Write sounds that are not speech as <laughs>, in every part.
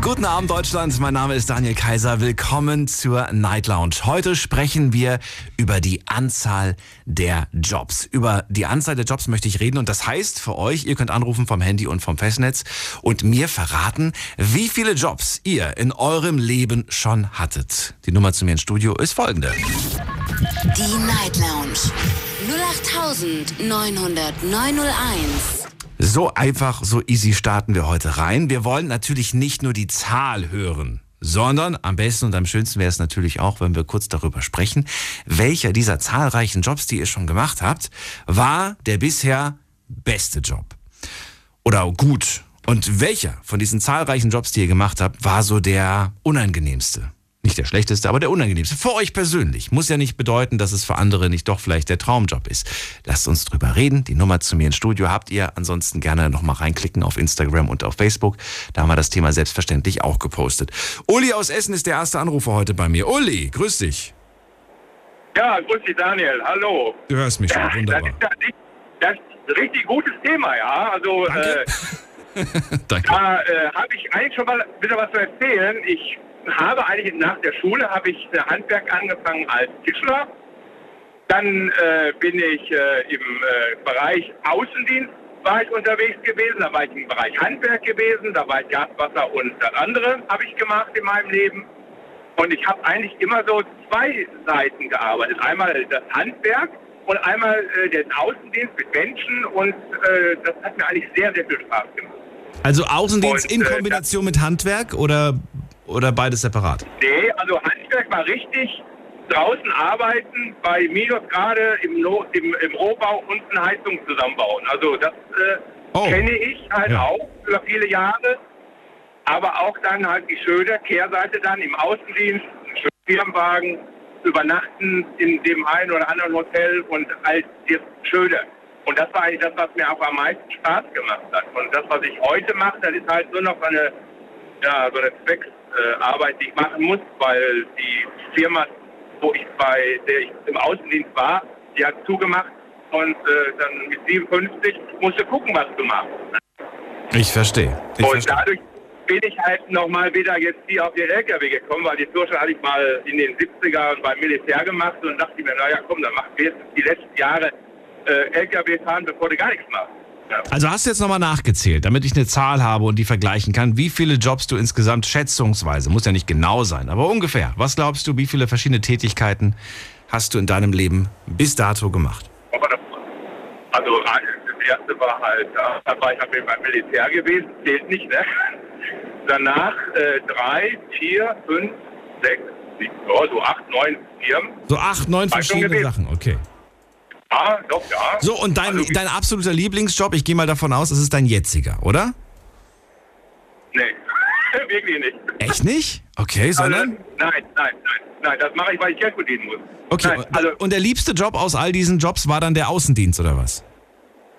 Guten Abend Deutschland, mein Name ist Daniel Kaiser. Willkommen zur Night Lounge. Heute sprechen wir über die Anzahl der Jobs. Über die Anzahl der Jobs möchte ich reden und das heißt für euch, ihr könnt anrufen vom Handy und vom Festnetz und mir verraten, wie viele Jobs ihr in eurem Leben schon hattet. Die Nummer zu mir ins Studio ist folgende. Die Night Lounge. 0890901. So einfach, so easy starten wir heute rein. Wir wollen natürlich nicht nur die Zahl hören, sondern am besten und am schönsten wäre es natürlich auch, wenn wir kurz darüber sprechen, welcher dieser zahlreichen Jobs, die ihr schon gemacht habt, war der bisher beste Job. Oder gut. Und welcher von diesen zahlreichen Jobs, die ihr gemacht habt, war so der unangenehmste? Nicht der schlechteste, aber der unangenehmste. Für euch persönlich. Muss ja nicht bedeuten, dass es für andere nicht doch vielleicht der Traumjob ist. Lasst uns drüber reden. Die Nummer zu mir ins Studio habt ihr. Ansonsten gerne nochmal reinklicken auf Instagram und auf Facebook. Da haben wir das Thema selbstverständlich auch gepostet. Uli aus Essen ist der erste Anrufer heute bei mir. Uli, grüß dich. Ja, grüß dich Daniel, hallo. Du hörst mich schon, Das wunderbar. ist, ja richtig- das ist ein richtig gutes Thema, ja. Also Danke. äh, <laughs> da äh, habe ich eigentlich schon mal wieder was zu erzählen. Ich habe eigentlich nach der Schule habe ich äh, Handwerk angefangen als Tischler. Dann äh, bin ich äh, im äh, Bereich Außendienst war ich unterwegs gewesen, da war ich im Bereich Handwerk gewesen, da war ich Gas, Wasser und das andere habe ich gemacht in meinem Leben. Und ich habe eigentlich immer so zwei Seiten gearbeitet. Einmal das Handwerk und einmal äh, den Außendienst mit Menschen. Und äh, das hat mir eigentlich sehr, sehr viel Spaß gemacht. Also Außendienst Und, in Kombination mit Handwerk oder, oder beides separat? Nee, also Handwerk war richtig draußen arbeiten, bei Minusgrade im, no im, im Rohbau und eine Heizung zusammenbauen. Also das äh, Oh. kenne ich halt Ja. auch über viele Jahre. Aber auch dann halt die schöne Kehrseite dann im Außendienst, schönen Firmenwagen, übernachten in dem einen oder anderen Hotel und all das Schöne. Und das war eigentlich das, was mir auch am meisten Spaß gemacht hat. Und das, was ich heute mache, das ist halt nur noch eine, ja, so eine Zwecksarbeit, die ich machen muss, weil die Firma, wo ich bei der ich im Außendienst war, die hat zugemacht und äh, dann mit 57 musste gucken, was du machst. Ich verstehe. Ich Und verstehe. dadurch bin ich halt nochmal wieder jetzt hier auf den LKW gekommen, weil die Führerschein hatte ich mal in den 70ern beim Militär gemacht und dachte ich mir, naja komm, dann machst du jetzt die letzten Jahre äh, LKW fahren, bevor du gar nichts machst. Also hast du jetzt nochmal nachgezählt, damit ich eine Zahl habe und die vergleichen kann, wie viele Jobs du insgesamt schätzungsweise, muss ja nicht genau sein, aber ungefähr, was glaubst du, wie viele verschiedene Tätigkeiten hast du in deinem Leben bis dato gemacht? Also äh, das erste war halt, da da war ich halt beim Militär gewesen, zählt nicht, ne? Danach äh, drei, vier, fünf, sechs, sieben, ja, so acht, neun Firmen. So acht, neun War verschiedene. Sachen, okay. Ja, doch, ja. So, und dein, Also, dein absoluter Lieblingsjob, ich gehe mal davon aus, es ist dein jetziger, oder? Nee, <laughs> wirklich nicht. Echt nicht? Okay, Also, sondern? nein, nein, nein, nein, das mache ich, weil ich Geld verdienen muss. Okay, Nein, also und der liebste Job aus all diesen Jobs war dann der Außendienst, oder was?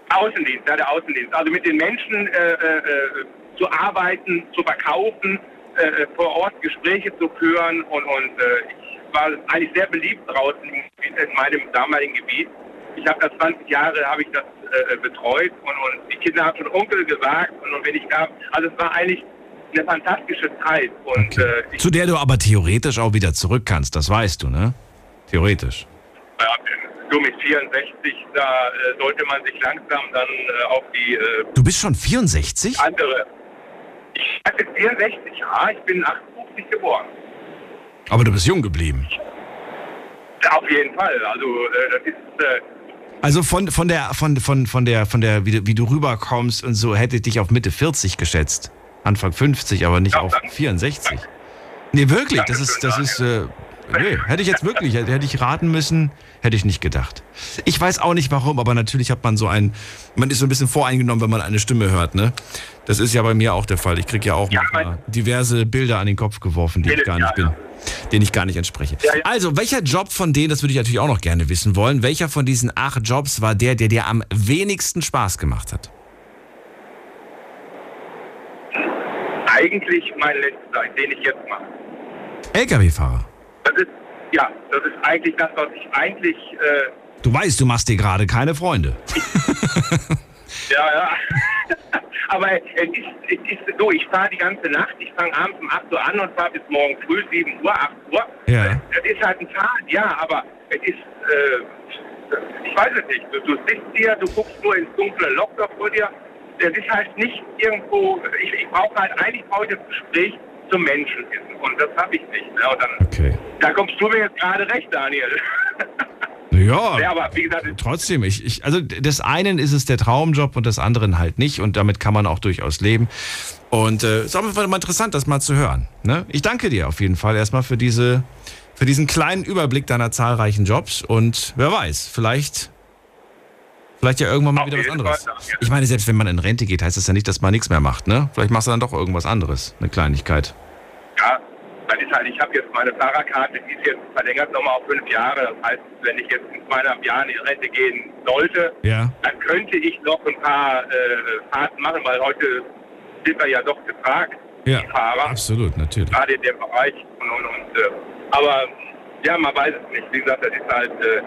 Außendienst, ja, der Außendienst. Also mit den Menschen äh, äh, äh, zu arbeiten, zu verkaufen, äh, äh, vor Ort Gespräche zu führen und, und äh, ich war eigentlich sehr beliebt draußen in meinem damaligen Gebiet. Ich habe das 20 Jahre habe ich das äh, betreut und, und die Kinder haben schon Onkel gesagt und, und wenn ich da, also es war eigentlich eine fantastische Zeit und Okay. äh, Zu der du aber theoretisch auch wieder zurück kannst, das weißt du, ne? Theoretisch. Ja, so mit 64, da äh, sollte man sich langsam dann äh, auf die äh, Du bist schon 64? andere. Ich hatte 64, ja, ich bin 58 geboren. Aber du bist jung geblieben. Auf jeden Fall. Also äh, das ist Also von, von der, von, von, von der, von der, wie du, wie du rüberkommst und so, hätte ich dich auf Mitte 40 geschätzt. Anfang 50, aber nicht Ja, auf danke. 64. Nee, wirklich, das ist, das ist, äh, nee, hätte ich jetzt wirklich, hätte hätte ich raten müssen, hätte ich nicht gedacht. Ich weiß auch nicht warum, aber natürlich hat man so ein, man ist so ein bisschen voreingenommen, wenn man eine Stimme hört, ne? Das ist ja bei mir auch der Fall. Ich kriege ja auch Ja, manchmal diverse Bilder an den Kopf geworfen, die ich gar nicht ja, bin, denen ich gar nicht entspreche. Ja, ja. Also, welcher Job von denen, das würde ich natürlich auch noch gerne wissen wollen, welcher von diesen acht Jobs war der, der dir am wenigsten Spaß gemacht hat? eigentlich mein letzter, den ich jetzt mache. LKW-Fahrer. Das ja, das ist eigentlich das, was ich eigentlich, äh, Du weißt, du machst dir gerade keine Freunde. <laughs> ja, ja. Aber es ist, es ist so, ich fahre die ganze Nacht, ich fange abends um 8 Uhr an und fahre bis morgen früh 7 Uhr, 8 Uhr. Ja. Das ist halt ein Fahren, ja, aber es ist, äh, ich weiß es nicht. Du, du sitzt hier, du guckst nur ins dunkle Loch da vor dir. Das ist halt nicht irgendwo, ich, ich brauche halt eigentlich brauche ich das Gespräch zum Menschen hin. Und das habe ich nicht. Ne? Dann, Okay. da kommst du mir jetzt gerade recht, Daniel. <laughs> Ja, ja, aber wie gesagt, trotzdem, ich, ich, also des einen ist es der Traumjob und des anderen halt nicht und damit kann man auch durchaus leben. Und äh, ist auf jeden Fall mal interessant, das mal zu hören. Ne? Ich danke dir auf jeden Fall erstmal für diese, für diesen kleinen Überblick deiner zahlreichen Jobs und wer weiß, vielleicht, vielleicht ja irgendwann mal Auf wieder was anderes. Fall, ja. Ich meine, selbst wenn man in Rente geht, heißt das ja nicht, dass man nichts mehr macht, ne? Vielleicht machst du dann doch irgendwas anderes, eine Kleinigkeit. Ja, das ist halt, ich habe jetzt meine Fahrerkarte, die ist jetzt verlängert nochmal auf fünf Jahre. Das heißt, wenn ich jetzt in zweieinhalb Jahren in Rente gehen sollte, Ja. dann könnte ich noch ein paar äh, Fahrten machen, weil heute sind wir ja doch gefragt, Ja, die Fahrer, absolut, natürlich. gerade in dem Bereich. Und, und, und, äh, aber ja, man weiß es nicht. Wie gesagt, das ist halt, äh,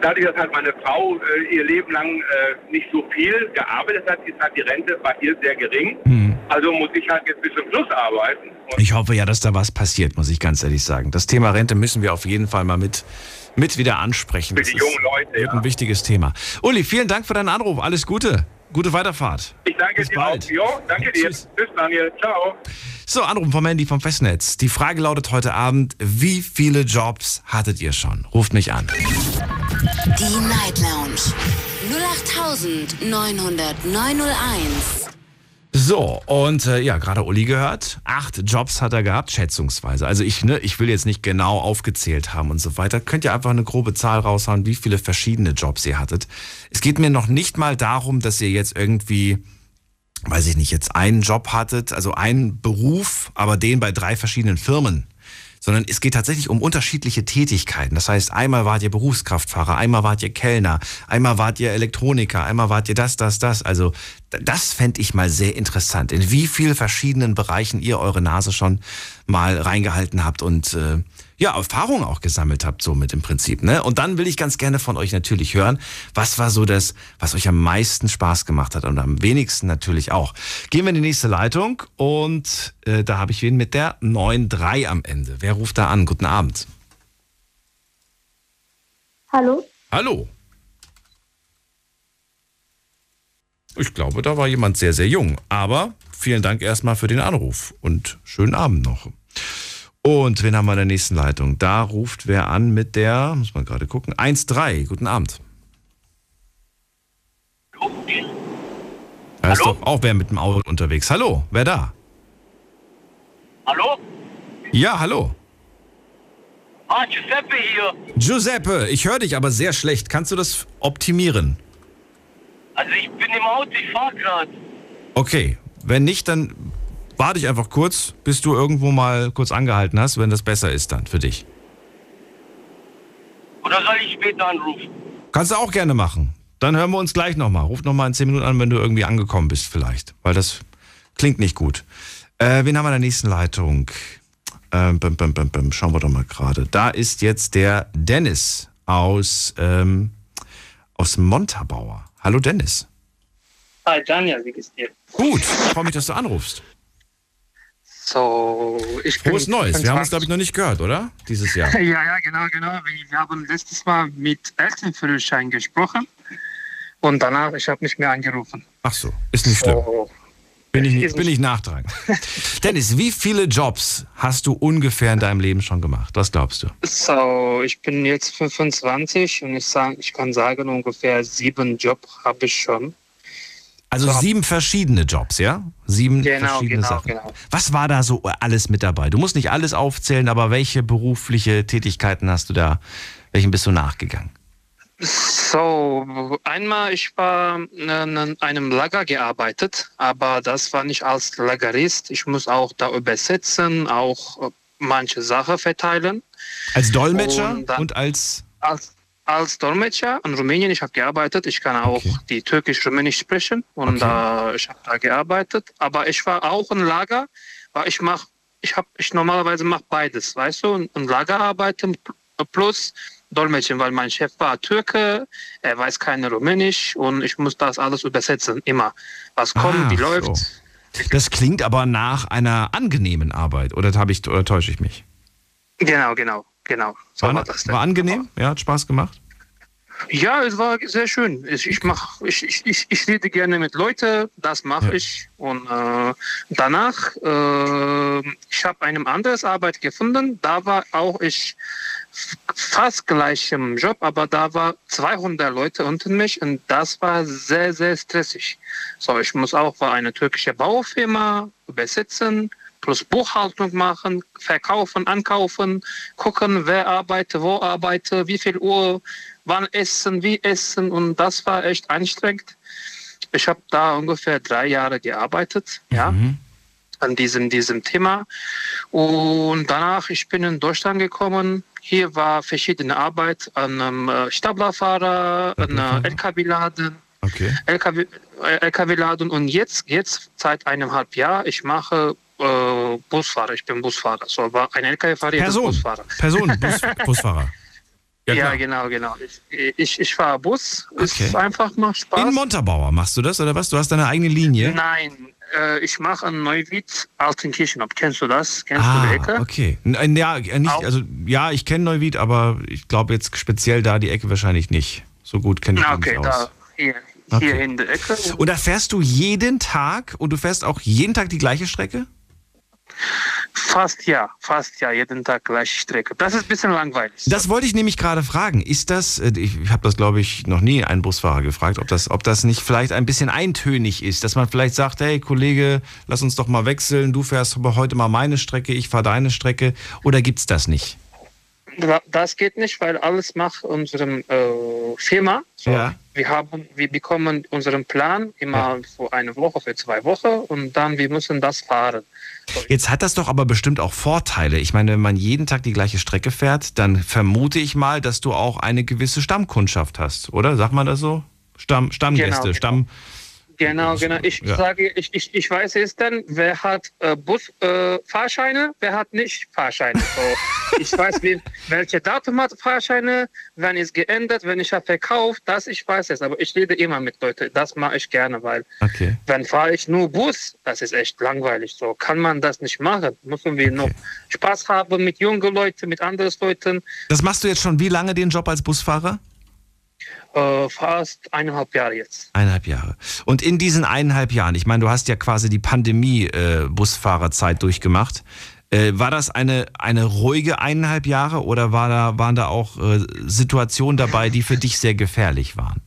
dadurch, dass halt meine Frau äh, ihr Leben lang äh, nicht so viel gearbeitet hat, ist halt die Rente bei ihr sehr gering. Hm. Also muss ich halt jetzt bis zum Schluss arbeiten. Ich hoffe ja, dass da was passiert, muss ich ganz ehrlich sagen. Das Thema Rente müssen wir auf jeden Fall mal mit, mit wieder ansprechen. Für Das die ist- jungen Leute, wird ja. ein wichtiges Thema. Uli, vielen Dank für deinen Anruf. Alles Gute. Gute Weiterfahrt. Ich danke Bis dir bald. auch. Jo, danke dir. Tschüss. Tschüss, Daniel. Ciao. So, Anruf vom Handy vom Festnetz. Die Frage lautet heute Abend, wie viele Jobs hattet ihr schon? Ruft mich an. Die Night Lounge 08901. So, und äh, ja, gerade Uli gehört. Acht Jobs hat er gehabt, schätzungsweise. Also ich, ne, ich will jetzt nicht genau aufgezählt haben und so weiter. Könnt ihr einfach eine grobe Zahl raushauen, wie viele verschiedene Jobs ihr hattet. Es geht mir noch nicht mal darum, dass ihr jetzt irgendwie, weiß ich nicht, jetzt einen Job hattet, also einen Beruf, aber den bei drei verschiedenen Firmen. Sondern es geht tatsächlich um unterschiedliche Tätigkeiten. Das heißt, einmal wart ihr Berufskraftfahrer, einmal wart ihr Kellner, einmal wart ihr Elektroniker, einmal wart ihr das, das, das. Also das fände ich mal sehr interessant, in wie vielen verschiedenen Bereichen ihr eure Nase schon mal reingehalten habt und äh, ja, Erfahrung auch gesammelt habt, somit im Prinzip. Ne? Und dann will ich ganz gerne von euch natürlich hören, was war so das, was euch am meisten Spaß gemacht hat und am wenigsten natürlich auch. Gehen wir in die nächste Leitung und äh, da habe ich wen mit der 9.3 am Ende. Wer ruft da an? Guten Abend. Hallo? Hallo. Ich glaube, da war jemand sehr, sehr jung. Aber vielen Dank erstmal für den Anruf und schönen Abend noch. Und wen haben wir in der nächsten Leitung? Da ruft wer an mit der, muss man gerade gucken, 1.3. Guten Abend. Da ist Hallo? doch auch wer mit dem Auto unterwegs. Hallo, wer da? Hallo? Ja, hallo. Ah, Giuseppe hier. Giuseppe, ich höre dich aber sehr schlecht. Kannst du das optimieren? Also ich bin im Auto, ich fahr gerade. Okay, wenn nicht, dann warte ich einfach kurz, bis du irgendwo mal kurz angehalten hast, wenn das besser ist dann für dich. Oder soll ich später anrufen? Kannst du auch gerne machen. Dann hören wir uns gleich nochmal. Ruf nochmal in 10 Minuten an, wenn du irgendwie angekommen bist vielleicht, weil das klingt nicht gut. Äh, wen haben wir in der nächsten Leitung? Ähm, bim, bim, bim, bim. Schauen wir doch mal gerade. Da ist jetzt der Dennis aus, ähm, aus Montabaur. Hallo Dennis. Hi Daniel, wie geht's dir? Gut, ich freue mich, dass du anrufst. So, ich bin Frohes Neues. Wir haben uns, 25. glaube ich, noch nicht gehört, oder? Dieses Jahr. <laughs> Ja, ja, genau, genau. Wir haben letztes Mal mit Elternführerschein gesprochen und danach, ich habe nicht mehr angerufen. Ach so, ist nicht schlimm. So, Bin ich, nicht, bin ich nachtragend. <laughs> Dennis, wie viele Jobs hast du ungefähr in deinem Leben schon gemacht? Was glaubst du? so, ich bin jetzt 25 und ich, sag, ich kann sagen, ungefähr sieben Job habe ich schon. Also So. sieben verschiedene Jobs, ja? Sieben Genau, verschiedene genau, Sachen. genau. Was war da so alles mit dabei? Du musst nicht alles aufzählen, aber welche berufliche Tätigkeiten hast du da, welchen bist du nachgegangen? So, einmal, ich war in einem Lager gearbeitet, aber das war nicht als Lagerist. Ich muss auch da übersetzen, auch äh, manche Sachen verteilen. Als Dolmetscher Und dann- und als als, als Dolmetscher in Rumänien. Ich habe gearbeitet. Ich kann auch Okay. die Türkisch-Rumänisch sprechen und Okay. äh, ich habe da gearbeitet. Aber ich war auch im Lager, weil ich mach, ich habe, ich normalerweise mache beides, weißt du, im Lager arbeiten plus Dolmetschen, weil mein Chef war Türke, er weiß kein Rumänisch und ich muss das alles übersetzen, immer. Was kommt, Ah, wie so. läuft. Das klingt aber nach einer angenehmen Arbeit, oder, ich, oder täusche ich mich? Genau, genau, genau. So War, war das war angenehm? Ja, hat Spaß gemacht? Ja, es war sehr schön. Ich, ich, mach, ich, ich, ich, ich rede gerne mit Leuten, das mache Ja. ich. Und äh, danach, äh, ich habe eine andere Arbeit gefunden. Da war auch ich fast gleich im Job, aber da war 200 Leute unter mich und das war sehr, sehr stressig. So, ich muss auch für eine türkische Baufirma übersetzen, plus Buchhaltung machen, verkaufen, ankaufen, gucken, wer arbeitet, wo arbeitet, wie viel Uhr, wann essen, wie essen und das war echt anstrengend. Ich habe da ungefähr drei Jahre gearbeitet, ja, Mhm. an diesem, diesem Thema. Und danach, ich bin in Deutschland gekommen. Hier war verschiedene Arbeit an einem äh, Staplerfahrer, an einem LKW-Laden. Okay. LKW, äh, LKW-Laden und jetzt, jetzt seit einem halben Jahr, ich mache äh, Busfahrer, ich bin Busfahrer. So, aber ein LKW-Fahrer, Person. Busfahrer. Person, <laughs> Bus, Busfahrer. Ja, klar. genau, genau. Ich, ich, ich fahre Bus, ist Okay. einfach macht Spaß. In Montabaur machst du das, oder was? Du hast deine eigene Linie? Nein, äh, ich mache in Neuwied Altenkirchen. Kennst du das? Kennst du Ah, die Ecke? okay. N- Ja, äh, nicht, also, ja, ich kenne Neuwied, aber ich glaube jetzt speziell da die Ecke wahrscheinlich nicht. So gut kenne ich Na, mich okay, nicht aus. da, hier, Okay. hier in der Ecke. Und da fährst du jeden Tag und du fährst auch jeden Tag die gleiche Strecke? Fast ja, fast ja, jeden Tag gleiche Strecke. Das ist ein bisschen langweilig. Das wollte ich nämlich gerade fragen. Ist das, äh, ich habe das glaube ich noch nie einen Busfahrer gefragt, ob das, ob das nicht vielleicht ein bisschen eintönig ist, dass man vielleicht sagt, hey Kollege, lass uns doch mal wechseln, du fährst heute mal meine Strecke, ich fahre deine Strecke, oder gibt's das nicht? Das geht nicht, weil alles macht unsere äh, Firma. So, Ja. Wir haben, wir bekommen unseren Plan immer für eine Woche, für zwei Wochen und dann wir müssen das fahren. Jetzt hat das doch aber bestimmt auch Vorteile. Ich meine, wenn man jeden Tag die gleiche Strecke fährt, dann vermute ich mal, dass du auch eine gewisse Stammkundschaft hast, oder? Sagt man das so? Stamm, Stammgäste, Genau, genau. Stamm. Genau, genau. Ich Ja. sage, ich, ich, ich weiß es dann, wer hat äh, Busfahrscheine, äh, wer hat nicht Fahrscheine. So, <laughs> ich weiß, wie, welche Datum hat Fahrscheine, wann ist geändert, wenn ich habe verkauft, das ich weiß es. Aber ich rede immer mit Leuten, das mache ich gerne, weil Okay. wenn fahre ich nur Bus, das ist echt langweilig. So kann man das nicht machen. Müssen wir noch Spaß haben mit jungen Leuten, mit anderen Leuten. Das machst du jetzt schon wie lange den Job als Busfahrer? Äh, fast eineinhalb Jahre jetzt. Eineinhalb Jahre. Und in diesen eineinhalb Jahren, ich meine, du hast ja quasi die Pandemie-Busfahrerzeit durchgemacht. Äh, war das eine, eine ruhige eineinhalb Jahre oder war da, waren da auch äh, Situationen dabei, die für dich sehr gefährlich waren?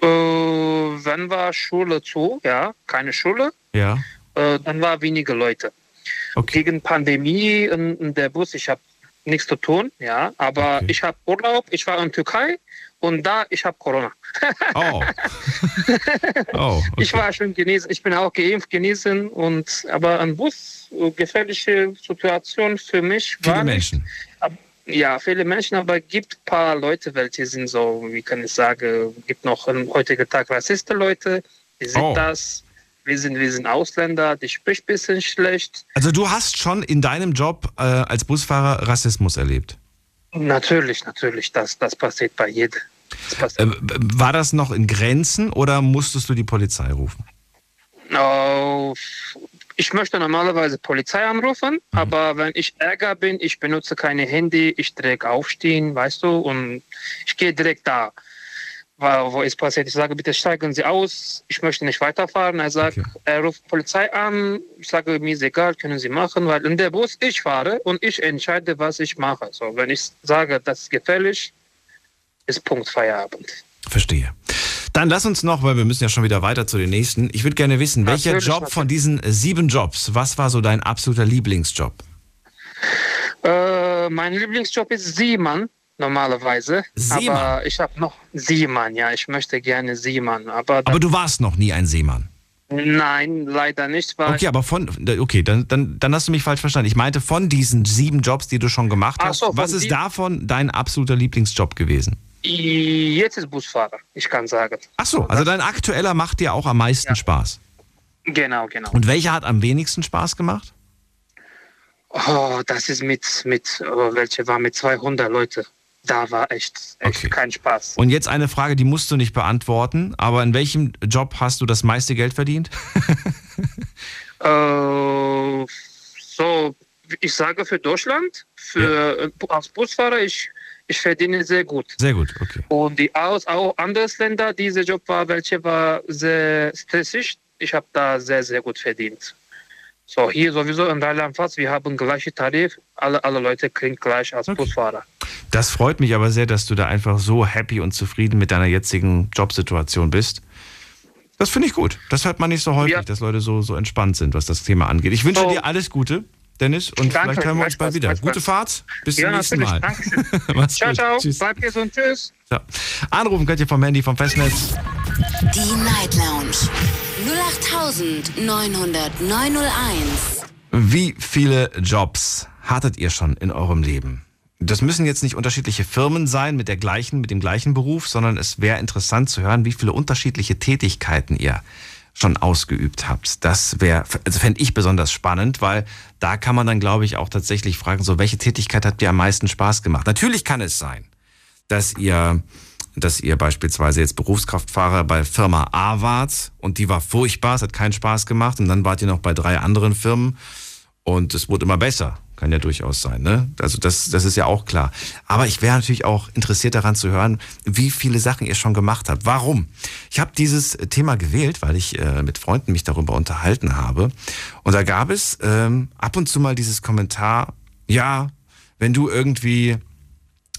Äh, wenn war Schule zu, ja, keine Schule, Ja. äh, dann war wenige Leute. Okay. Gegen Pandemie in, in der Bus, ich habe nichts zu tun, ja, aber Okay. ich habe Urlaub, ich war in Türkei und da ich habe Corona. Oh. <laughs> oh, okay. Ich war schon genesen, ich bin auch geimpft genesen und aber ein Bus äh, gefährliche Situation für mich Viele war. Menschen. Ja, viele Menschen, aber gibt paar Leute, welche sind so, wie kann ich sagen, gibt noch am heutigen Tag Rassisten Leute, die sind Oh. das. Wir sind, wir sind Ausländer, die spricht ein bisschen schlecht. Also du hast schon in deinem Job äh, als Busfahrer Rassismus erlebt. Natürlich, natürlich, das, das passiert bei jedem. Das. Äh, war das noch in Grenzen oder musstest du die Polizei rufen? Oh, ich möchte normalerweise Polizei anrufen, Mhm. aber wenn ich Ärger bin, ich benutze keine Handy, ich direkt aufstehen, weißt du, und ich gehe direkt da. Wo ist passiert? Ich sage, bitte steigen Sie aus, ich möchte nicht weiterfahren. Er sagt, Okay. er ruft Polizei an. Ich sage, mir ist egal, können Sie machen, weil in der Bus ich fahre und ich entscheide, was ich mache. So, wenn ich sage, das ist gefährlich, ist Punkt Feierabend. Verstehe. Dann lass uns noch, weil wir müssen ja schon wieder weiter zu den nächsten. Ich würde gerne wissen, welcher Natürlich, Job von diesen sieben Jobs, was war so dein absoluter Lieblingsjob? Äh, mein Lieblingsjob ist Seemann normalerweise. Seemann? Aber ich habe noch Seemann, ja. Ich möchte gerne Seemann. Aber, Aber du warst noch nie ein Seemann. nein, leider nicht. Okay, aber von, okay, dann, dann, dann hast du mich falsch verstanden. Ich meinte von diesen sieben Jobs, die du schon gemacht Ach hast, so, was ist davon dein absoluter Lieblingsjob gewesen? jetzt ist Busfahrer, ich kann sagen. Ach so, also dein aktueller macht dir auch am meisten Ja. Spaß. Genau, genau. Und welcher hat am wenigsten Spaß gemacht? Oh, das ist mit, mit oh, welche war mit 200 Leute. Da war echt, echt Okay. kein Spaß. Und jetzt eine Frage, die musst du nicht beantworten, aber in welchem Job hast du das meiste Geld verdient? <laughs> Äh, so, ich sage für Deutschland, für äh, als Busfahrer, ich, ich verdiene sehr gut. Sehr gut, okay. Und die aus auch andere Länder, dieser Job war, welche war sehr stressig. Ich habe da sehr, sehr gut verdient. So, hier sowieso in Rheinland-Pfalz, wir haben gleiche Tarif. Alle, alle Leute kriegen gleich als Okay. Busfahrer. Das freut mich aber sehr, dass du da einfach so happy und zufrieden mit deiner jetzigen Jobsituation bist. Das finde ich gut. Das hört man nicht so häufig, Ja. dass Leute so, so entspannt sind, was das Thema angeht. Ich wünsche So. dir alles Gute, Dennis, und Danke, vielleicht hören wir uns bald wieder. Gute Fahrt, bis Ja, zum nächsten. Mal. <laughs> Mach's Ciao, ciao. Tschüss. Bleib gesund. Tschüss. So. Anrufen könnt ihr vom Handy, vom Festnetz. Die Night Lounge 08901. Wie viele Jobs hattet ihr schon in eurem Leben? Das müssen jetzt nicht unterschiedliche Firmen sein mit der gleichen, mit dem gleichen Beruf, sondern es wäre interessant zu hören, wie viele unterschiedliche Tätigkeiten ihr schon ausgeübt habt. Das wäre, also fände ich besonders spannend, weil da kann man dann, glaube ich, auch tatsächlich fragen, so welche Tätigkeit hat dir am meisten Spaß gemacht? Natürlich kann es sein, dass ihr, dass ihr beispielsweise jetzt Berufskraftfahrer bei Firma A wart und die war furchtbar, es hat keinen Spaß gemacht und dann wart ihr noch bei drei anderen Firmen und es wurde immer besser. Kann ja durchaus sein, ne? Also das, das ist ja auch klar. Aber ich wäre natürlich auch interessiert daran zu hören, wie viele Sachen ihr schon gemacht habt. Warum? Ich habe dieses Thema gewählt, weil ich äh, mit Freunden mich darüber unterhalten habe. Und da gab es ähm, ab und zu mal dieses Kommentar, ja, wenn du irgendwie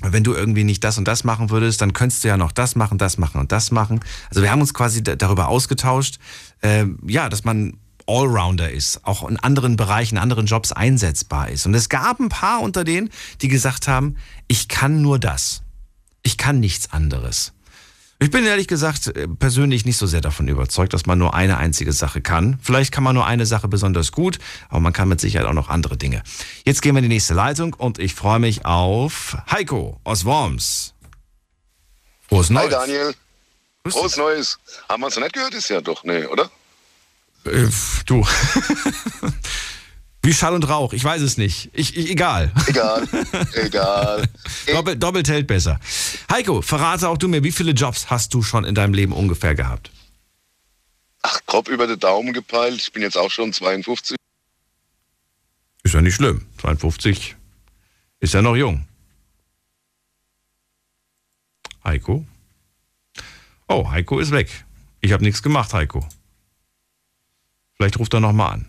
wenn du irgendwie nicht das und das machen würdest, dann könntest du ja noch das machen, das machen und das machen. Also wir haben uns quasi da- darüber ausgetauscht, ähm, ja, dass man Allrounder ist, auch in anderen Bereichen, anderen Jobs einsetzbar ist. Und es gab ein paar unter denen, die gesagt haben, ich kann nur das. Ich kann nichts anderes. Ich bin ehrlich gesagt äh, persönlich nicht so sehr davon überzeugt, dass man nur eine einzige Sache kann. Vielleicht kann man nur eine Sache besonders gut, aber man kann mit Sicherheit auch noch andere Dinge. Jetzt gehen wir in die nächste Leitung und ich freue mich auf Heiko aus Worms. Frohes Hi Neues. Daniel, Grüß frohes Neues. Haben wir uns noch nicht gehört? Ist ja doch, nee, oder? Äh, du. <laughs> Wie Schall und Rauch, ich weiß es nicht. Ich, ich, egal. Egal, <laughs> egal. Doppel, doppelt hält besser. Heiko, verrate auch du mir, wie viele Jobs hast du schon in deinem Leben ungefähr gehabt? Ach, grob über den Daumen gepeilt. Ich bin jetzt auch schon 52. Ist ja nicht schlimm. 52 ist ja noch jung. Heiko? Oh, Heiko ist weg. Ich habe nichts gemacht, Heiko. Vielleicht ruft er nochmal an.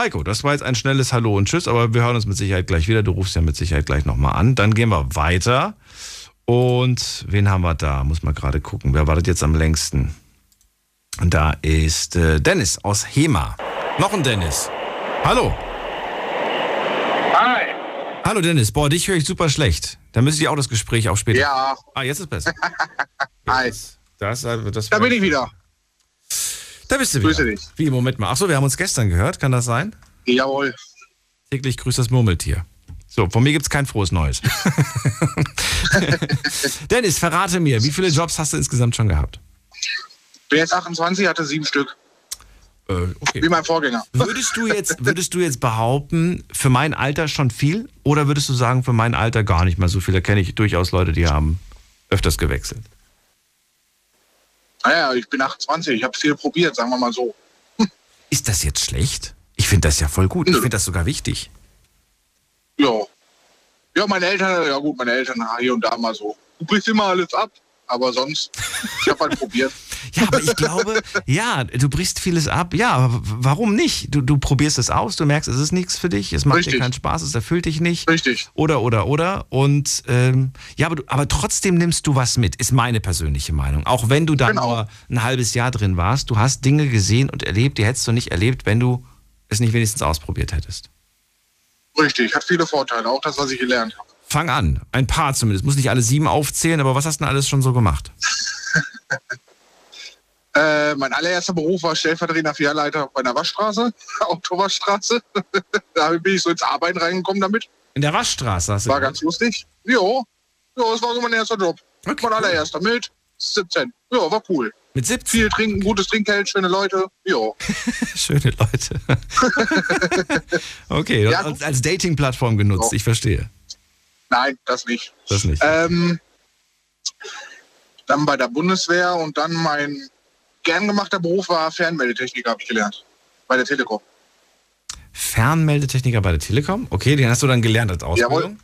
Heiko, das war jetzt ein schnelles Hallo und Tschüss, aber wir hören uns mit Sicherheit gleich wieder. Du rufst ja mit Sicherheit gleich nochmal an. Dann gehen wir weiter. Und wen haben wir da? Muss man gerade gucken. Wer wartet jetzt am längsten? Da ist äh, Dennis aus Hema. Noch ein Dennis. Hallo. Hi. Hallo Dennis, boah, dich höre ich super schlecht. Da müsste ich auch das Gespräch auch später. Ja, Ah, jetzt ist besser. <laughs> hi. Das, äh, das Da bin ich wieder. Da bist du wieder. Grüße dich. Wie, Moment mal. Achso, wir haben uns gestern gehört, kann das sein? Jawohl. Täglich grüßt das Murmeltier. So, von mir gibt's kein frohes Neues. <laughs> Dennis, verrate mir, wie viele Jobs hast du insgesamt schon gehabt? Bin jetzt 28, hatte sieben Stück. Äh, okay. Wie mein Vorgänger. Würdest du, jetzt, würdest du jetzt behaupten, für mein Alter schon viel? Oder würdest du sagen, für mein Alter gar nicht mal so viel? Da kenne ich durchaus Leute, die haben öfters gewechselt. Naja, ich bin 28, ich habe viel probiert, sagen wir mal so. Ist das jetzt schlecht? Ich finde das ja voll gut. Ich finde das sogar wichtig. Ja. Ja, meine Eltern, ja gut, meine Eltern hier und da mal so. Du brichst immer alles ab, aber sonst, ich habe halt <laughs> probiert. Ja, aber ich glaube, ja, du brichst vieles ab. Ja, aber warum nicht? Du, du probierst es aus, du merkst, es ist nichts für dich, es macht dir Richtig. keinen Spaß, es erfüllt dich nicht. Richtig. Oder, oder, oder. Und ähm, ja, aber, du, aber trotzdem nimmst du was mit, ist meine persönliche Meinung. Auch wenn du da Genau. nur ein halbes Jahr drin warst, du hast Dinge gesehen und erlebt, die hättest du nicht erlebt, wenn du es nicht wenigstens ausprobiert hättest. Richtig, hat viele Vorteile, auch das, was ich gelernt habe. Fang an, ein paar zumindest. Muss nicht alle sieben aufzählen, aber was hast du denn alles schon so gemacht? <laughs> Äh, mein allererster Beruf war stellvertretender Fährleiter bei einer Waschstraße, <laughs> Autowaschstraße. <laughs> da bin ich so ins Arbeiten reingekommen damit. In der Waschstraße hast du War gesagt? ganz lustig. Jo, jo, das war so mein erster Job. Okay, mein cool. allererster mit 17. Ja, war cool. Mit 17? Viel trinken, gutes Trinkgeld, schöne Leute. Jo. <laughs> Schöne Leute. okay, Ja, als, als Dating-Plattform genutzt, So. ich verstehe. Nein, das nicht. Das nicht. Ähm, dann bei der Bundeswehr und dann mein gern gemachter Beruf war Fernmeldetechniker, habe ich gelernt. Bei der Telekom. Fernmeldetechniker bei der Telekom? Okay, den hast du dann gelernt als Ausbildung?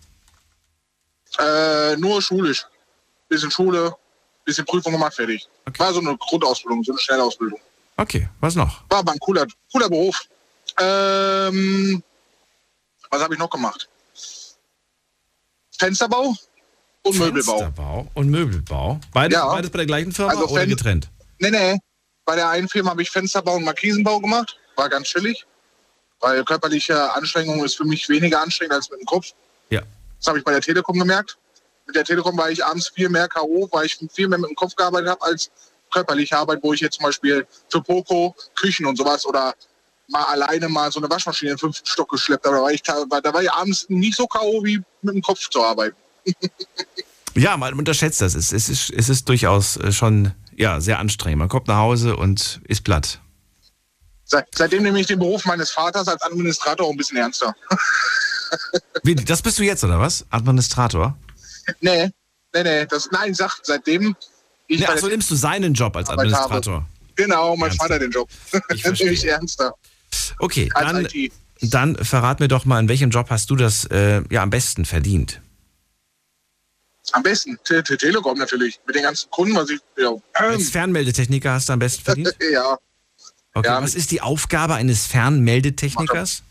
Äh, nur schulisch. Bisschen Schule, bisschen Prüfung gemacht, fertig. Okay. War so eine Grundausbildung, so eine Schnellausbildung. Okay, was noch? War aber ein cooler, cooler Beruf. Ähm, was habe ich noch gemacht? Fensterbau und Möbelbau. Fensterbau und Möbelbau. Beides, Ja. beides bei der gleichen Firma Also oder getrennt? Nee, nee. Bei der einen Firma habe ich Fensterbau und Markisenbau gemacht. War ganz chillig. Weil körperliche Anstrengung ist für mich weniger anstrengend als mit dem Kopf. Ja. Das habe ich bei der Telekom gemerkt. Mit der Telekom war ich abends viel mehr K.O., weil ich viel mehr mit dem Kopf gearbeitet habe als körperliche Arbeit, wo ich jetzt zum Beispiel für Poco, Küchen und sowas oder mal alleine mal so eine Waschmaschine in fünften Stock geschleppt habe. Da war ich, da war ich abends nicht so K.O. wie mit dem Kopf zu arbeiten. Ja, man unterschätzt das. Es, es, ist, es ist durchaus äh, schon ja, sehr anstrengend. Man kommt nach Hause und ist platt. Seit, seitdem nehme ich den Beruf meines Vaters als Administrator auch ein bisschen ernster. <laughs> Wie, das bist du jetzt, oder was? Administrator? Nee, nee, nee. Das, nein, sag, seitdem ich Nee, der, nimmst du seinen Job als Arbeit habe. Administrator. genau, mein Ernster. Vater den Job. Ich verstehe. <laughs> Nämlich ernster. Okay, Als dann, IT. dann verrat mir doch mal, in welchem Job hast du das äh, ja am besten verdient? Am besten Te Te Telekom natürlich. Mit den ganzen Kunden, was ich. Ja, Als Fernmeldetechniker hast du am besten verdient? <laughs> ja. Okay, Ja, was ist die Aufgabe eines Fernmeldetechnikers?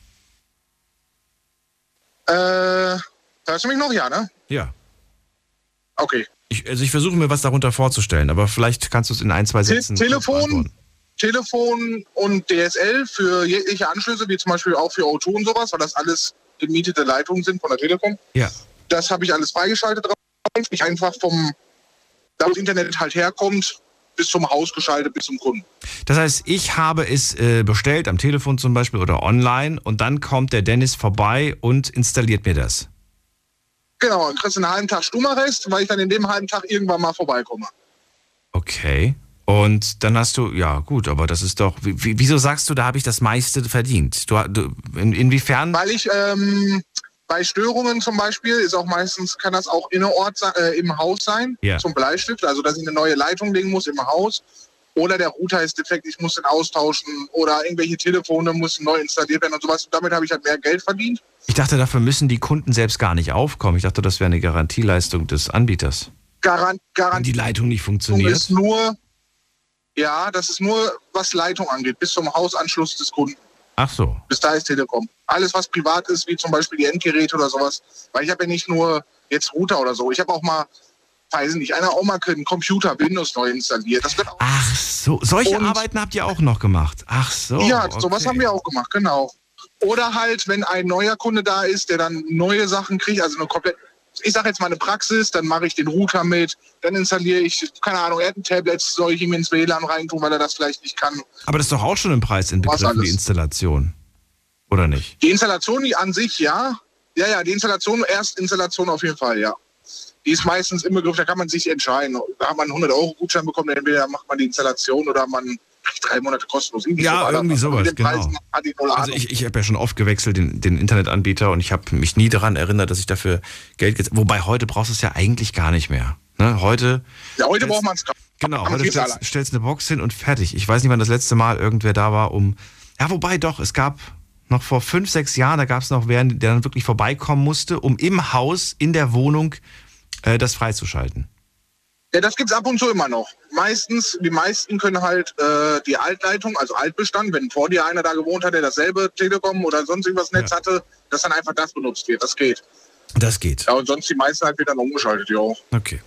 Äh, hörst du mich noch? Ja, ne? Ja. Okay. Ich, also ich versuche mir was darunter vorzustellen, aber vielleicht kannst du es in ein, zwei Te Sätzen. kurz Telefon. Telefon und DSL für jegliche Anschlüsse, wie zum Beispiel auch für O2 und sowas, weil das alles gemietete Leitungen sind von der Telekom. Ja. Das habe ich alles freigeschaltet drauf. Ich einfach vom, da wo das Internet halt herkommt, bis zum Haus geschaltet, bis zum Kunden. Das heißt, ich habe es äh, bestellt, am Telefon zum Beispiel oder online, und dann kommt der Dennis vorbei und installiert mir das. Genau, dann kriegst du einen halben Tag Stummerrest, weil ich dann in dem halben Tag irgendwann mal vorbeikomme. Okay. Und dann hast du, ja gut, aber das ist doch, wie, wie- wieso sagst du, da habe ich das meiste verdient? Du, du, in, inwiefern? Weil ich ähm, bei Störungen zum Beispiel ist auch meistens, kann das auch innerorts äh, im Haus sein, Ja. zum Bleistift, also dass ich eine neue Leitung legen muss im Haus. Oder der Router ist defekt, ich muss den austauschen. Oder irgendwelche Telefone müssen neu installiert werden und sowas. Und damit habe ich halt mehr Geld verdient. Ich dachte, dafür müssen die Kunden selbst gar nicht aufkommen. Ich dachte, das wäre eine Garantieleistung des Anbieters. Garant, Wenn Garant die Leitung nicht funktioniert. ist nur, ja, das ist nur, was Leitung angeht, bis zum Hausanschluss des Kunden. Ach so. Bis da ist Telekom. Alles, was privat ist, wie zum Beispiel die Endgeräte oder sowas. Weil ich habe ja nicht nur jetzt Router oder so. Ich habe auch mal, weiß ich nicht, einer auch mal einen Computer Windows neu installiert. Das wird auch, Ach so. Solche Und- Arbeiten habt ihr auch noch gemacht. Ach so. ja, sowas okay. haben wir auch gemacht, genau. Oder halt, wenn ein neuer Kunde da ist, der dann neue Sachen kriegt, also eine komplett, ich sage jetzt mal eine Praxis, dann mache ich den Router mit, dann installiere ich, keine Ahnung, er hat ein Tablet, soll ich ihm ins WLAN reintun, weil er das vielleicht nicht kann. Aber das ist doch auch schon im Preis inbegriffen, die Installation. Oder nicht? Die Installation die an sich, ja. Ja, ja, die Installation, Erstinstallation auf jeden Fall, ja. Die ist meistens im Begriff, da kann man sich entscheiden. Da hat man einen 100-Euro-Gutschein bekommen, entweder macht man die Installation oder man drei Monate kostenlos. Irgendwie Ja, so war das. irgendwie sowas, genau. Also ich, ich habe ja schon oft gewechselt, den, den Internetanbieter, und ich habe mich nie daran erinnert, dass ich dafür Geld gezahlt Wobei heute brauchst du es ja eigentlich gar nicht mehr. Ne? Heute, ja, heute braucht man es genau, man heute stellst, stellst eine Box hin und fertig. Ich weiß nicht, wann das letzte Mal irgendwer da war, um. Ja, wobei doch, es gab noch vor fünf, sechs Jahren, da gab es noch wer, der dann wirklich vorbeikommen musste, um im Haus, in der Wohnung äh, das freizuschalten. Ja, das gibt's ab und zu immer noch. Meistens, die meisten können halt äh, die Altleitung, also Altbestand, wenn vor dir einer da gewohnt hat, der dasselbe Telekom oder sonst irgendwas Netz Ja. hatte, dass dann einfach das benutzt wird. Das geht. Das geht. Ja, und sonst die meisten halt wird dann umgeschaltet, ja. Okay.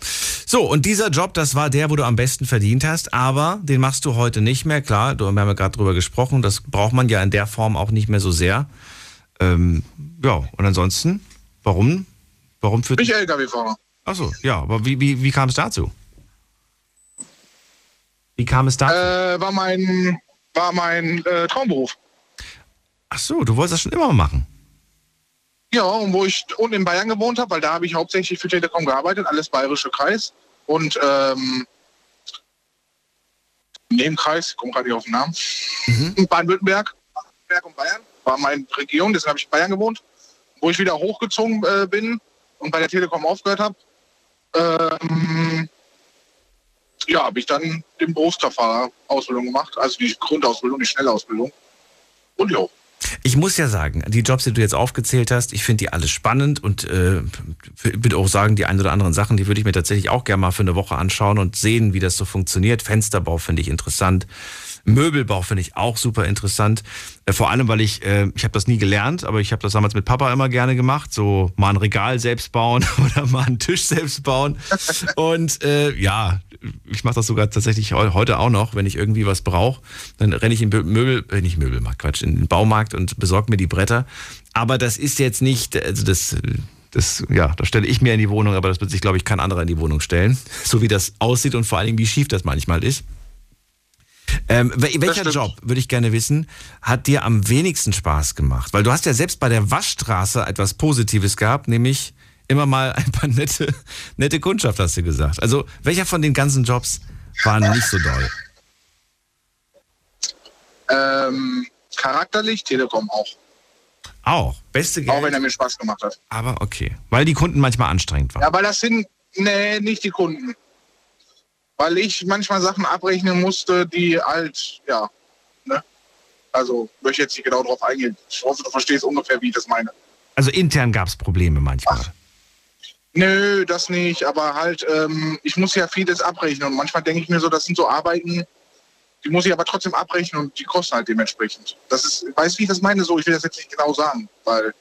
So, und dieser Job, das war der, wo du am besten verdient hast, aber den machst du heute nicht mehr. Klar, du, wir haben ja gerade drüber gesprochen, das braucht man ja in der Form auch nicht mehr so sehr. Ähm, ja, und ansonsten, warum? Warum für Ich LKW-Fahrer. Achso, ja, aber wie, wie, wie kam es dazu? Wie kam es dazu? Äh, war mein, war mein äh, Traumberuf. Ach so, du wolltest das schon immer machen. Ja, und wo ich unten in Bayern gewohnt habe, weil da habe ich hauptsächlich für Telekom gearbeitet, alles bayerische Kreis. Und ähm, Nebenkreis, ich komme gerade nicht auf den Namen. Mhm. Baden-Württemberg, Baden-Württemberg und Bayern, war meine Region, deswegen habe ich in Bayern gewohnt. Wo ich wieder hochgezogen äh, bin und bei der Telekom aufgehört habe, ähm, ja, habe ich dann den Berufskraftfahrer-Ausbildung gemacht, also die Grundausbildung, die Schnellausbildung. Und ja, Ich muss ja sagen, die Jobs, die du jetzt aufgezählt hast, ich finde die alle spannend und äh, würde auch sagen, die ein oder anderen Sachen, die würde ich mir tatsächlich auch gerne mal für eine Woche anschauen und sehen, wie das so funktioniert. Fensterbau finde ich interessant. Möbelbau finde ich auch super interessant. Äh, vor allem, weil ich, äh, ich habe das nie gelernt, aber ich habe das damals mit Papa immer gerne gemacht. So mal ein Regal selbst bauen <laughs> oder mal einen Tisch selbst bauen. Und äh, ja, ich mache das sogar tatsächlich heu- heute auch noch, wenn ich irgendwie was brauche. Dann renne ich in den Möbel, äh, nicht Möbelmarkt, Quatsch, in den Baumarkt und besorge mir die Bretter. Aber das ist jetzt nicht, also das, das, ja, das stelle ich mir in die Wohnung, aber das wird sich, glaube ich, kein anderer in die Wohnung stellen. <laughs> So wie das aussieht und vor Dingen, wie schief das manchmal ist. Ähm, wel- welcher. Job, würde ich gerne wissen, hat dir am wenigsten Spaß gemacht? Weil du hast ja selbst bei der Waschstraße etwas Positives gehabt, nämlich immer mal ein paar nette, nette Kundschaft, hast du gesagt. Also welcher von den ganzen Jobs war nicht so doll? ähm, charakterlich Telekom auch. Auch, beste Auch wenn Geld, er mir Spaß gemacht hat. aber okay. Weil die Kunden manchmal anstrengend waren. Ja, weil das sind, nee, nicht die Kunden. Weil ich manchmal Sachen abrechnen musste, die halt, ja, ne? Also, möchte jetzt nicht genau drauf eingehen. Ich hoffe, du verstehst ungefähr, wie ich das meine. Also intern gab es Probleme manchmal. Nö, das nicht, aber halt, ähm, ich muss ja vieles abrechnen und manchmal denke ich mir so, das sind so Arbeiten, die muss ich aber trotzdem abrechnen und die kosten halt dementsprechend. Das ist, weißt du, wie ich das meine? So, ich will das jetzt nicht genau sagen, weil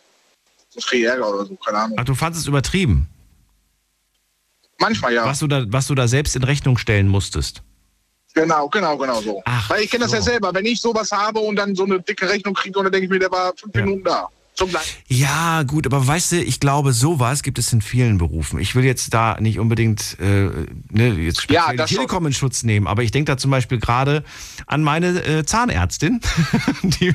sonst kriege ich Ärger oder so, keine Ahnung. Ach, du fandest es übertrieben, Manchmal ja. was du, da, was du da selbst in Rechnung stellen musstest. Genau, genau, genau so. Ach Weil ich kenne das ja so. selber. Wenn ich sowas habe und dann so eine dicke Rechnung kriege, und dann denke ich mir, der war fünf Ja. Minuten da. Zum. Ja, gut, aber weißt du, ich glaube, sowas gibt es in vielen Berufen. Ich will jetzt da nicht unbedingt äh, ne, jetzt speziell Ja, die. Telekom in Schutz nehmen, aber ich denke da zum Beispiel gerade an meine äh, Zahnärztin, <laughs> die,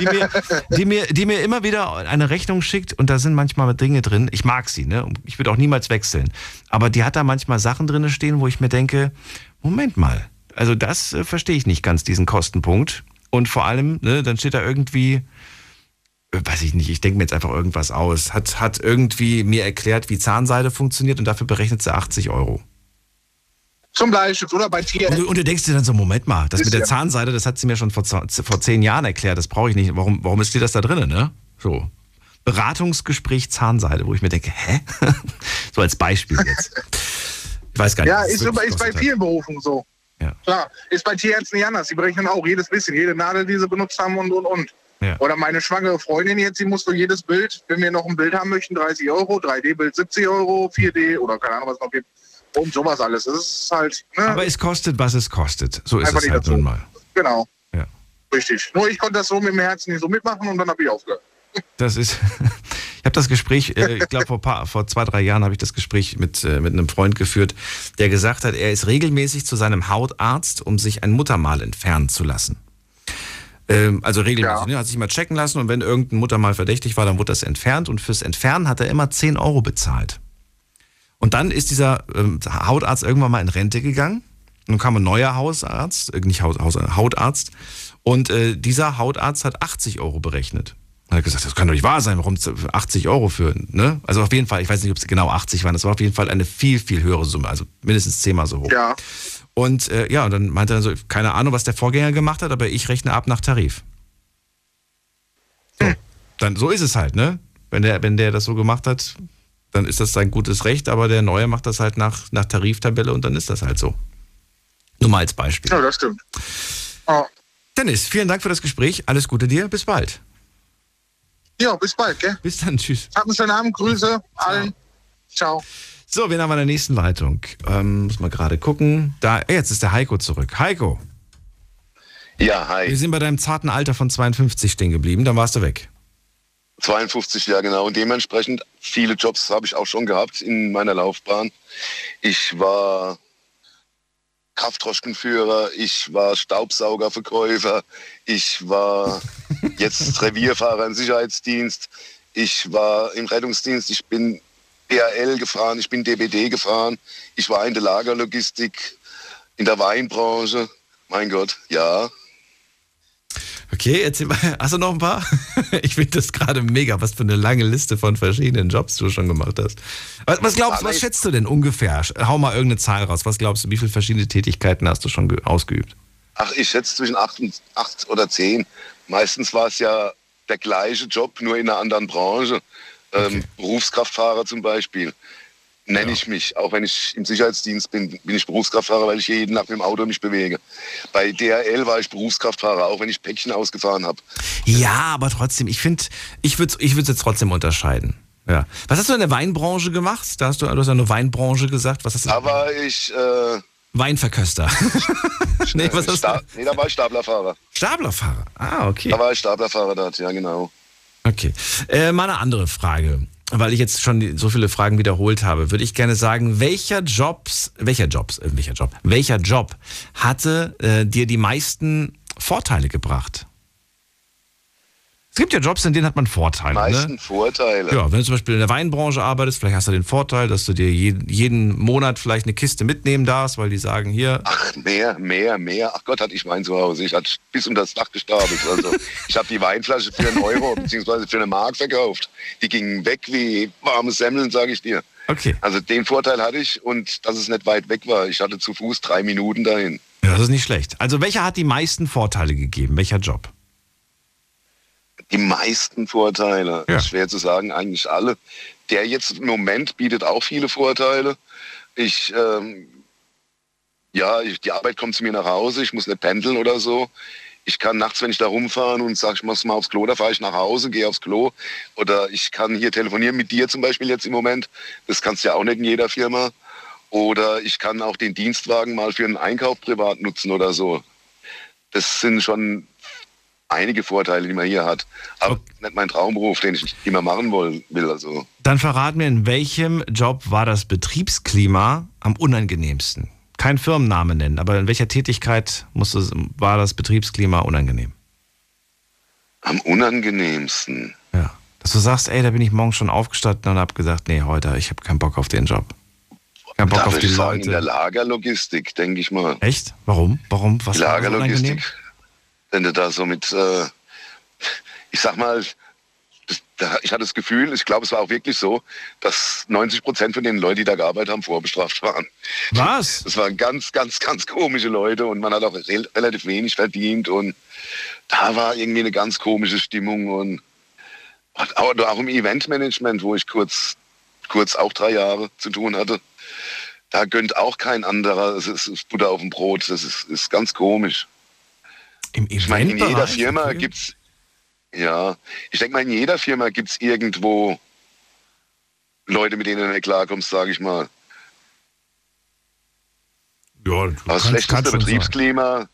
die, mir, die, mir, die mir immer wieder eine Rechnung schickt und da sind manchmal Dinge drin. Ich mag sie, ne? Ich würde auch niemals wechseln. Aber die hat da manchmal Sachen drin stehen, wo ich mir denke, Moment mal, also das äh, verstehe ich nicht ganz, diesen Kostenpunkt. Und vor allem, ne, dann steht da irgendwie, weiß ich nicht, ich denke mir jetzt einfach irgendwas aus. Hat, hat irgendwie mir erklärt, wie Zahnseide funktioniert und dafür berechnet sie 80 Euro. Zum Bleistift oder bei Tier. Und, du- und du denkst dir dann so, Moment mal, das mit der Bisschen. Zahnseide, das hat sie mir schon vor, vor zehn Jahren erklärt, das brauche ich nicht. Warum, warum ist dir das da drin, ne? So. Beratungsgespräch Zahnseide, wo ich mir denke, hä? <laughs> so als Beispiel jetzt. Ich weiß gar nicht. Ja, ist, immer, ist bei vielen Berufen so. Ja. Klar, ist bei Tierärzten nicht anders. Die berechnen auch jedes bisschen, jede Nadel, die sie benutzt haben und und und. Ja. Oder meine schwangere Freundin jetzt, die muss für jedes Bild, wenn wir noch ein Bild haben möchten, 30 Euro, 3D-Bild 70 Euro, 4D oder keine Ahnung, was es noch gibt. Und sowas alles. Das ist halt, ne? Aber es kostet, was es kostet. So ist Einfach es halt dazu. nun mal. genau. Ja. Richtig. Nur ich konnte das so mit dem Herzen nicht so mitmachen und dann habe ich aufgehört. Das ist. <laughs> Ich habe das Gespräch, äh, ich glaube vor, paar- vor zwei, drei Jahren habe ich das Gespräch mit, äh, mit einem Freund geführt, der gesagt hat, er ist regelmäßig zu seinem Hautarzt, um sich ein Muttermal entfernen zu lassen. Ähm, also regelmäßig. Ja. Ne? Hat sich mal checken lassen und wenn irgendein Muttermal verdächtig war, dann wurde das entfernt und fürs Entfernen hat er immer 10 Euro bezahlt. Und dann ist dieser ähm, Hautarzt irgendwann mal in Rente gegangen. Und dann kam ein neuer Hausarzt, äh, nicht Haus, Haus, Hautarzt. Und äh, dieser Hautarzt hat 80 Euro berechnet. Er hat gesagt, das kann doch nicht wahr sein, warum 80 Euro für, ne? Also auf jeden Fall, ich weiß nicht, ob es genau 80 waren, das war auf jeden Fall eine viel, viel höhere Summe, also mindestens zehnmal so hoch. Ja. Und äh, ja, und dann meinte er so, keine Ahnung, was der Vorgänger gemacht hat, aber ich rechne ab nach Tarif. So, dann, so ist es halt, ne? Wenn der, wenn der das so gemacht hat, dann ist das sein gutes Recht, aber der Neue macht das halt nach, nach Tariftabelle und dann ist das halt so. Nur mal als Beispiel. Ja, das stimmt. Oh. Dennis, vielen Dank für das Gespräch. Alles Gute dir. Bis bald. Ja, bis bald, gell? Bis dann. Tschüss. Habt einen schönen Abend. Grüße allen. Ciao. So, wen haben wir in der nächsten Leitung? Ähm, muss mal gerade gucken. Da, äh, jetzt ist der Heiko zurück. Heiko, Ja, wir hi. sind bei deinem zarten Alter von 52 stehen geblieben. Dann warst du weg. 52 Jahre genau. Und dementsprechend viele Jobs habe ich auch schon gehabt in meiner Laufbahn. Ich war Kraftdroschkenführer, ich war Staubsaugerverkäufer, ich war <laughs> jetzt Revierfahrer im Sicherheitsdienst, ich war im Rettungsdienst, ich bin DHL gefahren, ich bin DBD gefahren, ich war in der Lagerlogistik, in der Weinbranche Mein Gott, ja. Okay, erzähl mal, hast du noch ein paar? <laughs> Ich finde das gerade mega, was für eine lange Liste von verschiedenen Jobs du schon gemacht hast. Was, was glaubst du, was schätzt du denn ungefähr? Hau mal irgendeine Zahl raus. Was glaubst du, wie viele verschiedene Tätigkeiten hast du schon ge- ausgeübt? Ach, ich schätze zwischen acht, und, acht oder zehn. Meistens war es ja der gleiche Job, nur in einer anderen Branche. Ähm, Berufskraftfahrer zum Beispiel. Nenne ich mich. Auch wenn ich im Sicherheitsdienst bin, bin ich Berufskraftfahrer, weil ich hier jeden Tag mit dem Auto mich bewege. Bei DRL war ich Berufskraftfahrer, auch wenn ich Päckchen ausgefahren habe. Ja, aber trotzdem, ich finde, ich würde ich es jetzt trotzdem unterscheiden. Ja. Was hast du in der Weinbranche gemacht? Da hast du, du hast ja nur Weinbranche gesagt. Was hast du? Da war ich, äh, Weinverköster. <laughs> nee, was hast du? nee, da war ich Staplerfahrer. Staplerfahrer. Ah, okay. Da war ich Staplerfahrer dort, ja genau. Okay. Äh, mal eine andere Frage. Weil ich jetzt schon so viele Fragen wiederholt habe, würde ich gerne sagen, welcher Jobs, welcher Jobs, äh, welcher Job, welcher Job hatte äh, dir die meisten Vorteile gebracht? Es gibt ja Jobs, in denen hat man Vorteile. Meisten Ne? Vorteile. Ja, wenn du zum Beispiel in der Weinbranche arbeitest, vielleicht hast du den Vorteil, dass du dir jeden, jeden Monat vielleicht eine Kiste mitnehmen darfst, weil die sagen, hier, Ach, mehr, mehr, mehr. Ach Gott, hatte ich Wein zu Hause. Ich hatte bis unter das Dach gestapelt. Also, <laughs> ich habe die Weinflasche für einen Euro bzw. für eine Mark verkauft. Die gingen weg wie warme Semmeln, sage ich dir. okay, Also den Vorteil hatte ich und dass es nicht weit weg war. Ich hatte zu Fuß drei Minuten dahin. ja, das ist nicht schlecht. Also welcher hat die meisten Vorteile gegeben? Welcher Job? Die meisten Vorteile, Ja. schwer zu sagen, eigentlich alle. Der jetzt im Moment bietet auch viele Vorteile. Ich, ähm, ja, ich, die Arbeit kommt zu mir nach Hause, ich muss nicht pendeln oder so. Ich kann nachts, wenn ich da rumfahren und sage, ich muss mal aufs Klo, da fahre ich nach Hause, gehe aufs Klo. Oder ich kann hier telefonieren mit dir zum Beispiel jetzt im Moment. Das kannst du ja auch nicht in jeder Firma. Oder ich kann auch den Dienstwagen mal für einen Einkauf privat nutzen oder so. Das sind schon einige Vorteile, die man hier hat. Aber Okay. nicht mein Traumberuf, den ich nicht immer machen woll- will. Also. Dann verrat mir, in welchem Job war das Betriebsklima am unangenehmsten? Kein Firmenname nennen, aber in welcher Tätigkeit musste, war das Betriebsklima unangenehm? Am unangenehmsten. Ja. Dass du sagst, ey, da bin ich morgens schon aufgestanden und hab gesagt, nee, heute, ich habe keinen Bock auf den Job. Keinen Bock Da auf die ich sagen, in der Leute. Lagerlogistik, denke ich mal. Echt? Warum? Warum? Was Die? Lagerlogistik. Wenn du da so mit, äh, ich sag mal, ich hatte das Gefühl, ich glaube, es war auch wirklich so, dass 90 Prozent von den Leuten, die da gearbeitet haben, vorbestraft waren. Was? Das waren ganz, ganz, ganz komische Leute und man hat auch rel relativ wenig verdient und da war irgendwie eine ganz komische Stimmung und auch, im Eventmanagement, wo ich kurz, kurz auch drei Jahre zu tun hatte, da gönnt auch kein anderer, es ist, es ist Butter auf dem Brot, das ist, ist ganz komisch. Im Ich meine, in jeder? Firma Okay. gibt's, ja, ich denke mal, in jeder Firma gibt's irgendwo Leute, mit denen du nicht klarkommst, sage ich mal. Ja, du das schlechteste schon sagen. Betriebsklima.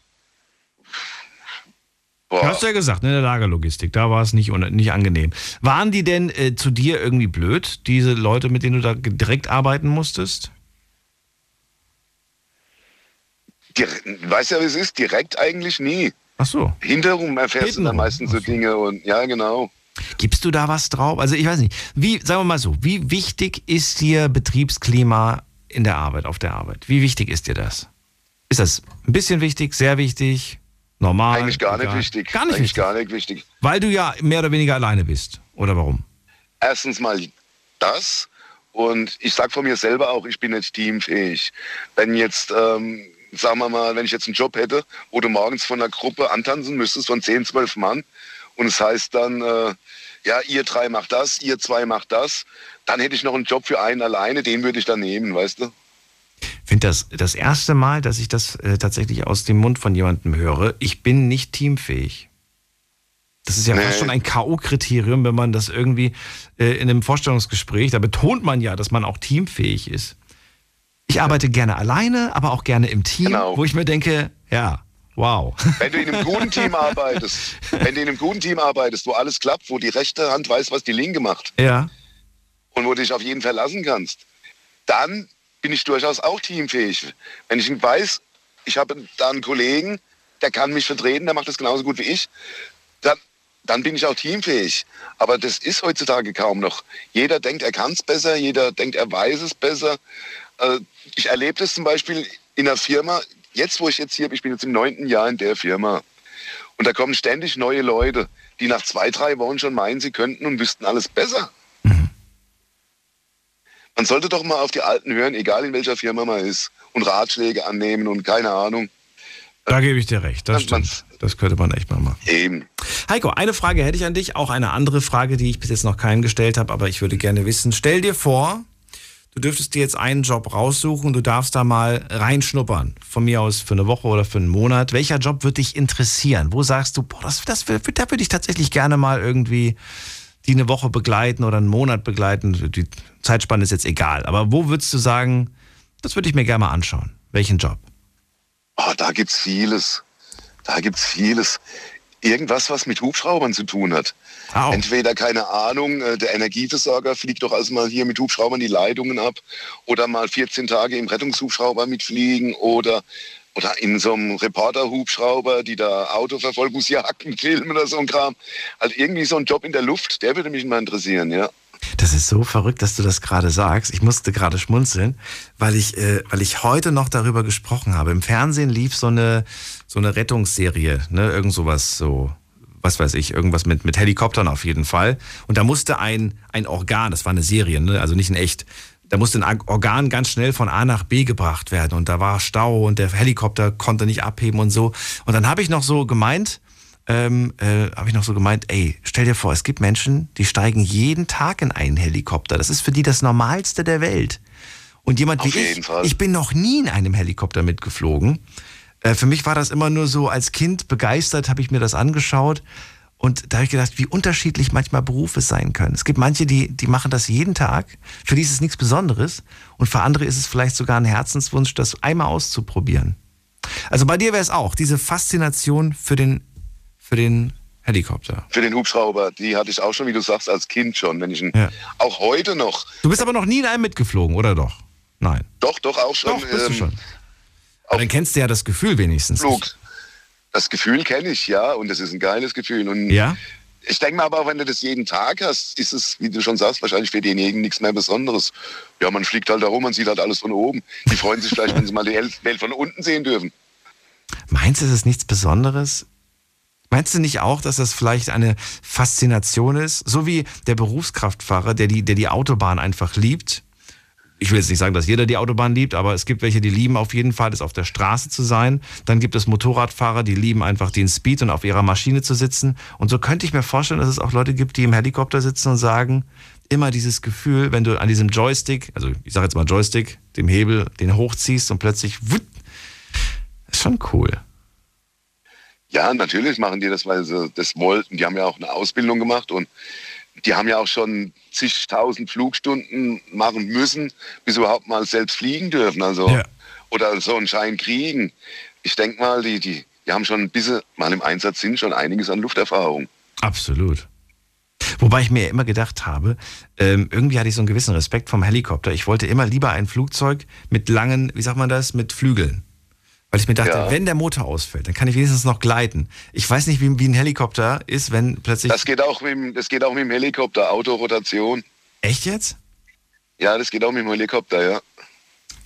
Boah, Du hast ja gesagt, ne, in der Lagerlogistik, da war es nicht, nicht angenehm. Waren die denn äh, zu dir irgendwie blöd, diese Leute, mit denen du da direkt arbeiten musstest? dir- weißt ja, wie es ist, direkt eigentlich nie. Ach so. Hinterrum erfährst du Hintenrum, dann meistens so. Dinge und ja, genau. Gibst du da was drauf? Also ich weiß nicht. Wie, sagen wir mal so, wie wichtig ist dir Betriebsklima in der Arbeit, auf der Arbeit? Wie wichtig ist dir das? Ist das ein bisschen wichtig, sehr wichtig, normal? Eigentlich gar nicht egal? wichtig. Gar nicht Eigentlich wichtig. gar nicht wichtig. Weil du ja mehr oder weniger alleine bist. Oder warum? Erstens mal das und ich sag von mir selber auch, ich bin nicht teamfähig. Wenn jetzt, ähm, sagen wir mal, wenn ich jetzt einen Job hätte, wo du morgens von einer Gruppe antanzen müsstest, von 10, 12 Mann und es heißt dann, äh, ja, ihr drei macht das, ihr zwei macht das, dann hätte ich noch einen Job für einen alleine, den würde ich dann nehmen, weißt du? Ich finde das das erste Mal, dass ich das äh, tatsächlich aus dem Mund von jemandem höre. Ich bin nicht teamfähig. Das ist ja Nee. fast schon ein K.O.-Kriterium, wenn man das irgendwie äh, in einem Vorstellungsgespräch, da betont man ja, dass man auch teamfähig ist. Ich arbeite gerne alleine, aber auch gerne im Team, Genau. wo ich mir denke, ja, wow. Wenn du in einem guten Team arbeitest, <laughs> wenn du in einem guten Team arbeitest, wo alles klappt, wo die rechte Hand weiß, was die linke macht, ja, und wo du dich auf jeden verlassen kannst, dann bin ich durchaus auch teamfähig. Wenn ich weiß, ich habe da einen Kollegen, der kann mich vertreten, der macht das genauso gut wie ich, dann, dann bin ich auch teamfähig. Aber das ist heutzutage kaum noch. Jeder denkt, er kann es besser, jeder denkt, er weiß es besser. Äh, Ich erlebe das zum Beispiel in einer Firma, jetzt, wo ich jetzt hier bin, ich bin jetzt im neunten Jahr in der Firma. Und da kommen ständig neue Leute, die nach zwei, drei Wochen schon meinen, sie könnten und wüssten alles besser. Man sollte doch mal auf die Alten hören, egal in welcher Firma man ist, und Ratschläge annehmen und keine Ahnung. Da gebe ich dir recht, das stimmt. Das könnte man echt mal machen. Eben. Heiko, eine Frage hätte ich an dich, auch eine andere Frage, die ich bis jetzt noch keinen gestellt habe, aber ich würde gerne wissen. Stell dir vor, du dürftest dir jetzt einen Job raussuchen du darfst da mal reinschnuppern. Von mir aus für eine Woche oder für einen Monat. Welcher Job würde dich interessieren? Wo sagst du, boah, das, das, wür- da würde ich tatsächlich gerne mal irgendwie die eine Woche begleiten oder einen Monat begleiten. Die Zeitspanne ist jetzt egal. Aber wo würdest du sagen, das würde ich mir gerne mal anschauen? Welchen Job? Oh, da gibt's vieles. Da gibt's vieles. Irgendwas, was mit Hubschraubern zu tun hat. Au. Entweder, keine Ahnung, äh, der Energieversorger fliegt doch also mal hier mit Hubschraubern die Leitungen ab oder mal 14 Tage im Rettungshubschrauber mitfliegen oder, oder in so einem Reporter-Hubschrauber, die da Autoverfolgungsjagden <laughs> filmen oder so ein Kram. Halt irgendwie so ein Job in der Luft, der würde mich mal interessieren, ja. Das ist so verrückt, dass du das gerade sagst. Ich musste gerade schmunzeln, weil ich, äh, weil ich heute noch darüber gesprochen habe. Im Fernsehen lief so eine, so eine Rettungsserie, ne, irgend sowas, so, was weiß ich, irgendwas mit, mit Helikoptern auf jeden Fall. Und da musste ein, ein Organ, das war eine Serie, ne, also nicht in echt, da musste ein Organ ganz schnell von A nach B gebracht werden und da war Stau und der Helikopter konnte nicht abheben und so. Und dann habe ich noch so gemeint, ähm, äh, habe ich noch so gemeint, ey, stell dir vor, es gibt Menschen, die steigen jeden Tag in einen Helikopter. Das ist für die das Normalste der Welt. Und jemand Auf wie ich, Fall. ich bin noch nie in einem Helikopter mitgeflogen. Äh, für mich war das immer nur so, als Kind begeistert habe ich mir das angeschaut. Und da habe ich gedacht, wie unterschiedlich manchmal Berufe sein können. Es gibt manche, die, die machen das jeden Tag. Für die ist es nichts Besonderes. Und für andere ist es vielleicht sogar ein Herzenswunsch, das einmal auszuprobieren. Also bei dir wäre es auch, diese Faszination für den, für den Helikopter. Für den Hubschrauber, die hatte ich auch schon, wie du sagst, als Kind schon. Wenn ich ihn, Ja. Auch heute noch. Du bist aber noch nie in einem mitgeflogen, oder doch? Nein. Doch, doch, auch schon. Doch, bist du ähm, schon. Aber dann kennst du ja das Gefühl wenigstens. Flug. Das Gefühl kenne ich, ja, und das ist ein geiles Gefühl. Und Ja? ich denke mal aber, auch wenn du das jeden Tag hast, ist es, wie du schon sagst, wahrscheinlich für denjenigen nichts mehr Besonderes. Ja, man fliegt halt da rum, man sieht halt alles von oben. Die freuen sich vielleicht, wenn sie mal die El- Welt von unten sehen dürfen. Meinst du, es ist nichts Besonderes? Meinst du nicht auch, dass das vielleicht eine Faszination ist? So wie der Berufskraftfahrer, der die, der die Autobahn einfach liebt. Ich will jetzt nicht sagen, dass jeder die Autobahn liebt, aber es gibt welche, die lieben auf jeden Fall, es auf der Straße zu sein. Dann gibt es Motorradfahrer, die lieben einfach den Speed und auf ihrer Maschine zu sitzen. Und so könnte ich mir vorstellen, dass es auch Leute gibt, die im Helikopter sitzen und sagen, immer dieses Gefühl, wenn du an diesem Joystick, also ich sage jetzt mal Joystick, dem Hebel, den hochziehst und plötzlich, wutt, ist schon cool. Ja, natürlich machen die das, weil sie das wollten. Die haben ja auch eine Ausbildung gemacht und die haben ja auch schon zigtausend Flugstunden machen müssen, bis sie überhaupt mal selbst fliegen dürfen. Also, Ja. Oder so einen Schein kriegen. Ich denke mal, die, die, die haben schon, bis sie mal im Einsatz sind, schon einiges an Lufterfahrung. Absolut. Wobei ich mir immer gedacht habe, ähm, irgendwie hatte ich so einen gewissen Respekt vom Helikopter. Ich wollte immer lieber ein Flugzeug mit langen, wie sagt man das, mit Flügeln. Weil ich mir dachte, Ja. wenn der Motor ausfällt, dann kann ich wenigstens noch gleiten. Ich weiß nicht, wie, wie ein Helikopter ist, wenn plötzlich. Das geht auch mit, dem- das geht auch mit dem Helikopter, Autorotation. Echt jetzt? Ja, das geht auch mit dem Helikopter, ja.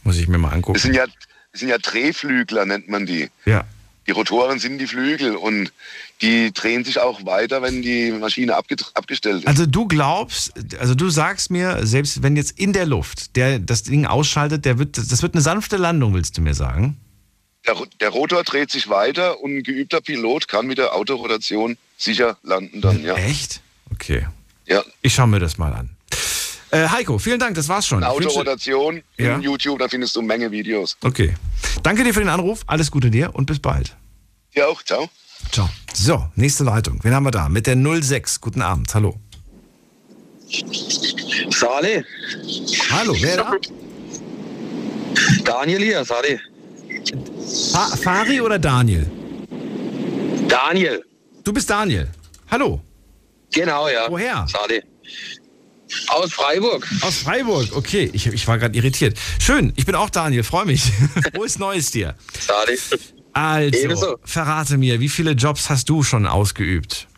Muss ich mir mal angucken. Das sind ja, das sind ja Drehflügler, nennt man die. ja. Die Rotoren sind die Flügel und die drehen sich auch weiter, wenn die Maschine abgestellt ist. Also du glaubst, also du sagst mir, selbst wenn jetzt in der Luft der das Ding ausschaltet, der wird, das wird eine sanfte Landung, willst du mir sagen? Der, der Rotor dreht sich weiter und ein geübter Pilot kann mit der Autorotation sicher landen dann, ja. Echt? Okay. ja. Ich schaue mir das mal an. Äh, Heiko, vielen Dank, das war's schon. Autorotation Ja. in YouTube, da findest du eine Menge Videos. Okay. Danke dir für den Anruf. Alles Gute dir und bis bald. Ja auch, ciao. Ciao. So, nächste Leitung. Wen haben wir da? Mit der 06. Guten Abend. Hallo. Sali, Hallo, wer da? Daniel hier, Sali. Fa Fari oder Daniel? Daniel, Du bist Daniel. Hallo. genau, ja. Woher? Sali. Aus Freiburg. Aus Freiburg. Okay, ich, ich war gerade irritiert. Schön, ich bin auch Daniel. Freue mich. <laughs> Frohes Neues dir. Sali. Also, Ebenso. verrate mir, wie viele Jobs hast du schon ausgeübt?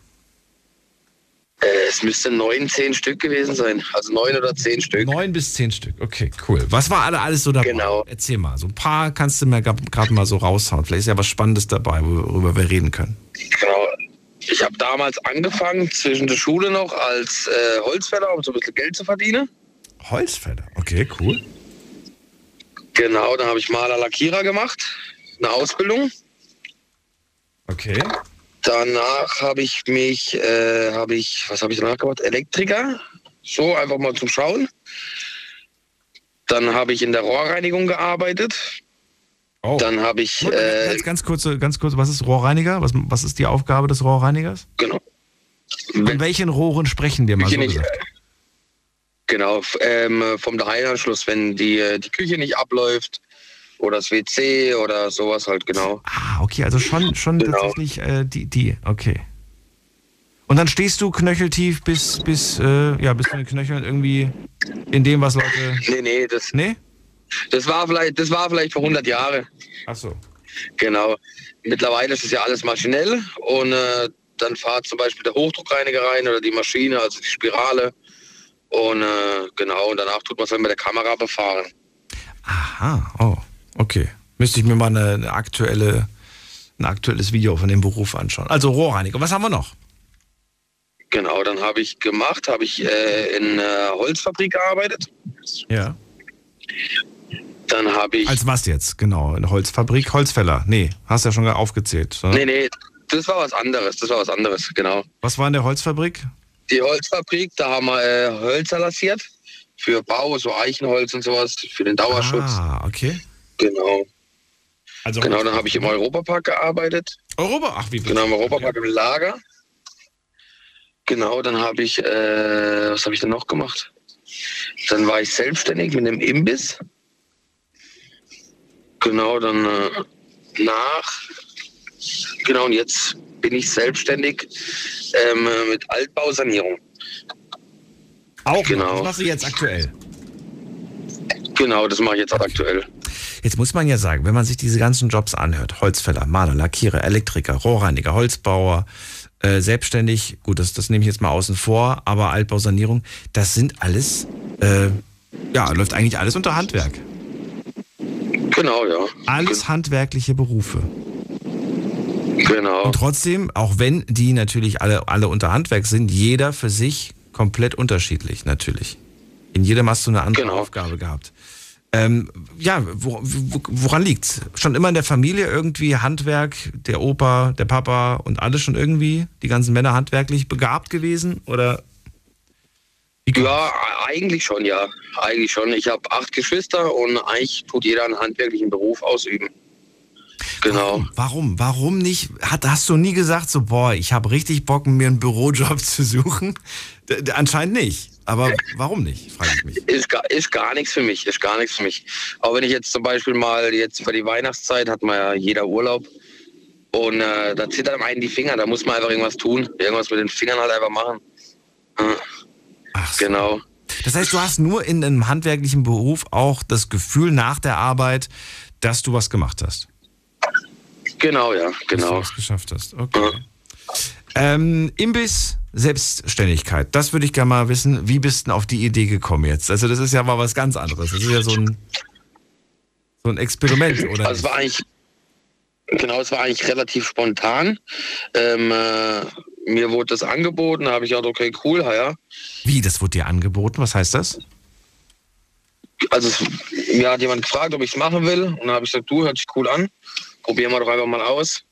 Äh, es müsste neun, zehn Stück gewesen sein. Also neun oder zehn Stück. Neun bis zehn Stück, okay, cool. Was war alle, alles so dabei? Genau. Erzähl mal, so ein paar kannst du mir gerade mal so raushauen. Vielleicht ist ja was Spannendes dabei, worüber wir reden können. Genau. Ich habe damals angefangen, zwischen der Schule noch als äh, Holzfäller, um so ein bisschen Geld zu verdienen. Holzfäller, okay, cool. Genau, dann habe ich Maler Lackierer gemacht, eine Ausbildung. Okay. Danach habe ich mich, äh, habe ich, was habe ich danach gemacht? Elektriker, so einfach mal zum Schauen. Dann habe ich in der Rohrreinigung gearbeitet. Oh. Dann habe ich, äh, ganz, ganz kurz, ganz kurz, was ist Rohrreiniger? Was, was ist die Aufgabe des Rohrreinigers? genau, Von welchen Rohren sprechen wir mal so nicht, genau, ähm, vom Dreianschluss, wenn die, äh, die Küche nicht abläuft oder das WC oder sowas halt, genau. Ah, okay, also schon, schon Genau. tatsächlich äh, die, die, okay. Und dann stehst du knöcheltief bis, bis, äh, ja, bis zu den Knöcheln irgendwie in dem, was Leute. Nee, nee, das, Nee? das war vielleicht, das war vielleicht vor 100 Jahre. Ach so. Genau. Mittlerweile ist es ja alles maschinell und äh, dann fahrt zum Beispiel der Hochdruckreiniger rein oder die Maschine, also die Spirale. Und äh, genau, und danach tut man es dann mit der Kamera befahren. Aha, oh, okay. Müsste ich mir mal eine, eine aktuelle, ein aktuelles Video von dem Beruf anschauen. Also Rohrreiniger. Was haben wir noch? Genau, dann habe ich gemacht, habe ich äh, in einer Holzfabrik gearbeitet. Ja. Dann habe ich. Als was jetzt? Genau, eine Holzfabrik, Holzfäller. Nee, hast ja schon aufgezählt. oder? nee, nee, das war was anderes. Das war was anderes, genau. Was war in der Holzfabrik? Die Holzfabrik, da haben wir äh, Hölzer lassiert. Für Bau, so Eichenholz und sowas, für den Dauerschutz. Ah, okay. Genau. Also Genau, dann habe ich im Europapark gearbeitet. Europa, ach wie Genau, im Europapark im Lager. Genau, dann habe ich, äh, was habe ich denn noch gemacht? Dann war ich selbstständig mit einem Imbiss. Genau, dann äh, nach. Genau, und jetzt bin ich selbstständig ähm, mit Altbausanierung. Auch Genau. Das machst du jetzt aktuell. Genau, das mache ich jetzt aktuell. Jetzt muss man ja sagen, wenn man sich diese ganzen Jobs anhört, Holzfäller, Maler, Lackierer, Elektriker, Rohrreiniger, Holzbauer, äh, selbstständig, gut, das, das nehme ich jetzt mal außen vor, aber Altbausanierung, das sind alles, äh, ja, läuft eigentlich alles unter Handwerk. Genau, ja. Alles handwerkliche Berufe. Genau. Und trotzdem, auch wenn die natürlich alle, alle unter Handwerk sind, jeder für sich komplett unterschiedlich, natürlich. In jedem hast du eine andere Genau. Aufgabe gehabt. Ähm, ja, wo, wo, woran liegt's? Schon immer in der Familie irgendwie Handwerk, der Opa, der Papa und alle schon irgendwie, die ganzen Männer handwerklich begabt gewesen? Oder Ja, eigentlich schon, ja. Eigentlich schon. Ich habe acht Geschwister und eigentlich tut jeder einen handwerklichen Beruf ausüben. Genau. warum? Warum nicht? Hat, hast du nie gesagt, so, boah, ich habe richtig Bock, mir einen Bürojob <laughs> zu suchen? D anscheinend nicht. Aber warum nicht, frage ich mich. Ist gar, ist gar nichts für mich, ist gar nichts für mich. Auch wenn ich jetzt zum Beispiel mal jetzt für die Weihnachtszeit hat man ja jeder Urlaub und äh, da zittert einem die Finger, da muss man einfach irgendwas tun, irgendwas mit den Fingern halt einfach machen. Äh, Ach so. Genau. Das heißt, du hast nur in einem handwerklichen Beruf auch das Gefühl nach der Arbeit, dass du was gemacht hast. Genau, ja, Dass du genau. was geschafft hast. Okay. Ähm, Imbiss, Selbstständigkeit. Das würde ich gerne mal wissen. Wie bist du auf die Idee gekommen jetzt? Also, das ist ja mal was ganz anderes. Das ist ja so ein, so ein Experiment, oder? Also es war eigentlich, genau, es war eigentlich relativ spontan. Ähm, äh, mir wurde das angeboten, da habe ich gedacht, okay, cool, ja. Wie, das wurde dir angeboten? Was heißt das? Also es, mir hat jemand gefragt, ob ich es machen will und dann habe ich gesagt, du, hört sich cool an, probieren wir doch einfach mal aus.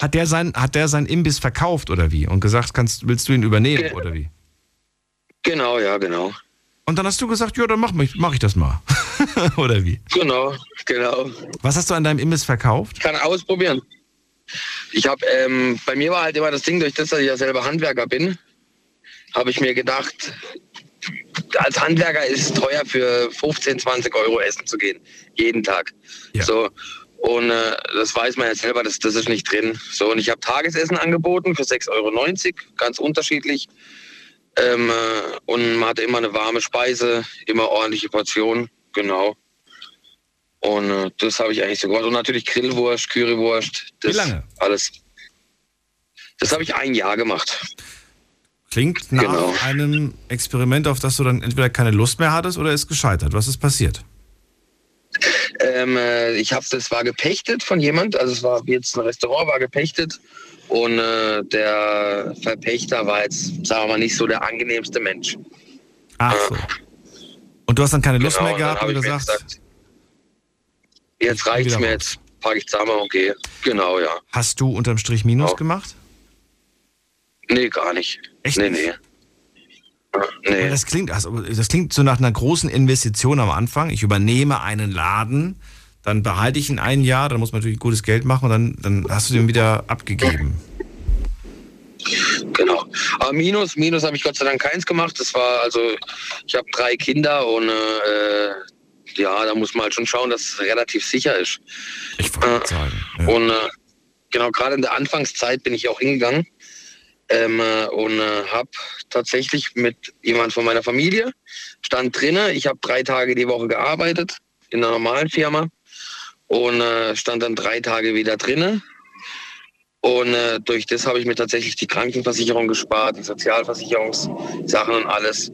Hat der sein, hat der sein Imbiss verkauft oder wie? Und gesagt, kannst, willst du ihn übernehmen Ge- oder wie? Genau, ja, genau. Und dann hast du gesagt, ja, dann mach, ich- mach ich das mal. <laughs> oder wie? Genau, genau. Was hast du an deinem Imbiss verkauft? Ich kann ausprobieren. Ich habe, ähm, bei mir war halt immer das Ding, durch das, dass ich ja selber Handwerker bin, habe ich mir gedacht, als Handwerker ist es teuer für 15, 20 Euro essen zu gehen. Jeden Tag. Ja. So. Und äh, das weiß man ja selber, das, das ist nicht drin. So, und ich habe Tagesessen angeboten für 6,90 Euro, ganz unterschiedlich. Ähm, äh, und man hatte immer eine warme Speise, immer ordentliche Portionen, genau. Und äh, das habe ich eigentlich so gemacht. Und natürlich Grillwurst, Currywurst. Das Wie lange? Alles. Das habe ich ein Jahr gemacht. Klingt nach Genau. einem Experiment, auf das du dann entweder keine Lust mehr hattest oder ist gescheitert. Was ist passiert? Ähm, äh, ich habe das war gepechtet von jemand, also es war wie jetzt ein Restaurant, war gepechtet und äh, der Verpächter war jetzt, sagen wir mal, nicht so der angenehmste Mensch. Ach so. Und du hast dann keine Lust Genau, mehr gehabt ich mir gesagt, Jetzt reicht's mir, jetzt packe ich zusammen und gehe. Genau, ja. hast du unterm Strich Minus Ja. gemacht? Nee, gar nicht. Echt Nee, nee. Nee. Das klingt, also, das klingt so nach einer großen Investition am Anfang. Ich übernehme einen Laden, dann behalte ich ihn ein Jahr, dann muss man natürlich gutes Geld machen und dann, dann hast du den wieder abgegeben. Genau. Aber Minus, Minus habe ich Gott sei Dank keins gemacht. Das war also, ich habe drei Kinder und äh, ja, da muss man halt schon schauen, dass es relativ sicher ist. Ich wollte gerade sagen. Ja. Und äh, genau, gerade in der Anfangszeit bin ich auch hingegangen ähm, äh, und äh, habe tatsächlich mit jemand von meiner Familie stand drinne. Ich habe drei Tage die Woche gearbeitet in einer normalen Firma und äh, stand dann drei Tage wieder drinne. Und äh, durch das habe ich mir tatsächlich die Krankenversicherung gespart, die Sozialversicherungssachen und alles.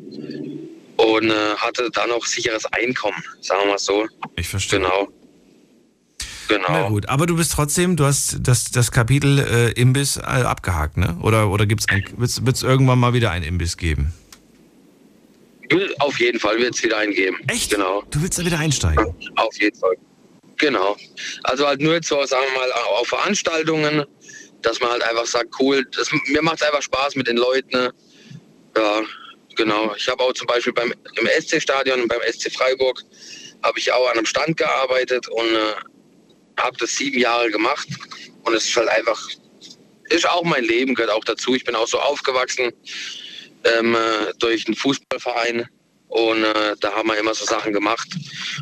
Und äh, hatte dann auch sicheres Einkommen, sagen wir mal so. Ich verstehe. Genau. Genau. Na gut, aber du bist trotzdem, du hast das, das Kapitel äh, Imbiss äh, abgehakt, ne? Oder, oder gibt's wird's, wird's irgendwann mal wieder ein Imbiss geben? Auf jeden Fall wird es wieder eingeben. Echt? Genau. Du willst da wieder einsteigen? Auf jeden Fall. Genau. Also halt nur jetzt so, sagen wir mal, auf Veranstaltungen, dass man halt einfach sagt, cool, das, mir macht es einfach Spaß mit den Leuten. ne? Ja, genau. Ich habe auch zum Beispiel beim im SC-Stadion, beim SC Freiburg, habe ich auch an einem Stand gearbeitet und äh, habe das sieben Jahre gemacht. Und es ist halt einfach, ist auch mein Leben, gehört auch dazu. Ich bin auch so aufgewachsen ähm, äh, durch einen Fußballverein. Und äh, da haben wir immer so Sachen gemacht.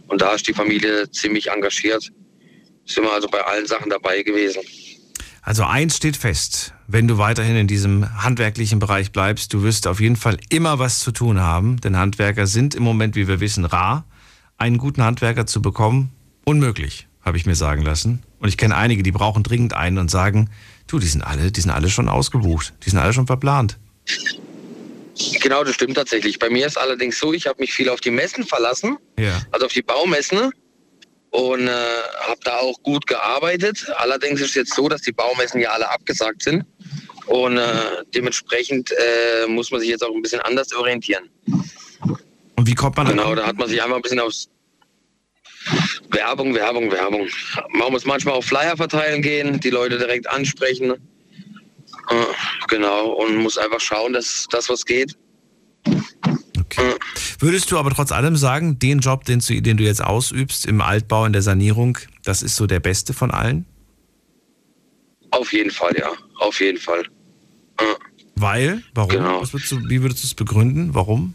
Und da ist die Familie ziemlich engagiert. Sind wir also bei allen Sachen dabei gewesen. Also eins steht fest, wenn du weiterhin in diesem handwerklichen Bereich bleibst, du wirst auf jeden Fall immer was zu tun haben, denn Handwerker sind im Moment, wie wir wissen, rar. Einen guten Handwerker zu bekommen, unmöglich, habe ich mir sagen lassen. Und ich kenne einige, die brauchen dringend einen und sagen, du, die sind alle, die sind alle schon ausgebucht, die sind alle schon verplant. Genau, das stimmt tatsächlich. Bei mir ist allerdings so, ich habe mich viel auf die Messen verlassen, Ja. also auf die Baumessen. Und äh, habe da auch gut gearbeitet. Allerdings ist es jetzt so, dass die Baumessen ja alle abgesagt sind. Und äh, dementsprechend äh, muss man sich jetzt auch ein bisschen anders orientieren. Und wie kommt man? Genau, da hat man sich einfach ein bisschen aufs Werbung, Werbung, Werbung. Man muss manchmal auf Flyer verteilen gehen, die Leute direkt ansprechen. Äh, genau, und muss einfach schauen, dass das was geht. Okay. Würdest du aber trotz allem sagen, den Job, den du, den du jetzt ausübst im Altbau, in der Sanierung, das ist so der beste von allen? Auf jeden Fall, ja. Auf jeden Fall. Äh, Weil? Warum? Genau. Du, wie würdest du es begründen? Warum?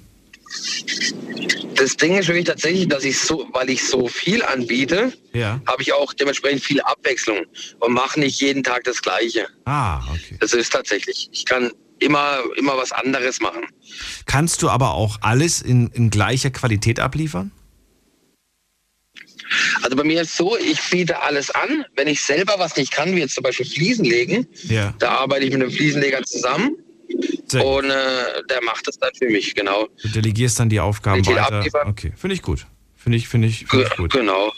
Das Ding ist wirklich tatsächlich, dass ich so, weil ich so viel anbiete, Ja. habe ich auch dementsprechend viel Abwechslung und mache nicht jeden Tag das Gleiche. Ah, okay. Das ist tatsächlich. Ich kann immer, immer was anderes machen. Kannst du aber auch alles in, in gleicher Qualität abliefern? Also bei mir ist so, ich biete alles an. Wenn ich selber was nicht kann, wie jetzt zum Beispiel Fliesen legen, Ja. da arbeite ich mit einem Fliesenleger zusammen Sehr und äh, der macht das dann für mich, genau. Du delegierst dann die Aufgaben die weiter. abliefern- Okay, finde ich gut. Finde ich, finde ich, finde ich gut. Genau.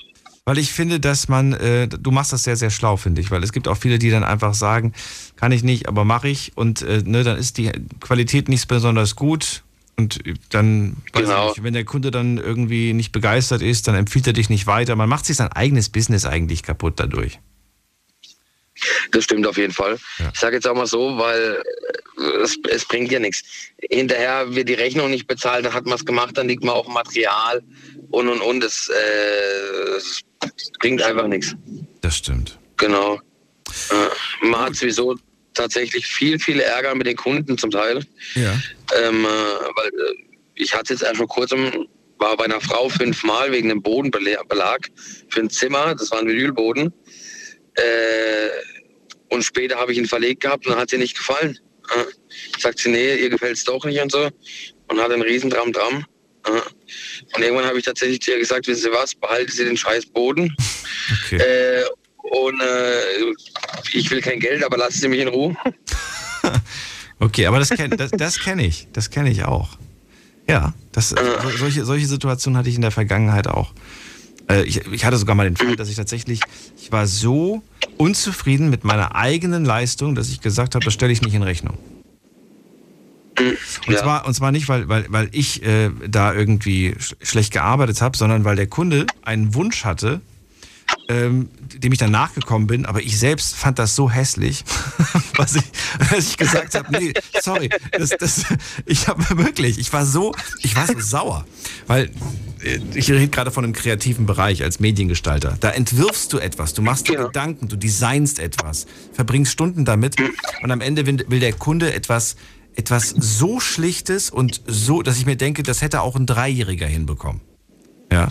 Weil ich finde, dass man, äh, du machst das sehr, sehr schlau, finde ich, weil es gibt auch viele, die dann einfach sagen, kann ich nicht, aber mache ich und äh, ne, dann ist die Qualität nicht besonders gut und dann, weiß Genau. ich nicht, wenn der Kunde dann irgendwie nicht begeistert ist, dann empfiehlt er dich nicht weiter. Man macht sich sein eigenes Business eigentlich kaputt dadurch. Das stimmt auf jeden Fall. Ja. Ich sage jetzt auch mal so, weil es, es bringt ja nichts. Hinterher wird die Rechnung nicht bezahlt, dann hat man es gemacht, dann liegt man auf dem Material und und und. Es, äh, es bringt einfach nichts. Das stimmt. Genau. Äh, man hat sowieso tatsächlich viel, viel Ärger mit den Kunden zum Teil. Ja. Ähm, äh, weil äh, ich hatte jetzt erst vor kurzem, war bei einer Frau fünfmal wegen einem Bodenbelag für ein Zimmer, das war ein Vinylboden. Äh, und später habe ich ihn verlegt gehabt und dann hat sie nicht gefallen. Äh, sagt sie, nee, ihr gefällt es doch nicht und so. Und hat einen riesen Dram Dram. Äh, und irgendwann habe ich tatsächlich zu ihr gesagt, wissen Sie was, behalten Sie den scheiß Boden. Okay. Äh, und äh, ich will kein Geld, aber lassen Sie mich in Ruhe. <laughs> Okay, aber das kenne das, das kenn ich. Das kenne ich auch. Ja, das, so, solche, solche Situationen hatte ich in der Vergangenheit auch. Äh, ich, ich hatte sogar mal den Fall, dass ich tatsächlich, ich war so unzufrieden mit meiner eigenen Leistung, dass ich gesagt habe, das stelle ich nicht in Rechnung. Und, Ja. zwar, und zwar nicht, weil, weil, weil ich äh, da irgendwie sch schlecht gearbeitet habe, sondern weil der Kunde einen Wunsch hatte, ähm, dem ich dann nachgekommen bin, aber ich selbst fand das so hässlich, <laughs> was ich, dass ich gesagt habe, nee, sorry, das, das, ich habe wirklich, ich war so, ich war so sauer, weil ich rede gerade von einem kreativen Bereich als Mediengestalter. Da entwirfst du etwas, du machst dir Gedanken, du designst etwas, verbringst Stunden damit und am Ende will, der Kunde etwas, etwas so Schlichtes und so, dass ich mir denke, das hätte auch ein Dreijähriger hinbekommen. Ja.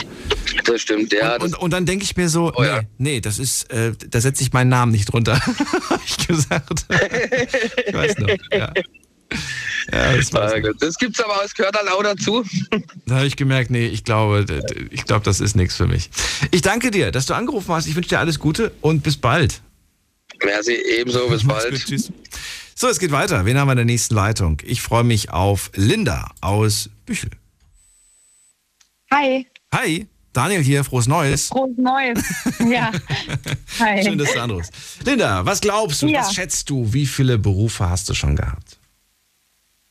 Das stimmt, ja. Und, und, und dann denke ich mir so, nee, nee, das ist, äh, da setze ich meinen Namen nicht drunter. <laughs> Hab ich gesagt. <laughs> ich weiß noch, ja. Ja, das, gut. das gibt's aber, es gehört dann auch dazu. Da habe ich gemerkt, nee, ich glaube, ich glaube, das ist nichts für mich. Ich danke dir, dass du angerufen hast. Ich wünsche dir alles Gute und bis bald. Merci, ebenso, bis <laughs> bald. gut, tschüss. So, es geht weiter. Wen haben wir in der nächsten Leitung? Ich freue mich auf Linda aus Büchel. Hi, Hi, Daniel hier, frohes Neues. frohes Neues. <laughs> ja. Hi. Schön, dass du anrufst. Linda, was glaubst du, Ja. was schätzt du, wie viele Berufe hast du schon gehabt?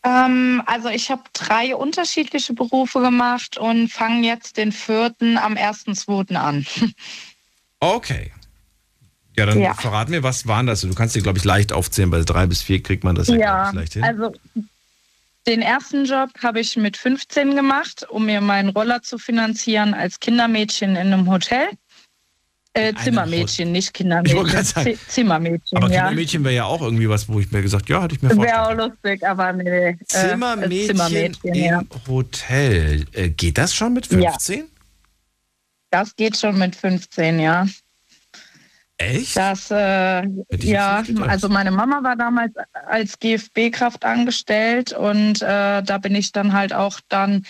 Ähm, also ich habe drei unterschiedliche Berufe gemacht und fange jetzt den vierten am 1.2. an. <laughs> Okay. Ja, dann Ja. verrat mir, was waren das? Du kannst dir, glaube ich, leicht aufzählen, weil drei bis vier kriegt man das ja, ich, leicht hin. also den ersten Job habe ich mit 15 gemacht, um mir meinen Roller zu finanzieren als Kindermädchen in einem Hotel. Äh, Zimmermädchen, nicht Kindermädchen. Z- Zimmermädchen, Aber ja. Kindermädchen wäre ja auch irgendwie was, wo ich mir gesagt, ja, hatte ich mir vorstellen. Wäre auch lustig, aber nee. äh, Zimmermädchen, Zimmermädchen, im ja. Hotel. Äh, geht das schon mit 15? Das geht schon mit 15, ja. Echt? Das, äh, ja, also meine Mama war damals als GFB-Kraft angestellt und äh, da bin ich dann halt auch dann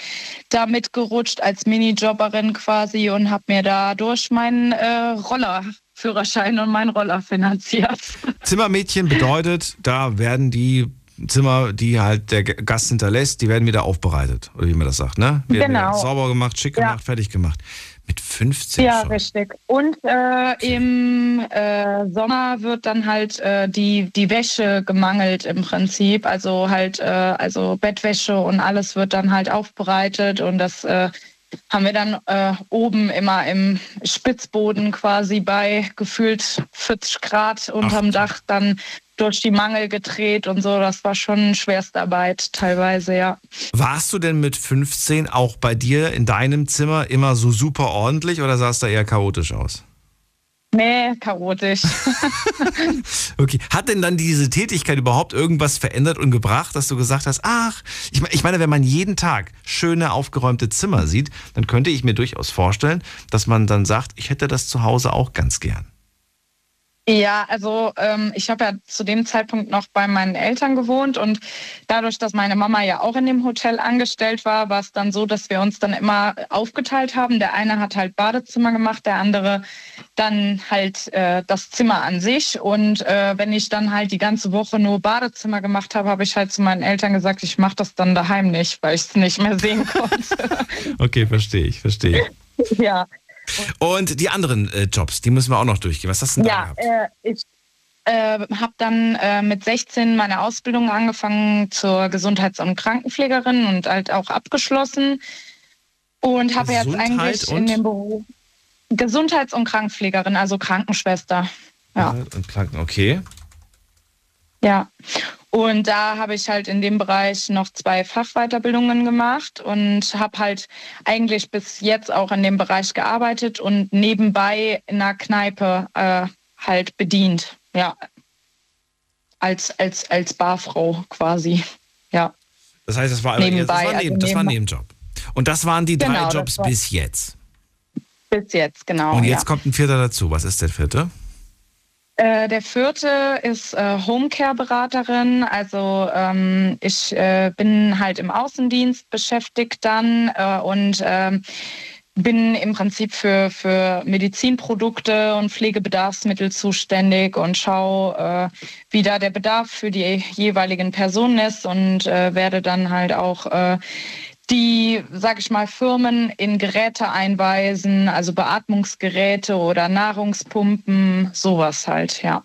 da mitgerutscht als Minijobberin quasi und habe mir dadurch meinen äh, Rollerführerschein und meinen Roller finanziert. <laughs> Zimmermädchen bedeutet, da werden die Zimmer, die halt der Gast hinterlässt, die werden wieder aufbereitet. Oder wie man das sagt, ne? Werden Genau. sauber gemacht, schick Ja. gemacht, fertig gemacht. Mit 15 Ja, schon. richtig. Und äh, im äh, Sommer wird dann halt äh, die, die Wäsche gemangelt im Prinzip. Also halt, äh, also Bettwäsche und alles wird dann halt aufbereitet und das äh, haben wir dann äh, oben immer im Spitzboden quasi bei gefühlt 40 Grad unterm Dach dann durch die Mangel gedreht und so. Das war schon Schwerstarbeit teilweise, ja. Warst du denn mit 15 auch bei dir in deinem Zimmer immer so super ordentlich oder sah es da eher chaotisch aus? Nee, chaotisch. <laughs> Okay. Hat denn dann diese Tätigkeit überhaupt irgendwas verändert und gebracht, dass du gesagt hast, ach, ich, ich meine, wenn man jeden Tag schöne, aufgeräumte Zimmer sieht, dann könnte ich mir durchaus vorstellen, dass man dann sagt, ich hätte das zu Hause auch ganz gern. Ja, also ähm, ich habe ja zu dem Zeitpunkt noch bei meinen Eltern gewohnt und dadurch, dass meine Mama ja auch in dem Hotel angestellt war, war es dann so, dass wir uns dann immer aufgeteilt haben. Der eine hat halt Badezimmer gemacht, der andere dann halt äh, das Zimmer an sich. Und äh, wenn ich dann halt die ganze Woche nur Badezimmer gemacht habe, habe ich halt zu meinen Eltern gesagt, ich mache das dann daheim nicht, weil ich es nicht mehr sehen <laughs> konnte. Okay, verstehe ich, verstehe ich. ja. Und die anderen äh, Jobs, die müssen wir auch noch durchgehen. Was hast du denn da Ja, gehabt? äh, ich äh, habe dann äh, mit 16 meine Ausbildung angefangen zur Gesundheits- und Krankenpflegerin und halt auch abgeschlossen. Und habe jetzt eigentlich in dem Beruf Gesundheits- und Krankenpflegerin, also Krankenschwester. Ja. Und Kranken, okay. Ja, und da habe ich halt in dem Bereich noch zwei Fachweiterbildungen gemacht und habe halt eigentlich bis jetzt auch in dem Bereich gearbeitet und nebenbei in einer Kneipe äh, halt bedient. Ja, als, als, als Barfrau quasi. Ja, Das heißt, das war, eher, das Nebenbei, war, also neben, das war ein nebenbei. Nebenjob. Und das waren die drei Genau, das Jobs bis jetzt. bis jetzt, genau. Und jetzt ja. kommt ein vierter dazu. Was ist der vierte? Äh, der vierte ist äh, Homecare-Beraterin. Also ähm, ich äh, bin halt im Außendienst beschäftigt dann äh, und ähm, bin im Prinzip für, für Medizinprodukte und Pflegebedarfsmittel zuständig und schaue, äh, wie da der Bedarf für die jeweiligen Personen ist und äh, werde dann halt auch äh, die, sag ich mal, Firmen in Geräte einweisen, also Beatmungsgeräte oder Nahrungspumpen, sowas halt, ja.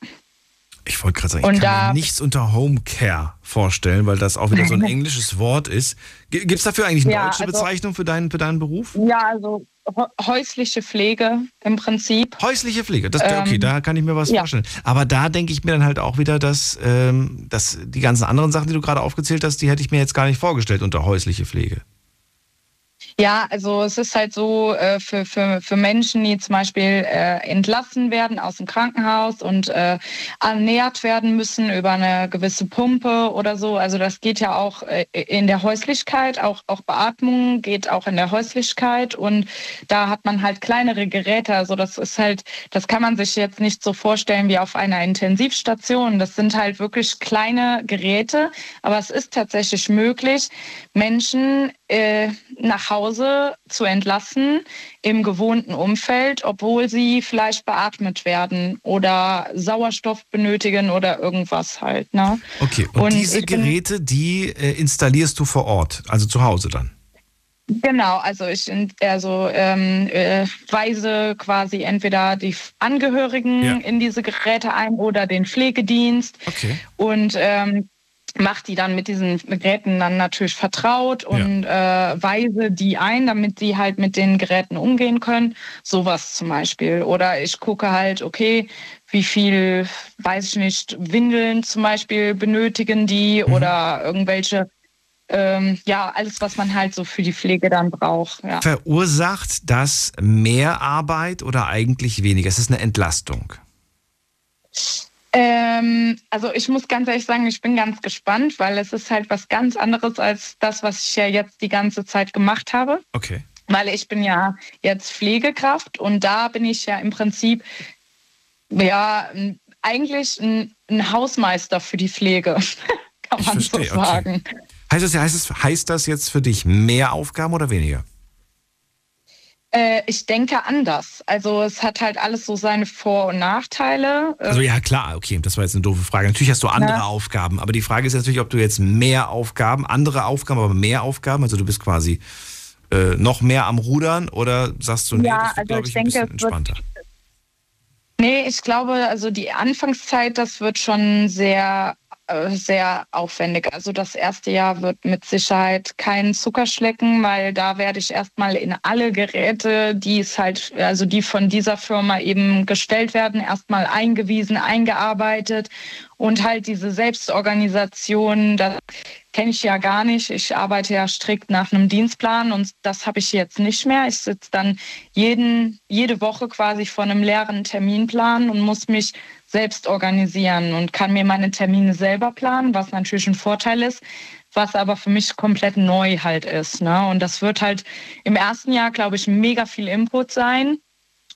Ich wollte gerade sagen, ich und kann mir nichts unter Homecare vorstellen, weil das auch wieder so ein <laughs> englisches Wort ist. Gibt es dafür eigentlich eine ja, deutsche also, Bezeichnung für deinen, für deinen Beruf? Ja, also häusliche Pflege im Prinzip. Häusliche Pflege, das, okay, ähm, da kann ich mir was ja. vorstellen. Aber da denke ich mir dann halt auch wieder, dass, ähm, dass die ganzen anderen Sachen, die du gerade aufgezählt hast, die hätte ich mir jetzt gar nicht vorgestellt unter häusliche Pflege. Ja, also es ist halt so äh, für, für, für Menschen, die zum Beispiel äh, entlassen werden aus dem Krankenhaus und äh, ernährt werden müssen über eine gewisse Pumpe oder so. Also das geht ja auch äh, in der Häuslichkeit, auch, auch Beatmung geht auch in der Häuslichkeit und da hat man halt kleinere Geräte. Also das ist halt, das kann man sich jetzt nicht so vorstellen wie auf einer Intensivstation. Das sind halt wirklich kleine Geräte, aber es ist tatsächlich möglich, Menschen äh, nach Hause zu entlassen im gewohnten Umfeld, obwohl sie vielleicht beatmet werden oder Sauerstoff benötigen oder irgendwas halt. Ne? Okay, und, und diese Geräte, die äh, installierst du vor Ort, also zu Hause dann? Genau, also ich also, ähm, äh, weise quasi entweder die Angehörigen ja. in diese Geräte ein oder den Pflegedienst. Okay. Und ähm, macht die dann mit diesen Geräten dann natürlich vertraut und ja. äh, weise die ein, damit sie halt mit den Geräten umgehen können. Sowas zum Beispiel. Oder ich gucke halt, okay, wie viel, weiß ich nicht, Windeln zum Beispiel benötigen die mhm. oder irgendwelche ähm, ja, alles, was man halt so für die Pflege dann braucht. Ja. Verursacht das mehr Arbeit oder eigentlich weniger? Es ist eine Entlastung. Ähm, also ich muss ganz ehrlich sagen, ich bin ganz gespannt, weil es ist halt was ganz anderes als das, was ich ja jetzt die ganze Zeit gemacht habe. Okay. Weil ich bin ja jetzt Pflegekraft und da bin ich ja im Prinzip ja eigentlich ein, ein Hausmeister für die Pflege, <laughs> kann man so sagen. Okay. Heißt das, heißt, das, heißt das jetzt für dich mehr Aufgaben oder weniger? Äh, ich denke anders. Also es hat halt alles so seine Vor- und Nachteile. Also ja, klar, okay, das war jetzt eine doofe Frage. Natürlich hast du andere ja. Aufgaben, aber die Frage ist natürlich, ob du jetzt mehr Aufgaben, andere Aufgaben, aber mehr Aufgaben, also du bist quasi äh, noch mehr am Rudern oder sagst du, nee, ja, das wird, also ich, ich, ein denke, bisschen entspannter? Nee, ich glaube, also die Anfangszeit, das wird schon sehr sehr aufwendig. Also das erste Jahr wird mit Sicherheit kein Zuckerschlecken, weil da werde ich erstmal in alle Geräte, die es halt, also die von dieser Firma eben gestellt werden, erstmal eingewiesen, eingearbeitet und halt diese Selbstorganisation, das kenne ich ja gar nicht. Ich arbeite ja strikt nach einem Dienstplan und das habe ich jetzt nicht mehr. Ich sitze dann jeden, jede Woche quasi vor einem leeren Terminplan und muss mich selbst organisieren und kann mir meine Termine selber planen, was natürlich ein Vorteil ist, was aber für mich komplett neu halt ist. Ne? Und das wird halt im ersten Jahr, glaube ich, mega viel Input sein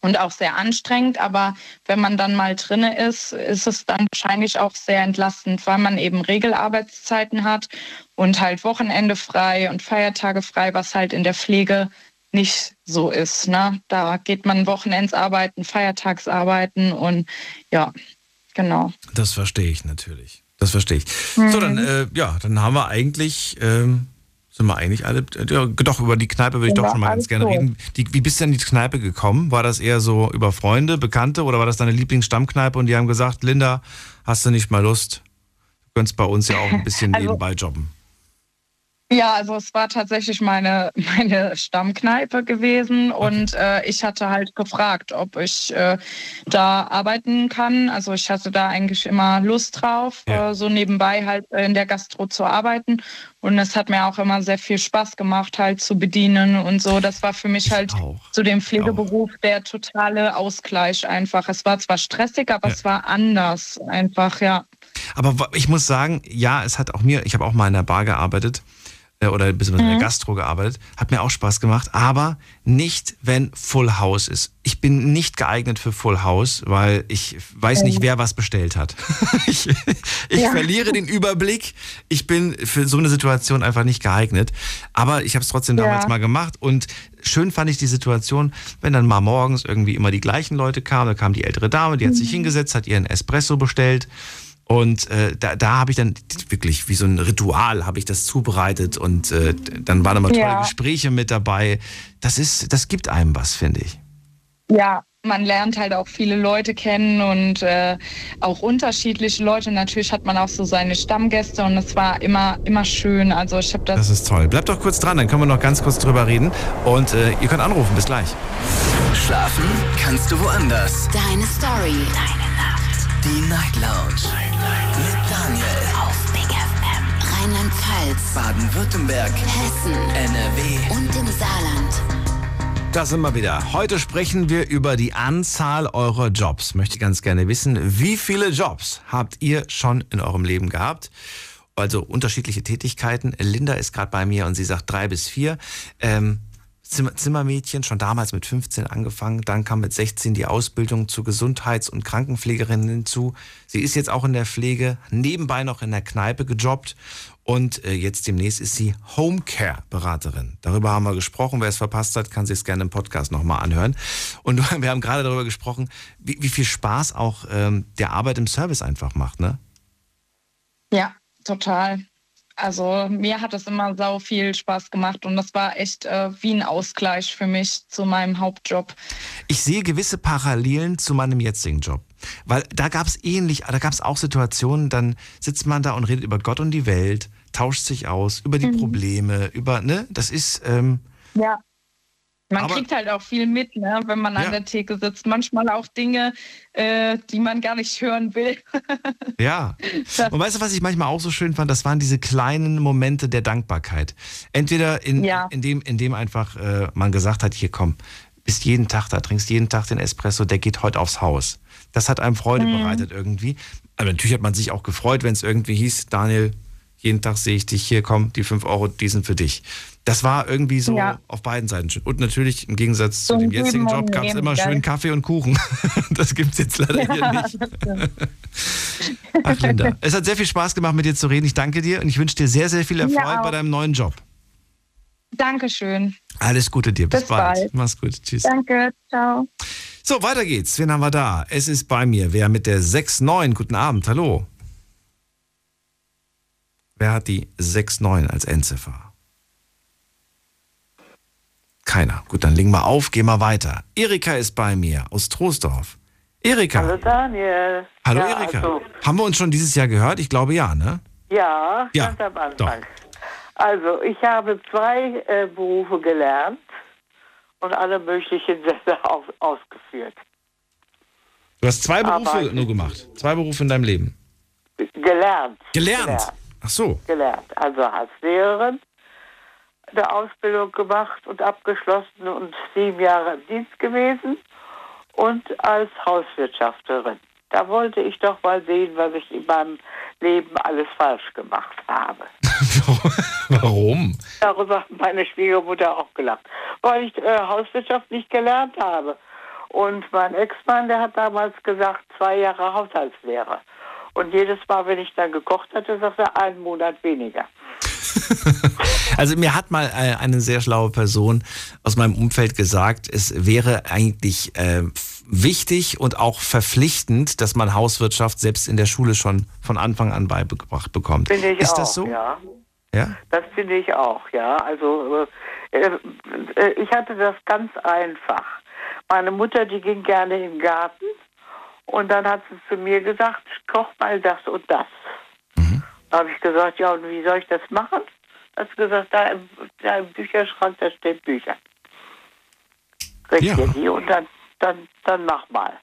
und auch sehr anstrengend. Aber wenn man dann mal drinne ist, ist es dann wahrscheinlich auch sehr entlastend, weil man eben Regelarbeitszeiten hat und halt Wochenende frei und Feiertage frei, was halt in der Pflege nicht so ist. Ne? Da geht man Wochenends arbeiten, Feiertags arbeiten und ja, genau. Das verstehe ich natürlich. Das verstehe ich. Mhm. So, dann, äh, ja, dann haben wir eigentlich, ähm, sind wir eigentlich alle, äh, doch, über die Kneipe würde ich ja, doch schon mal ganz gerne so. reden. Die, wie bist du denn in die Kneipe gekommen? War das eher so über Freunde, Bekannte oder war das deine Lieblingsstammkneipe und die haben gesagt, Linda, hast du nicht mal Lust? Du könntest bei uns ja auch ein bisschen also, nebenbei jobben. Ja, also es war tatsächlich meine, <laughs> meine Stammkneipe gewesen und äh, ich hatte halt gefragt, ob ich äh, da arbeiten kann. Also ich hatte da eigentlich immer Lust drauf, ja. äh, so nebenbei halt in der Gastro zu arbeiten. Und es hat mir auch immer sehr viel Spaß gemacht, halt zu bedienen und so. Das war für mich ich halt zu dem Pflegeberuf der totale Ausgleich einfach. Es war zwar stressig, aber ja. es war anders einfach, ja. Aber ich muss sagen, ja, es hat auch mir, ich habe auch mal in der Bar gearbeitet äh, oder in Mhm. der Gastro gearbeitet, hat mir auch Spaß gemacht, aber nicht, wenn Full House ist. Ich bin nicht geeignet für Full House, weil ich weiß nicht, Mhm. wer was bestellt hat. <laughs> ich ich Ja. verliere den Überblick. Ich bin für so eine Situation einfach nicht geeignet. Aber ich habe es trotzdem damals Ja. mal gemacht und schön fand ich die Situation, wenn dann mal morgens irgendwie immer die gleichen Leute kamen. Da kam die ältere Dame, die hat sich Mhm. hingesetzt, hat ihren Espresso bestellt. Und äh, da, da habe ich dann wirklich wie so ein Ritual habe ich das zubereitet und äh, dann waren immer tolle Ja. Gespräche mit dabei. Das ist, das gibt einem was, finde ich. Ja, man lernt halt auch viele Leute kennen und äh, auch unterschiedliche Leute. Natürlich hat man auch so seine Stammgäste und es war immer, immer schön. Also ich habe das. Das ist toll. Bleibt doch kurz dran, dann können wir noch ganz kurz drüber reden. Und äh, ihr könnt anrufen. Bis gleich. Schlafen kannst du woanders. Deine Story. Deine Nacht. Die Night Lounge. Mit Daniel. Auf Big FM. Rheinland-Pfalz. Baden-Württemberg. Hessen. NRW. Und im Saarland. Da sind wir wieder. Heute sprechen wir über die Anzahl eurer Jobs. Möchte ganz gerne wissen, wie viele Jobs habt ihr schon in eurem Leben gehabt? Also unterschiedliche Tätigkeiten. Linda ist gerade bei mir und sie sagt drei bis vier. Ähm, Zimmermädchen, schon damals mit 15 angefangen. Dann kam mit 16 die Ausbildung zur Gesundheits- und Krankenpflegerin hinzu. Sie ist jetzt auch in der Pflege, nebenbei noch in der Kneipe gejobbt. Und äh, jetzt demnächst ist sie Homecare-Beraterin. Darüber haben wir gesprochen. Wer es verpasst hat, kann sich es gerne im Podcast nochmal anhören. Und <laughs> wir haben gerade darüber gesprochen, wie, wie viel Spaß auch ähm, der Arbeit im Service einfach macht, ne? Ja, total. Also mir hat es immer sau viel Spaß gemacht und das war echt äh, wie ein Ausgleich für mich zu meinem Hauptjob. Ich sehe gewisse Parallelen zu meinem jetzigen Job. Weil da gab es ähnlich, da gab es auch Situationen, dann sitzt man da und redet über Gott und die Welt, tauscht sich aus, über die Mhm. Probleme, über, ne, das ist, ähm, Ja. Man Aber- kriegt halt auch viel mit, ne, wenn man Ja. an der Theke sitzt. Manchmal auch Dinge, äh, die man gar nicht hören will. <laughs> ja. Und weißt du, was ich manchmal auch so schön fand? Das waren diese kleinen Momente der Dankbarkeit. Entweder in, Ja. in, dem, in dem einfach äh, man gesagt hat, hier komm, bist jeden Tag da, trinkst jeden Tag den Espresso, der geht heute aufs Haus. Das hat einem Freude Mhm. bereitet irgendwie. Aber natürlich hat man sich auch gefreut, wenn es irgendwie hieß, Daniel, jeden Tag sehe ich dich hier, komm, die 5 Euro, die sind für dich. Das war irgendwie so Ja. auf beiden Seiten schön. Und natürlich im Gegensatz zu dem ein jetzigen Job und gab es immer gell? schön Kaffee und Kuchen. <laughs> Das gibt es jetzt leider hier nicht. <laughs> Ach, Linda, es hat sehr viel Spaß gemacht, mit dir zu reden. Ich danke dir und ich wünsche dir sehr, sehr viel Erfolg auch. bei deinem neuen Job. Dankeschön. Alles Gute dir. Bis, Bis bald. Mach's gut. Tschüss. Danke. Ciao. So, weiter geht's. Wen haben wir da? Es ist bei mir. Wer mit der 6-9? Guten Abend. Hallo. Wer hat die 6-9 als Endziffer? Keiner. Gut, dann legen wir auf, gehen wir weiter. Erika ist bei mir aus Troisdorf. Erika. Hallo Daniel. Hallo ja, Erika. Also, Haben wir uns schon dieses Jahr gehört? Ich glaube ja, ne? ja, Ja, ganz am Anfang. Also ich habe zwei äh, Berufe gelernt und alle möglichen <laughs> Sätze auf, ausgeführt. Du hast zwei Berufe Aber- nur gemacht. Zwei Berufe in deinem Leben. Gelernt. Gelernt. Ach so. Gelernt. Also als Lehrerin eine Ausbildung gemacht und abgeschlossen und sieben Jahre im Dienst gewesen und als Hauswirtschafterin. Da wollte ich doch mal sehen, was ich in meinem Leben alles falsch gemacht habe. <laughs> Warum? Darüber hat meine Schwiegermutter auch gelacht, weil ich äh, Hauswirtschaft nicht gelernt habe. Und mein Ex-Mann, der hat damals gesagt, zwei Jahre Haushaltslehre. Und jedes Mal, wenn ich dann gekocht hatte, sagte er, einen Monat weniger. <laughs> Also mir hat mal äh, eine sehr schlaue Person aus meinem Umfeld gesagt, es wäre eigentlich äh, wichtig und auch verpflichtend, dass man Hauswirtschaft selbst in der Schule schon von Anfang an beigebracht bekommt. Finde ich Ist auch, das so? ja. Ja? Das finde ich auch, ja. Also äh, äh, ich hatte das ganz einfach. Meine Mutter, die ging gerne in den Garten und dann hat sie zu mir gesagt, koch mal das und das. Da habe ich gesagt, ja, und wie soll ich das machen? Hat sie gesagt, da im, da im Bücherschrank, da stehen Bücher. Krieg Ja. und dann, dann, dann mach mal.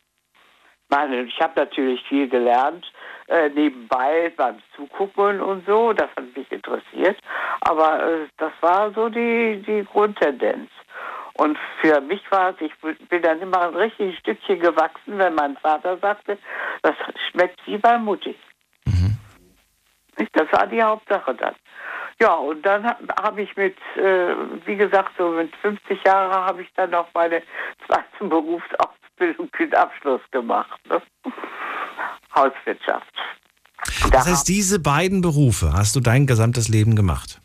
Meine, ich habe natürlich viel gelernt, äh, nebenbei beim Zugucken und so, das hat mich interessiert. Aber äh, das war so die, die Grundtendenz. Und für mich war es, ich bin dann immer ein richtiges Stückchen gewachsen, wenn mein Vater sagte, das schmeckt wie bei Mutti. Nicht? Das war die Hauptsache dann. Ja, und dann habe hab ich mit, äh, wie gesagt, so mit 50 Jahren habe ich dann noch meine zweite Berufsausbildung mit Abschluss gemacht. Ne? Hauswirtschaft. Das heißt, diese beiden Berufe hast du dein gesamtes Leben gemacht.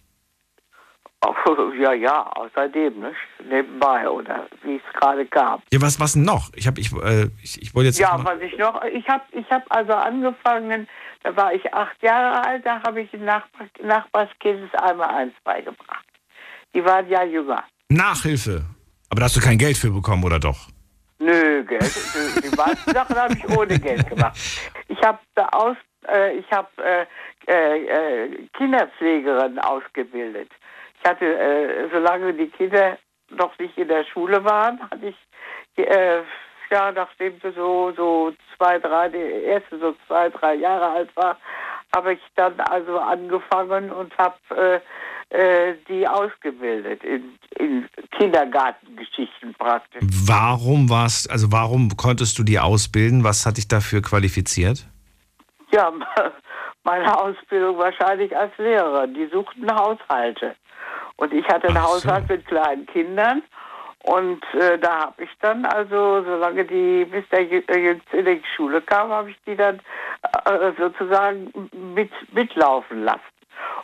Oh, <laughs> ja, ja, außerdem, ne? nebenbei oder wie es gerade gab. Ja, was, was noch? Ich, hab, ich, äh, ich, ich wollte jetzt. Ja, was ich noch, ich habe ich hab also angefangen, da war ich acht Jahre alt, da habe ich dem Nachbar, Nachbarskind das einmal eins beigebracht. Die waren ja jünger. Nachhilfe. Aber da hast du kein Geld für bekommen, oder doch? Nö, Geld. Die meisten Sachen habe ich ohne Geld gemacht. <laughs> Ich habe da aus, äh, ich habe äh, äh, äh, Kinderpflegerin ausgebildet. Ich hatte, äh, solange die Kinder noch nicht in der Schule waren, hatte ich, äh, ja, nachdem sie so, so zwei, drei, die erste so zwei, drei Jahre alt war, habe ich dann also angefangen und habe äh, äh, die ausgebildet in, in Kindergartengeschichten praktisch. Warum warst, also warum konntest du die ausbilden? Was hat dich dafür qualifiziert? Ja, <laughs> meine Ausbildung wahrscheinlich als Lehrerin. Die suchten Haushalte. Und ich hatte einen Haushalt mit kleinen Kindern. Und äh, da habe ich dann, also solange die bis der Jü- äh, Jüngste in die Schule kam, habe ich die dann äh, sozusagen mit, mitlaufen lassen.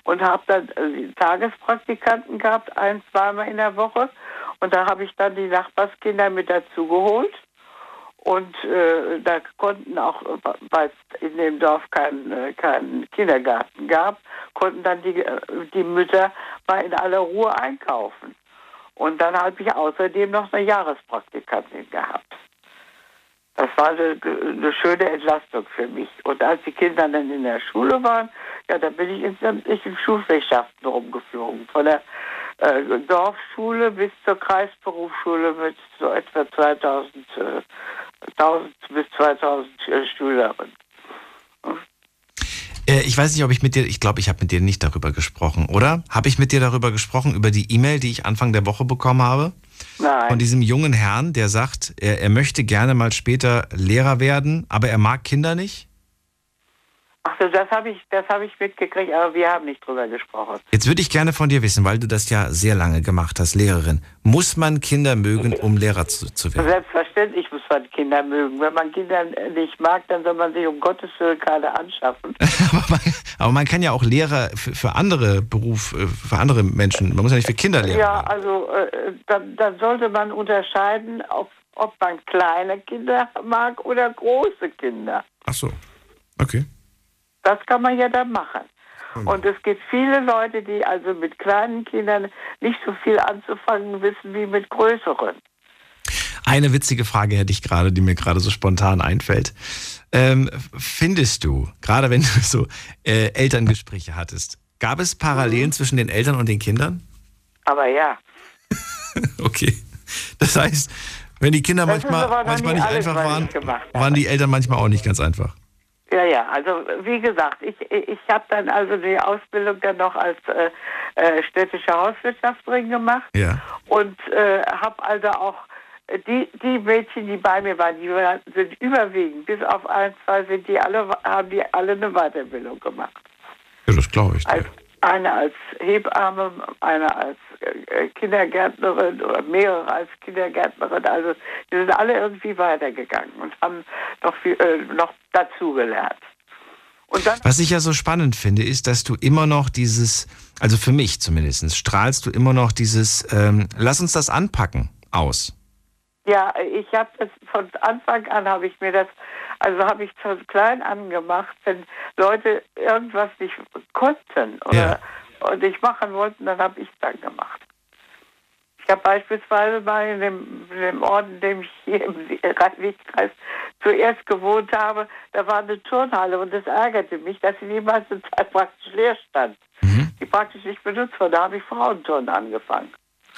Und habe dann äh, Tagespraktikanten gehabt, ein, zweimal in der Woche. Und da habe ich dann die Nachbarskinder mit dazu geholt. Und äh, da konnten auch, äh, weil es in dem Dorf keinen äh, keinen Kindergarten gab, konnten dann die, äh, die Mütter mal in aller Ruhe einkaufen. Und dann habe ich außerdem noch eine Jahrespraktikantin gehabt. Das war eine, eine schöne Entlastung für mich. Und als die Kinder dann in der Schule waren, ja, da bin ich in sämtlichen Schulfächschaften rumgeflogen. Von der äh, Dorfschule bis zur Kreisberufsschule mit so etwa 2000, äh, 1000 bis 2000 äh, Schülerinnen. Äh, ich weiß nicht, ob ich mit dir, ich glaube, ich habe mit dir nicht darüber gesprochen, oder? Habe ich mit dir darüber gesprochen, über die E-Mail, die ich Anfang der Woche bekommen habe? Nein. Von diesem jungen Herrn, der sagt, er, er möchte gerne mal später Lehrer werden, aber er mag Kinder nicht? Ach so, das habe ich, das habe ich mitgekriegt, aber wir haben nicht drüber gesprochen. Jetzt würde ich gerne von dir wissen, weil du das ja sehr lange gemacht hast, Lehrerin. Muss man Kinder mögen, um Lehrer zu, zu werden? Selbstverständlich muss man Kinder mögen. Wenn man Kinder nicht mag, dann soll man sich um Gottes Willen keine anschaffen. <laughs> Aber man kann ja auch Lehrer für, für andere Beruf, äh, für andere Menschen, man muss ja nicht für Kinder lehren. Ja, also äh, dann, dann sollte man unterscheiden, ob, ob man kleine Kinder mag oder große Kinder. Ach so, okay. Das kann man ja dann machen. Und es gibt viele Leute, die also mit kleinen Kindern nicht so viel anzufangen wissen wie mit größeren. Eine witzige Frage hätte ich gerade, die mir gerade so spontan einfällt. Ähm, findest du, gerade wenn du so äh, Elterngespräche hattest, gab es Parallelen zwischen den Eltern und den Kindern? Aber ja. <laughs> Okay. Das heißt, wenn die Kinder Das manchmal, manchmal nicht alles, einfach waren, waren die Eltern manchmal auch nicht ganz einfach. Ja, ja, also wie gesagt, ich, ich habe dann also die Ausbildung dann noch als äh, äh, städtische Hauswirtschafterin gemacht Ja. und äh, habe also auch äh, die, die Mädchen, die bei mir waren, die waren- sind überwiegend, bis auf ein, zwei sind die alle, haben die alle eine Weiterbildung gemacht. Ja, das glaube ich. Als, eine als Hebamme, eine als äh, Kindergärtnerin oder mehrere als Kindergärtnerin. Also die sind alle irgendwie weitergegangen und haben noch, viel, äh, noch dazugelernt. Was ich ja so spannend finde, ist, dass du immer noch dieses, also für mich zumindest, strahlst du immer noch dieses, ähm, lass uns das anpacken aus. Ja, ich habe das von Anfang an habe ich mir das, also habe ich von klein an gemacht, wenn Leute irgendwas nicht konnten oder und nicht machen wollten, dann habe ich es dann gemacht. Ich habe beispielsweise mal in dem, in dem Ort, in dem ich hier im Rhein-Sieg-Kreis zuerst gewohnt habe, da war eine Turnhalle und das ärgerte mich, dass sie die meiste Zeit praktisch leer stand. Die praktisch nicht benutzt wurde. Da habe ich Frauenturnen angefangen.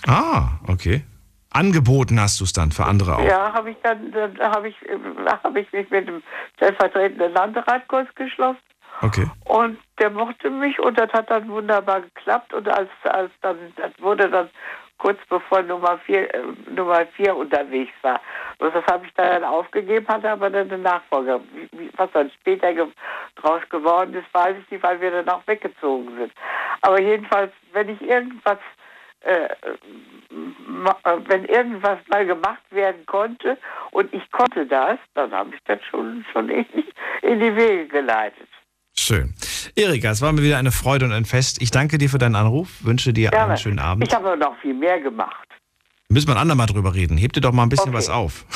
Ah, okay. Angeboten hast du es dann für andere auch. Ja, habe ich dann, dann habe ich, habe ich mich mit dem stellvertretenden Landrat kurz geschlossen Okay. und der mochte mich und das hat dann wunderbar geklappt und als, als dann, das wurde dann kurz bevor Nummer 4 äh, Nummer vier unterwegs war. Und das habe ich dann aufgegeben, hatte aber dann eine Nachfolge. Wie- wie- Was dann später ge draus geworden ist, weiß ich nicht, weil wir dann auch weggezogen sind. Aber jedenfalls, wenn ich irgendwas äh, äh, wenn irgendwas mal gemacht werden konnte und ich konnte das, dann habe ich das schon, schon in, in die Wege geleitet. Schön. Erika, es war mir wieder eine Freude und ein Fest. Ich danke dir für deinen Anruf, wünsche dir Gerne. einen schönen Abend. Ich habe noch viel mehr gemacht. Müssen wir ein andermal drüber reden. Heb dir doch mal ein bisschen was auf.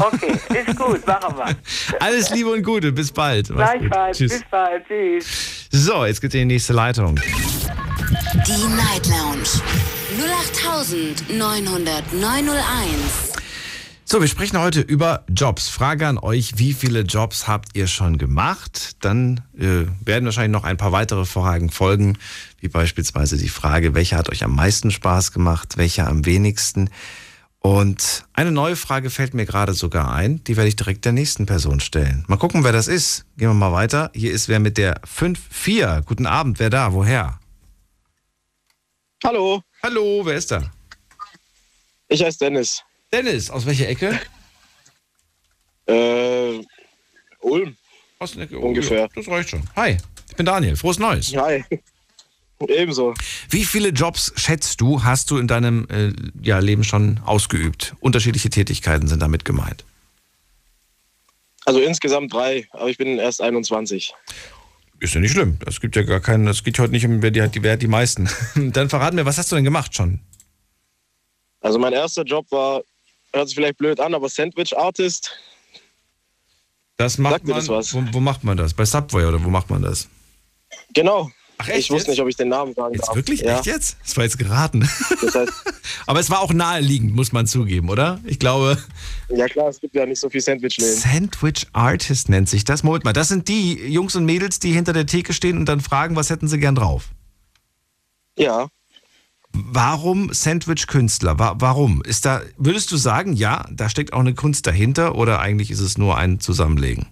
Okay, ist gut, machen wir. <laughs> Alles Liebe und Gute, bis bald. Gleichfalls, Tschüss. bis bald, tschüss. So, jetzt geht's in die nächste Leitung. Die Night Lounge 0890901. So, wir sprechen heute über Jobs. Frage an euch, wie viele Jobs habt ihr schon gemacht? Dann äh, werden wahrscheinlich noch ein paar weitere Fragen folgen, wie beispielsweise die Frage, welcher hat euch am meisten Spaß gemacht, welcher am wenigsten. Und eine neue Frage fällt mir gerade sogar ein, die werde ich direkt der nächsten Person stellen. Mal gucken, wer das ist. Gehen wir mal weiter. Hier ist wer mit der 5-4. Guten Abend, wer da? Woher? Hallo. Hallo, wer ist da? Ich heiße Dennis. Dennis, aus welcher Ecke? Äh, Ulm. Aus der Ecke Ungefähr. Ja, das reicht schon. Hi, ich bin Daniel. Frohes Neues. Hi. <laughs> Ebenso. Wie viele Jobs schätzt du, hast du in deinem äh, ja, Leben schon ausgeübt? Unterschiedliche Tätigkeiten sind damit gemeint. Also insgesamt drei, aber ich bin erst 21. Ist ja nicht schlimm. Es gibt ja gar keinen, es geht heute nicht um wer die, die, wer hat die meisten. <laughs> Dann verrat mir, was hast du denn gemacht schon? Also mein erster Job war, hört sich vielleicht blöd an, aber Sandwich Artist. Das macht Sagt man. das was? Wo, wo macht man das? Bei Subway oder wo macht man das? Genau. Ach, echt ich wusste jetzt? nicht, ob ich den Namen sagen Jetzt darf. wirklich? Ja. Echt jetzt? Das war jetzt geraten. Das heißt, <laughs> Aber es war auch naheliegend, muss man zugeben, oder? Ich glaube, ja klar, es gibt ja nicht so viel Sandwich-Läden. Sandwich Artist nennt sich das. Moment mal, das sind die Jungs und Mädels, die hinter der Theke stehen und dann fragen, was hätten sie gern drauf? Ja. Warum Sandwich-Künstler? Wa warum? Ist da, würdest du sagen, ja, da steckt auch eine Kunst dahinter oder eigentlich ist es nur ein Zusammenlegen?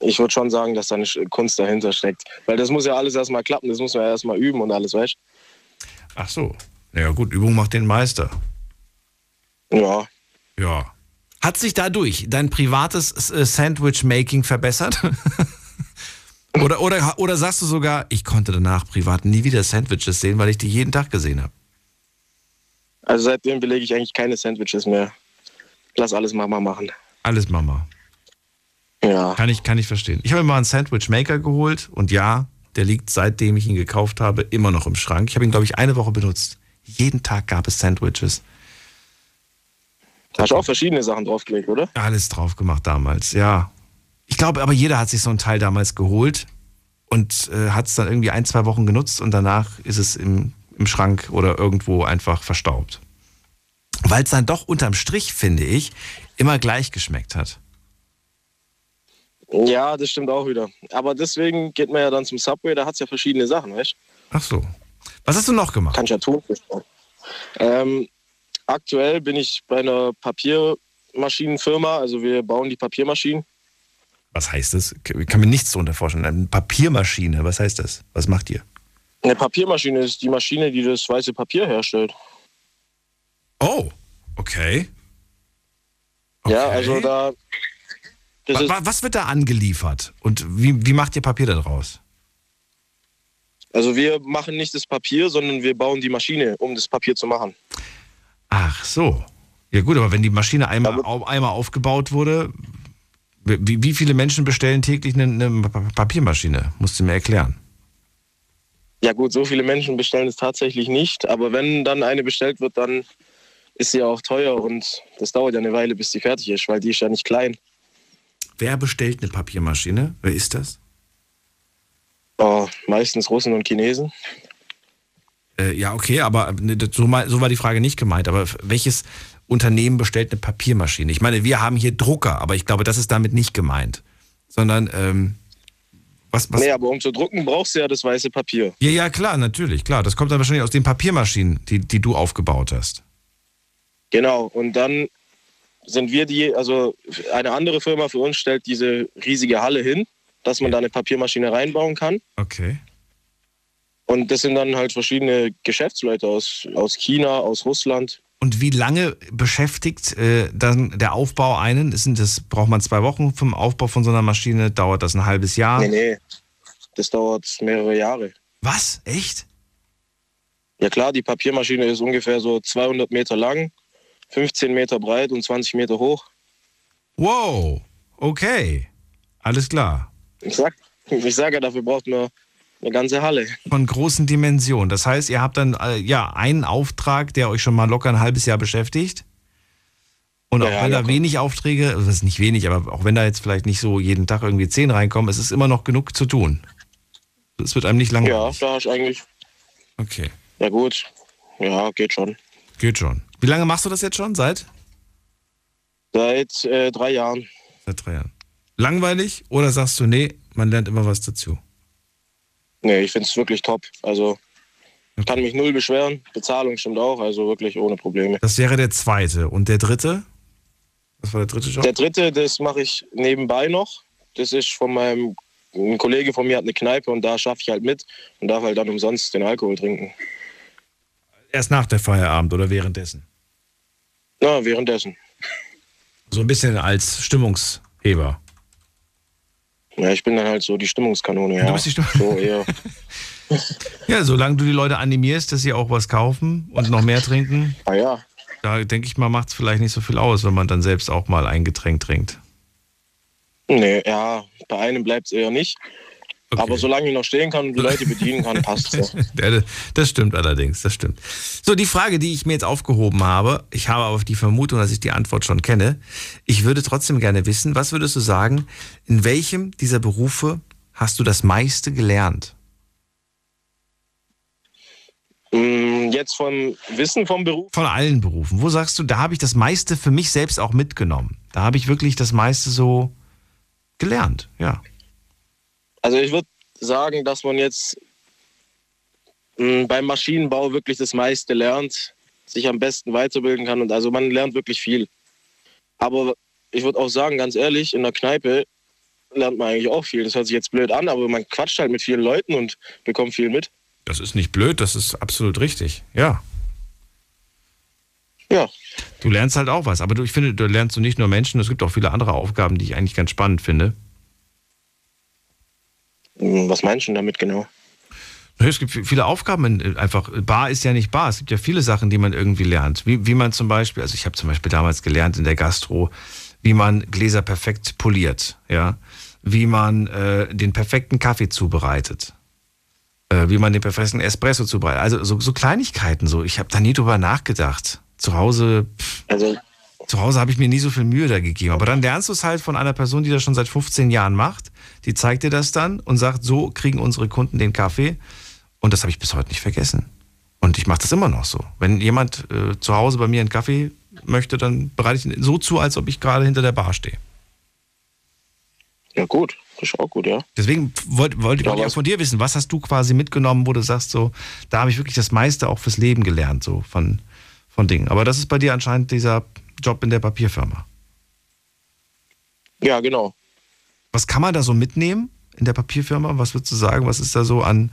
Ich würde schon sagen, dass da eine Kunst dahinter steckt. Weil das muss ja alles erstmal klappen, das muss man ja erstmal üben und alles, weißt Ach so. Ja gut, Übung macht den Meister. Ja. Ja. Hat sich dadurch dein privates äh, Sandwich-Making verbessert? <laughs> oder, oder, oder sagst du sogar, ich konnte danach privat nie wieder Sandwiches sehen, weil ich die jeden Tag gesehen habe? Also seitdem belege ich eigentlich keine Sandwiches mehr. Lass alles Mama machen. Alles Mama. Ja. Kann ich, kann ich verstehen. Ich habe mir mal einen Sandwich Maker geholt und ja, der liegt seitdem ich ihn gekauft habe immer noch im Schrank. Ich habe ihn, glaube ich, eine Woche benutzt. Jeden Tag gab es Sandwiches. Hast du auch verschiedene Sachen draufgelegt, oder? Alles drauf gemacht damals, ja. Ich glaube aber, jeder hat sich so ein Teil damals geholt und äh, hat es dann irgendwie ein, zwei Wochen genutzt und danach ist es im, im Schrank oder irgendwo einfach verstaubt. Weil es dann doch unterm Strich, finde ich, immer gleich geschmeckt hat. Ja, das stimmt auch wieder. Aber deswegen geht man ja dann zum Subway, da hat es ja verschiedene Sachen, weißt Ach so. Was hast du noch gemacht? Kann ich ja tun. Ähm, aktuell bin ich bei einer Papiermaschinenfirma, also wir bauen die Papiermaschinen. Was heißt das? Ich kann mir nichts darunter vorstellen. Eine Papiermaschine, was heißt das? Was macht ihr? Eine Papiermaschine ist die Maschine, die das weiße Papier herstellt. Oh, okay. Ja, also da. Das Wa- ist, wa- was wird da angeliefert? Und wie, wie macht ihr Papier daraus? also wir machen nicht das Papier, sondern wir bauen die Maschine, um das Papier zu machen. Ach so. Ja gut, aber wenn die Maschine einmal, au- einmal aufgebaut wurde, wie, wie viele Menschen bestellen täglich eine, eine Pa- Papiermaschine? Musst du mir erklären. Ja gut, so viele Menschen bestellen es tatsächlich nicht, aber wenn dann eine bestellt wird, dann ist sie ja auch teuer und das dauert ja eine Weile, bis sie fertig ist, weil die ist ja nicht klein. Wer bestellt eine Papiermaschine? Wer ist das? Oh, meistens Russen und Chinesen. Äh, ja, okay, aber das- so, mal- so war die Frage nicht gemeint. Aber welches Unternehmen bestellt eine Papiermaschine? Ich meine, wir haben hier Drucker, aber ich glaube, das ist damit nicht gemeint. Sondern, ähm, was, was? Nee, aber um zu drucken brauchst du ja das weiße Papier. Ja, ja, klar, natürlich, klar. Das kommt dann wahrscheinlich aus den Papiermaschinen, die, die du aufgebaut hast. Genau, und dann sind wir die, also eine andere Firma für uns stellt diese riesige Halle hin, dass man da eine Papiermaschine reinbauen kann. Okay. Und das sind dann halt verschiedene Geschäftsleute aus, aus China, aus Russland. Und wie lange beschäftigt äh, dann der Aufbau einen? Sind das, braucht man zwei Wochen vom Aufbau von so einer Maschine? Dauert das ein halbes Jahr? Nee, nee. Das dauert mehrere Jahre. Was? Echt? Ja klar, die Papiermaschine ist ungefähr so 200 Meter lang, 15 Meter breit und 20 Meter hoch. Wow, okay. Alles klar. Ich sag, ich sag ja, dafür braucht man eine ganze Halle. Von großen Dimensionen. Das heißt, ihr habt dann äh, ja einen Auftrag, der euch schon mal locker ein halbes Jahr beschäftigt. Und auch Ja, ja, wenn da locker. wenig Aufträge, also das ist nicht wenig, aber auch wenn da jetzt vielleicht nicht so jeden Tag irgendwie zehn reinkommen, es ist immer noch genug zu tun. Es wird einem nicht Ja, langweilig. da hast du eigentlich. Okay. Ja gut. Ja, geht schon. Geht schon. Wie lange machst du das jetzt schon? Seit? Seit äh, drei Jahren. Seit drei Jahren. Langweilig oder sagst du, nee, man lernt immer was dazu? Nee, ich finde es wirklich top. Also kann mich null beschweren. Bezahlung stimmt auch, also wirklich ohne Probleme. Das wäre der zweite. Und der dritte? Was war der dritte Job? Der dritte, das mache ich nebenbei noch. Das ist von meinem ein Kollege von mir hat eine Kneipe und da schaffe ich halt mit und darf halt dann umsonst den Alkohol trinken. Erst nach der Feierabend oder währenddessen? Na, währenddessen. So ein bisschen als Stimmungsheber. Ja, ich bin dann halt so die Stimmungskanone, ja. Du bist die Stimmung- so eher. <laughs> Ja, solange du die Leute animierst, dass sie auch was kaufen und noch mehr trinken. Ah ja. Da denke ich mal, macht es vielleicht nicht so viel aus, wenn man dann selbst auch mal ein Getränk trinkt. Nee, ja, bei einem bleibt es eher nicht. Aber solange ich noch stehen kann und die Leute bedienen kann, passt es. <laughs> Ja. Ja, das stimmt allerdings, das stimmt. So, die Frage, die ich mir jetzt aufgehoben habe, ich habe aber die Vermutung, dass ich die Antwort schon kenne. Ich würde trotzdem gerne wissen, was würdest du sagen, in welchem dieser Berufe hast du das meiste gelernt? Mm, Jetzt vom Wissen vom Beruf? Von allen Berufen. Wo sagst du, da habe ich das meiste für mich selbst auch mitgenommen? Da habe ich wirklich das meiste so gelernt, ja. Also ich würde sagen, dass man jetzt mh, beim Maschinenbau wirklich das meiste lernt, sich am besten weiterbilden kann und also man lernt wirklich viel. Aber ich würde auch sagen, ganz ehrlich, in der Kneipe lernt man eigentlich auch viel. Das hört sich jetzt blöd an, aber man quatscht halt mit vielen Leuten und bekommt viel mit. Das ist nicht blöd, das ist absolut richtig, ja. Ja. Du lernst halt auch was, aber du, ich finde, du lernst du nicht nur Menschen, es gibt auch viele andere Aufgaben, die ich eigentlich ganz spannend finde. Mh, Was meinst du denn damit genau? Es gibt viele Aufgaben, in- einfach, Bar ist ja nicht Bar. Es gibt ja viele Sachen, die man irgendwie lernt. Wie, wie man zum Beispiel, also ich habe zum Beispiel damals gelernt in der Gastro, wie man Gläser perfekt poliert, ja. Wie man äh, den perfekten Kaffee zubereitet. Äh, wie man den perfekten Espresso zubereitet. Also so, so Kleinigkeiten so. Ich habe da nie drüber nachgedacht. Zu Hause, pff, Also zu Hause habe ich mir nie so viel Mühe da gegeben. Aber dann lernst du es halt von einer Person, die das schon seit 15 Jahren macht. Die zeigt dir das dann und sagt, so kriegen unsere Kunden den Kaffee. Und das habe ich bis heute nicht vergessen. Und ich mache das immer noch so. Wenn jemand äh, zu Hause bei mir einen Kaffee möchte, dann bereite ich ihn so zu, als ob ich gerade hinter der Bar stehe. Ja gut, das ist auch gut, ja. Deswegen wollte wollt, Ja, ich auch von dir wissen, was hast du quasi mitgenommen, wo du sagst, so, da habe ich wirklich das meiste auch fürs Leben gelernt, so von, von Dingen. Aber das ist bei dir anscheinend dieser Job in der Papierfirma. Ja, genau. Was kann man da so mitnehmen in der Papierfirma? Was würdest du sagen? Was ist da so an,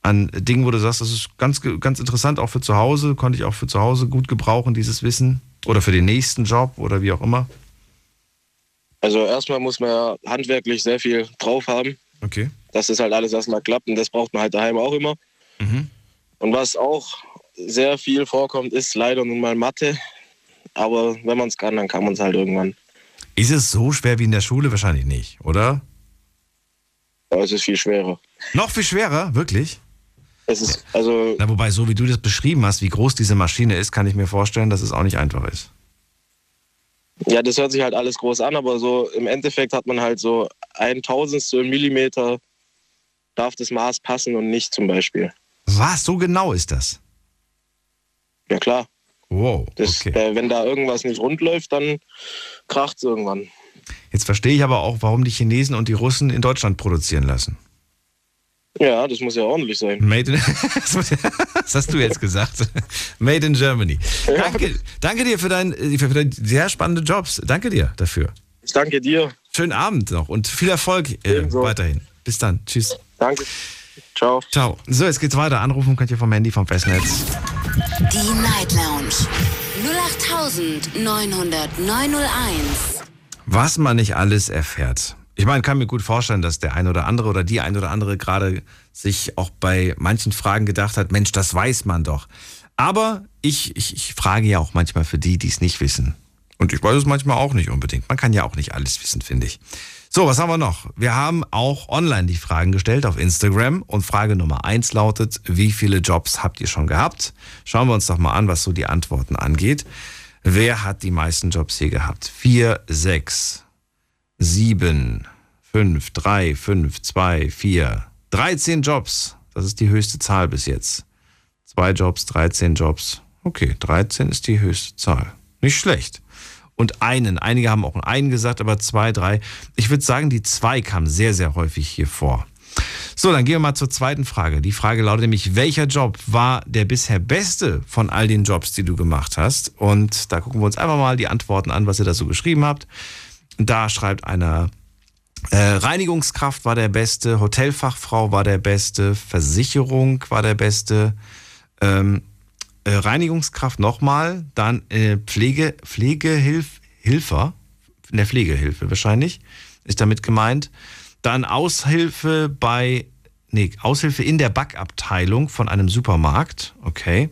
an Dingen, wo du sagst, das ist ganz, ganz interessant auch für zu Hause, konnte ich auch für zu Hause gut gebrauchen, dieses Wissen? Oder für den nächsten Job oder wie auch immer? Also erstmal muss man ja handwerklich sehr viel drauf haben. Okay. dass das halt alles erstmal klappt und das braucht man halt daheim auch immer. Mhm. Und was auch sehr viel vorkommt, ist leider nun mal Mathe. Aber wenn man es kann, dann kann man es halt irgendwann. Ist es so schwer wie in der Schule? Wahrscheinlich nicht, oder? Aber es ist viel schwerer. Noch viel schwerer, wirklich? Es ist, also. Na, wobei, so wie du das beschrieben hast, wie groß diese Maschine ist, kann ich mir vorstellen, dass es auch nicht einfach ist. Ja, das hört sich halt alles groß an, aber so im Endeffekt hat man halt so ein Tausendstel Millimeter darf das Maß passen und nicht zum Beispiel. Was? So genau ist das? Ja klar. Wow. Das, äh, wenn da irgendwas nicht rund läuft, dann kracht es irgendwann. Jetzt verstehe ich aber auch, warum die Chinesen und die Russen in Deutschland produzieren lassen. Ja, das muss ja ordentlich sein. Made in, <laughs> was hast du jetzt gesagt? <laughs> Made in Germany. Danke, danke dir für, dein, für deine sehr spannende Jobs. Danke dir dafür. Ich danke dir. Schönen Abend noch und viel Erfolg äh, weiterhin. Bis dann. Tschüss. Danke. Ciao. Ciao. So, jetzt geht's weiter. Anrufen könnt ihr vom Handy vom Festnetz. Die Night Lounge 0890901. Was man nicht alles erfährt. Ich meine, kann mir gut vorstellen, dass der ein oder andere oder die ein oder andere gerade sich auch bei manchen Fragen gedacht hat, Mensch, das weiß man doch. Aber ich, ich, ich frage ja auch manchmal für die, die es nicht wissen. Und ich weiß es manchmal auch nicht unbedingt. Man kann ja auch nicht alles wissen, finde ich. So, was haben wir noch? Wir haben auch online die Fragen gestellt auf Instagram und Frage Nummer eins lautet, wie viele Jobs habt ihr schon gehabt? Schauen wir uns doch mal an, was so die Antworten angeht. Wer hat die meisten Jobs hier gehabt? Vier, sechs, sieben, fünf, drei, fünf, zwei, vier, 13 Jobs. Das ist die höchste Zahl bis jetzt. Zwei Jobs, 13 Jobs. Okay, 13 ist die höchste Zahl. Nicht schlecht und einen. Einige haben auch einen gesagt, aber zwei, drei. Ich würde sagen, die zwei kamen sehr, sehr häufig hier vor. So, dann gehen wir mal zur zweiten Frage. Die Frage lautet nämlich, welcher Job war der bisher beste von all den Jobs, die du gemacht hast? Und da gucken wir uns einfach mal die Antworten an, was ihr da so geschrieben habt. Da schreibt einer, äh, Reinigungskraft war der beste, Hotelfachfrau war der beste, Versicherung war der beste, ähm, äh, Reinigungskraft nochmal, dann äh, Pflege, Pflegehilfer, in der Pflegehilfe wahrscheinlich, ist damit gemeint. Dann Aushilfe bei, nee, Aushilfe in der Backabteilung von einem Supermarkt, okay.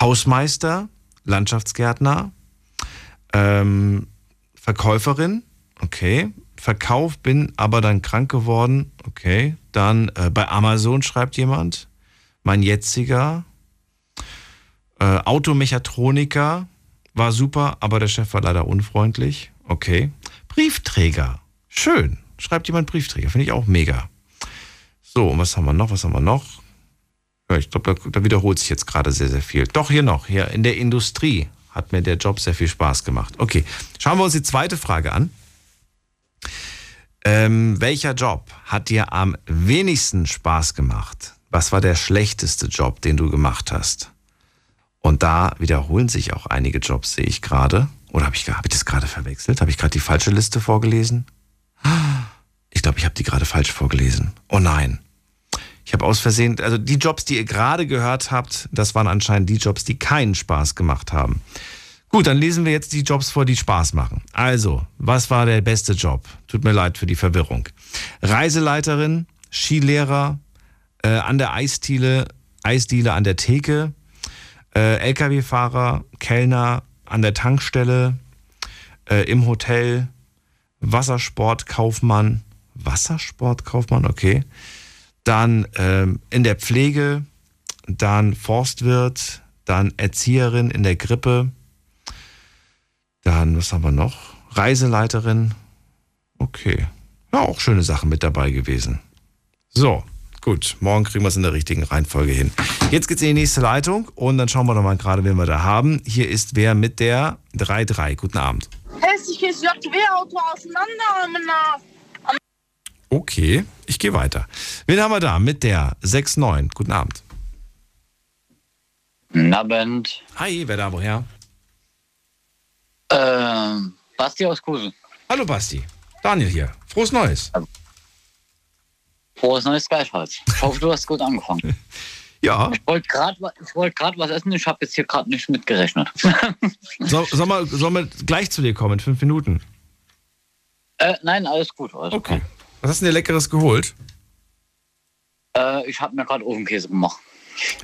Hausmeister, Landschaftsgärtner, ähm, Verkäuferin, okay. Verkauf, bin aber dann krank geworden, okay. Dann äh, bei Amazon schreibt jemand, mein jetziger, äh, Automechatroniker war super, aber der Chef war leider unfreundlich. Okay. Briefträger. Schön. Schreibt jemand Briefträger. Finde ich auch mega. So, und was haben wir noch? Was haben wir noch? Ja, ich glaube, da, da wiederholt sich jetzt gerade sehr, sehr viel. Doch, hier noch. Hier in der Industrie hat mir der Job sehr viel Spaß gemacht. Okay. Schauen wir uns die zweite Frage an. Ähm, welcher Job hat dir am wenigsten Spaß gemacht? Was war der schlechteste Job, den du gemacht hast? Und da wiederholen sich auch einige Jobs, sehe ich gerade. Oder habe ich, hab ich das gerade verwechselt? Habe ich gerade die falsche Liste vorgelesen? Ich glaube, ich habe die gerade falsch vorgelesen. Oh nein. Ich habe aus Versehen, also die Jobs, die ihr gerade gehört habt, das waren anscheinend die Jobs, die keinen Spaß gemacht haben. Gut, dann lesen wir jetzt die Jobs vor, die Spaß machen. Also, was war der beste Job? Tut mir leid für die Verwirrung. Reiseleiterin, Skilehrer, äh, an der Eisdiele, Eisdiele an der Theke, äh, Lkw-Fahrer, Kellner an der Tankstelle, äh, im Hotel, Wassersportkaufmann, Wassersportkaufmann, okay. Dann ähm, in der Pflege, dann Forstwirt, dann Erzieherin in der Grippe, dann, was haben wir noch? Reiseleiterin, okay. Ja, auch schöne Sachen mit dabei gewesen. So, Gut, morgen kriegen wir es in der richtigen Reihenfolge hin. Jetzt geht's in die nächste Leitung und dann schauen wir doch mal gerade, wen wir da haben. Hier ist wer mit der 3-3. Guten Abend. Hässliches JW-Auto auseinander. Okay, ich gehe weiter. Wen haben wir da mit der 6-9? Guten Abend. Guten Abend. Hi, wer da woher? Ähm, Basti aus Kusel. Hallo Basti. Daniel hier. Frohes Neues. Frohes neues Gleichfalls. Ich hoffe, du hast gut angefangen. <laughs> Ja. Ich wollte gerade wollt was essen, ich habe jetzt hier gerade nicht mitgerechnet. <laughs> so, soll, man, soll man gleich zu dir kommen, in fünf Minuten? Äh, nein, alles gut. Alles okay. okay. Was hast du dir Leckeres geholt? Äh, ich habe mir gerade Ofenkäse gemacht.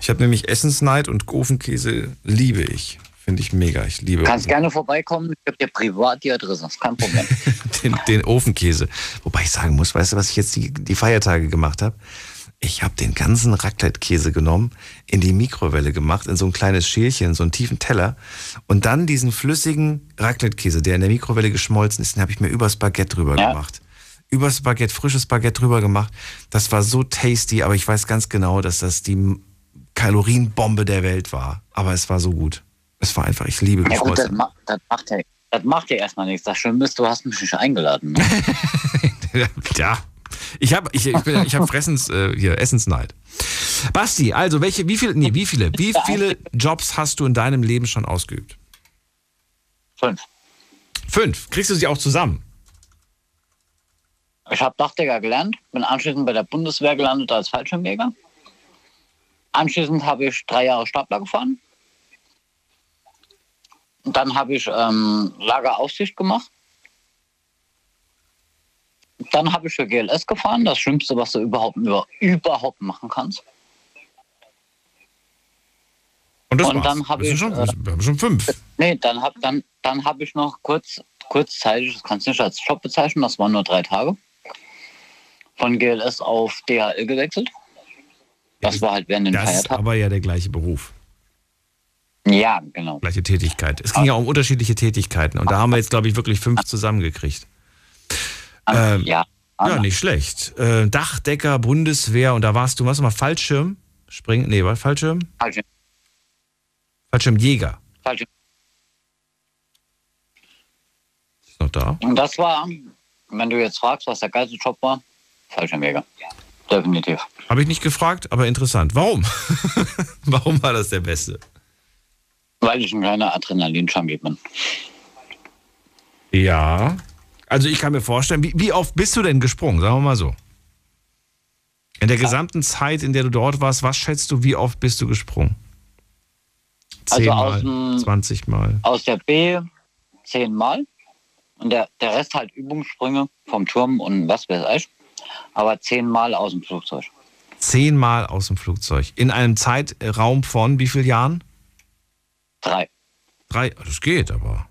Ich habe nämlich Essensneid und Ofenkäse liebe ich. Finde ich mega. Ich liebe Kannst Ofen. gerne vorbeikommen. Ich gebe dir privat die Adresse. Das ist kein Problem. <laughs> den, den, Ofenkäse. Wobei ich sagen muss, weißt du, was ich jetzt die, die Feiertage gemacht habe? Ich habe den ganzen Raclette-Käse genommen, in die Mikrowelle gemacht, in so ein kleines Schälchen, in so einen tiefen Teller. Und dann diesen flüssigen Raclette-Käse, der in der Mikrowelle geschmolzen ist, den habe ich mir übers Baguette drüber ja. gemacht. Übers Baguette, frisches Baguette drüber gemacht. Das war so tasty, aber ich weiß ganz genau, dass das die Kalorienbombe der Welt war. Aber es war so gut. Es war einfach, ich liebe ja, gut, das, ma das, macht ja, das macht ja erstmal nichts. Das Schlimme ist, du hast mich nicht eingeladen. Ne? <laughs> ja. Ich habe ich, ich, ich hab Fressens, äh, hier, Essensneid. Basti, also welche, wie viele, nee, wie viele, wie viele Jobs hast du in deinem Leben schon ausgeübt? Fünf. Fünf? Kriegst du sie auch zusammen? Ich habe Dachdecker gelernt, bin anschließend bei der Bundeswehr gelandet als Fallschirmjäger. Anschließend habe ich drei Jahre Stapler gefahren. Dann habe ich ähm, Lageraufsicht gemacht. Dann habe ich für GLS gefahren, das Schlimmste, was du überhaupt, über, überhaupt machen kannst. Und das Und war's. dann habe Das ich, schon, äh, wir haben schon fünf. Nee, dann habe dann, dann hab ich noch kurz, kurzzeitig, das kannst du nicht als Job bezeichnen, das waren nur drei Tage, von GLS auf DHL gewechselt. Das war halt während den Das ist Feiertagen. aber ja der gleiche Beruf. Ja, genau. Gleiche Tätigkeit. Es ging ja um unterschiedliche Tätigkeiten. Und da haben wir jetzt, glaube ich, wirklich fünf zusammengekriegt. Ähm, ja. Ja, nicht schlecht. Äh, Dachdecker, Bundeswehr und da warst du, was mal, Fallschirm? Spring, nee, war Fallschirm? Fallschirm. Fallschirmjäger. Fallschirm. Ist noch da? Und das war, wenn du jetzt fragst, was der geilste Job war, Fallschirmjäger. Definitiv. Habe ich nicht gefragt, aber interessant. Warum? <laughs> Warum war das der Beste? Weil ich ein kleiner Adrenalin-Junkie bin. Ja. Also ich kann mir vorstellen, wie, wie oft bist du denn gesprungen? Sagen wir mal so. In der gesamten Zeit, in der du dort warst, was schätzt du, wie oft bist du gesprungen? Also Zehnmal, dem- 20 Mal. Aus der B zehnmal und der, der Rest halt Übungssprünge vom Turm und was weiß ich. Aber zehnmal aus dem Flugzeug. Zehnmal aus dem Flugzeug. In einem Zeitraum von wie vielen Jahren? Drei. Drei, das geht aber.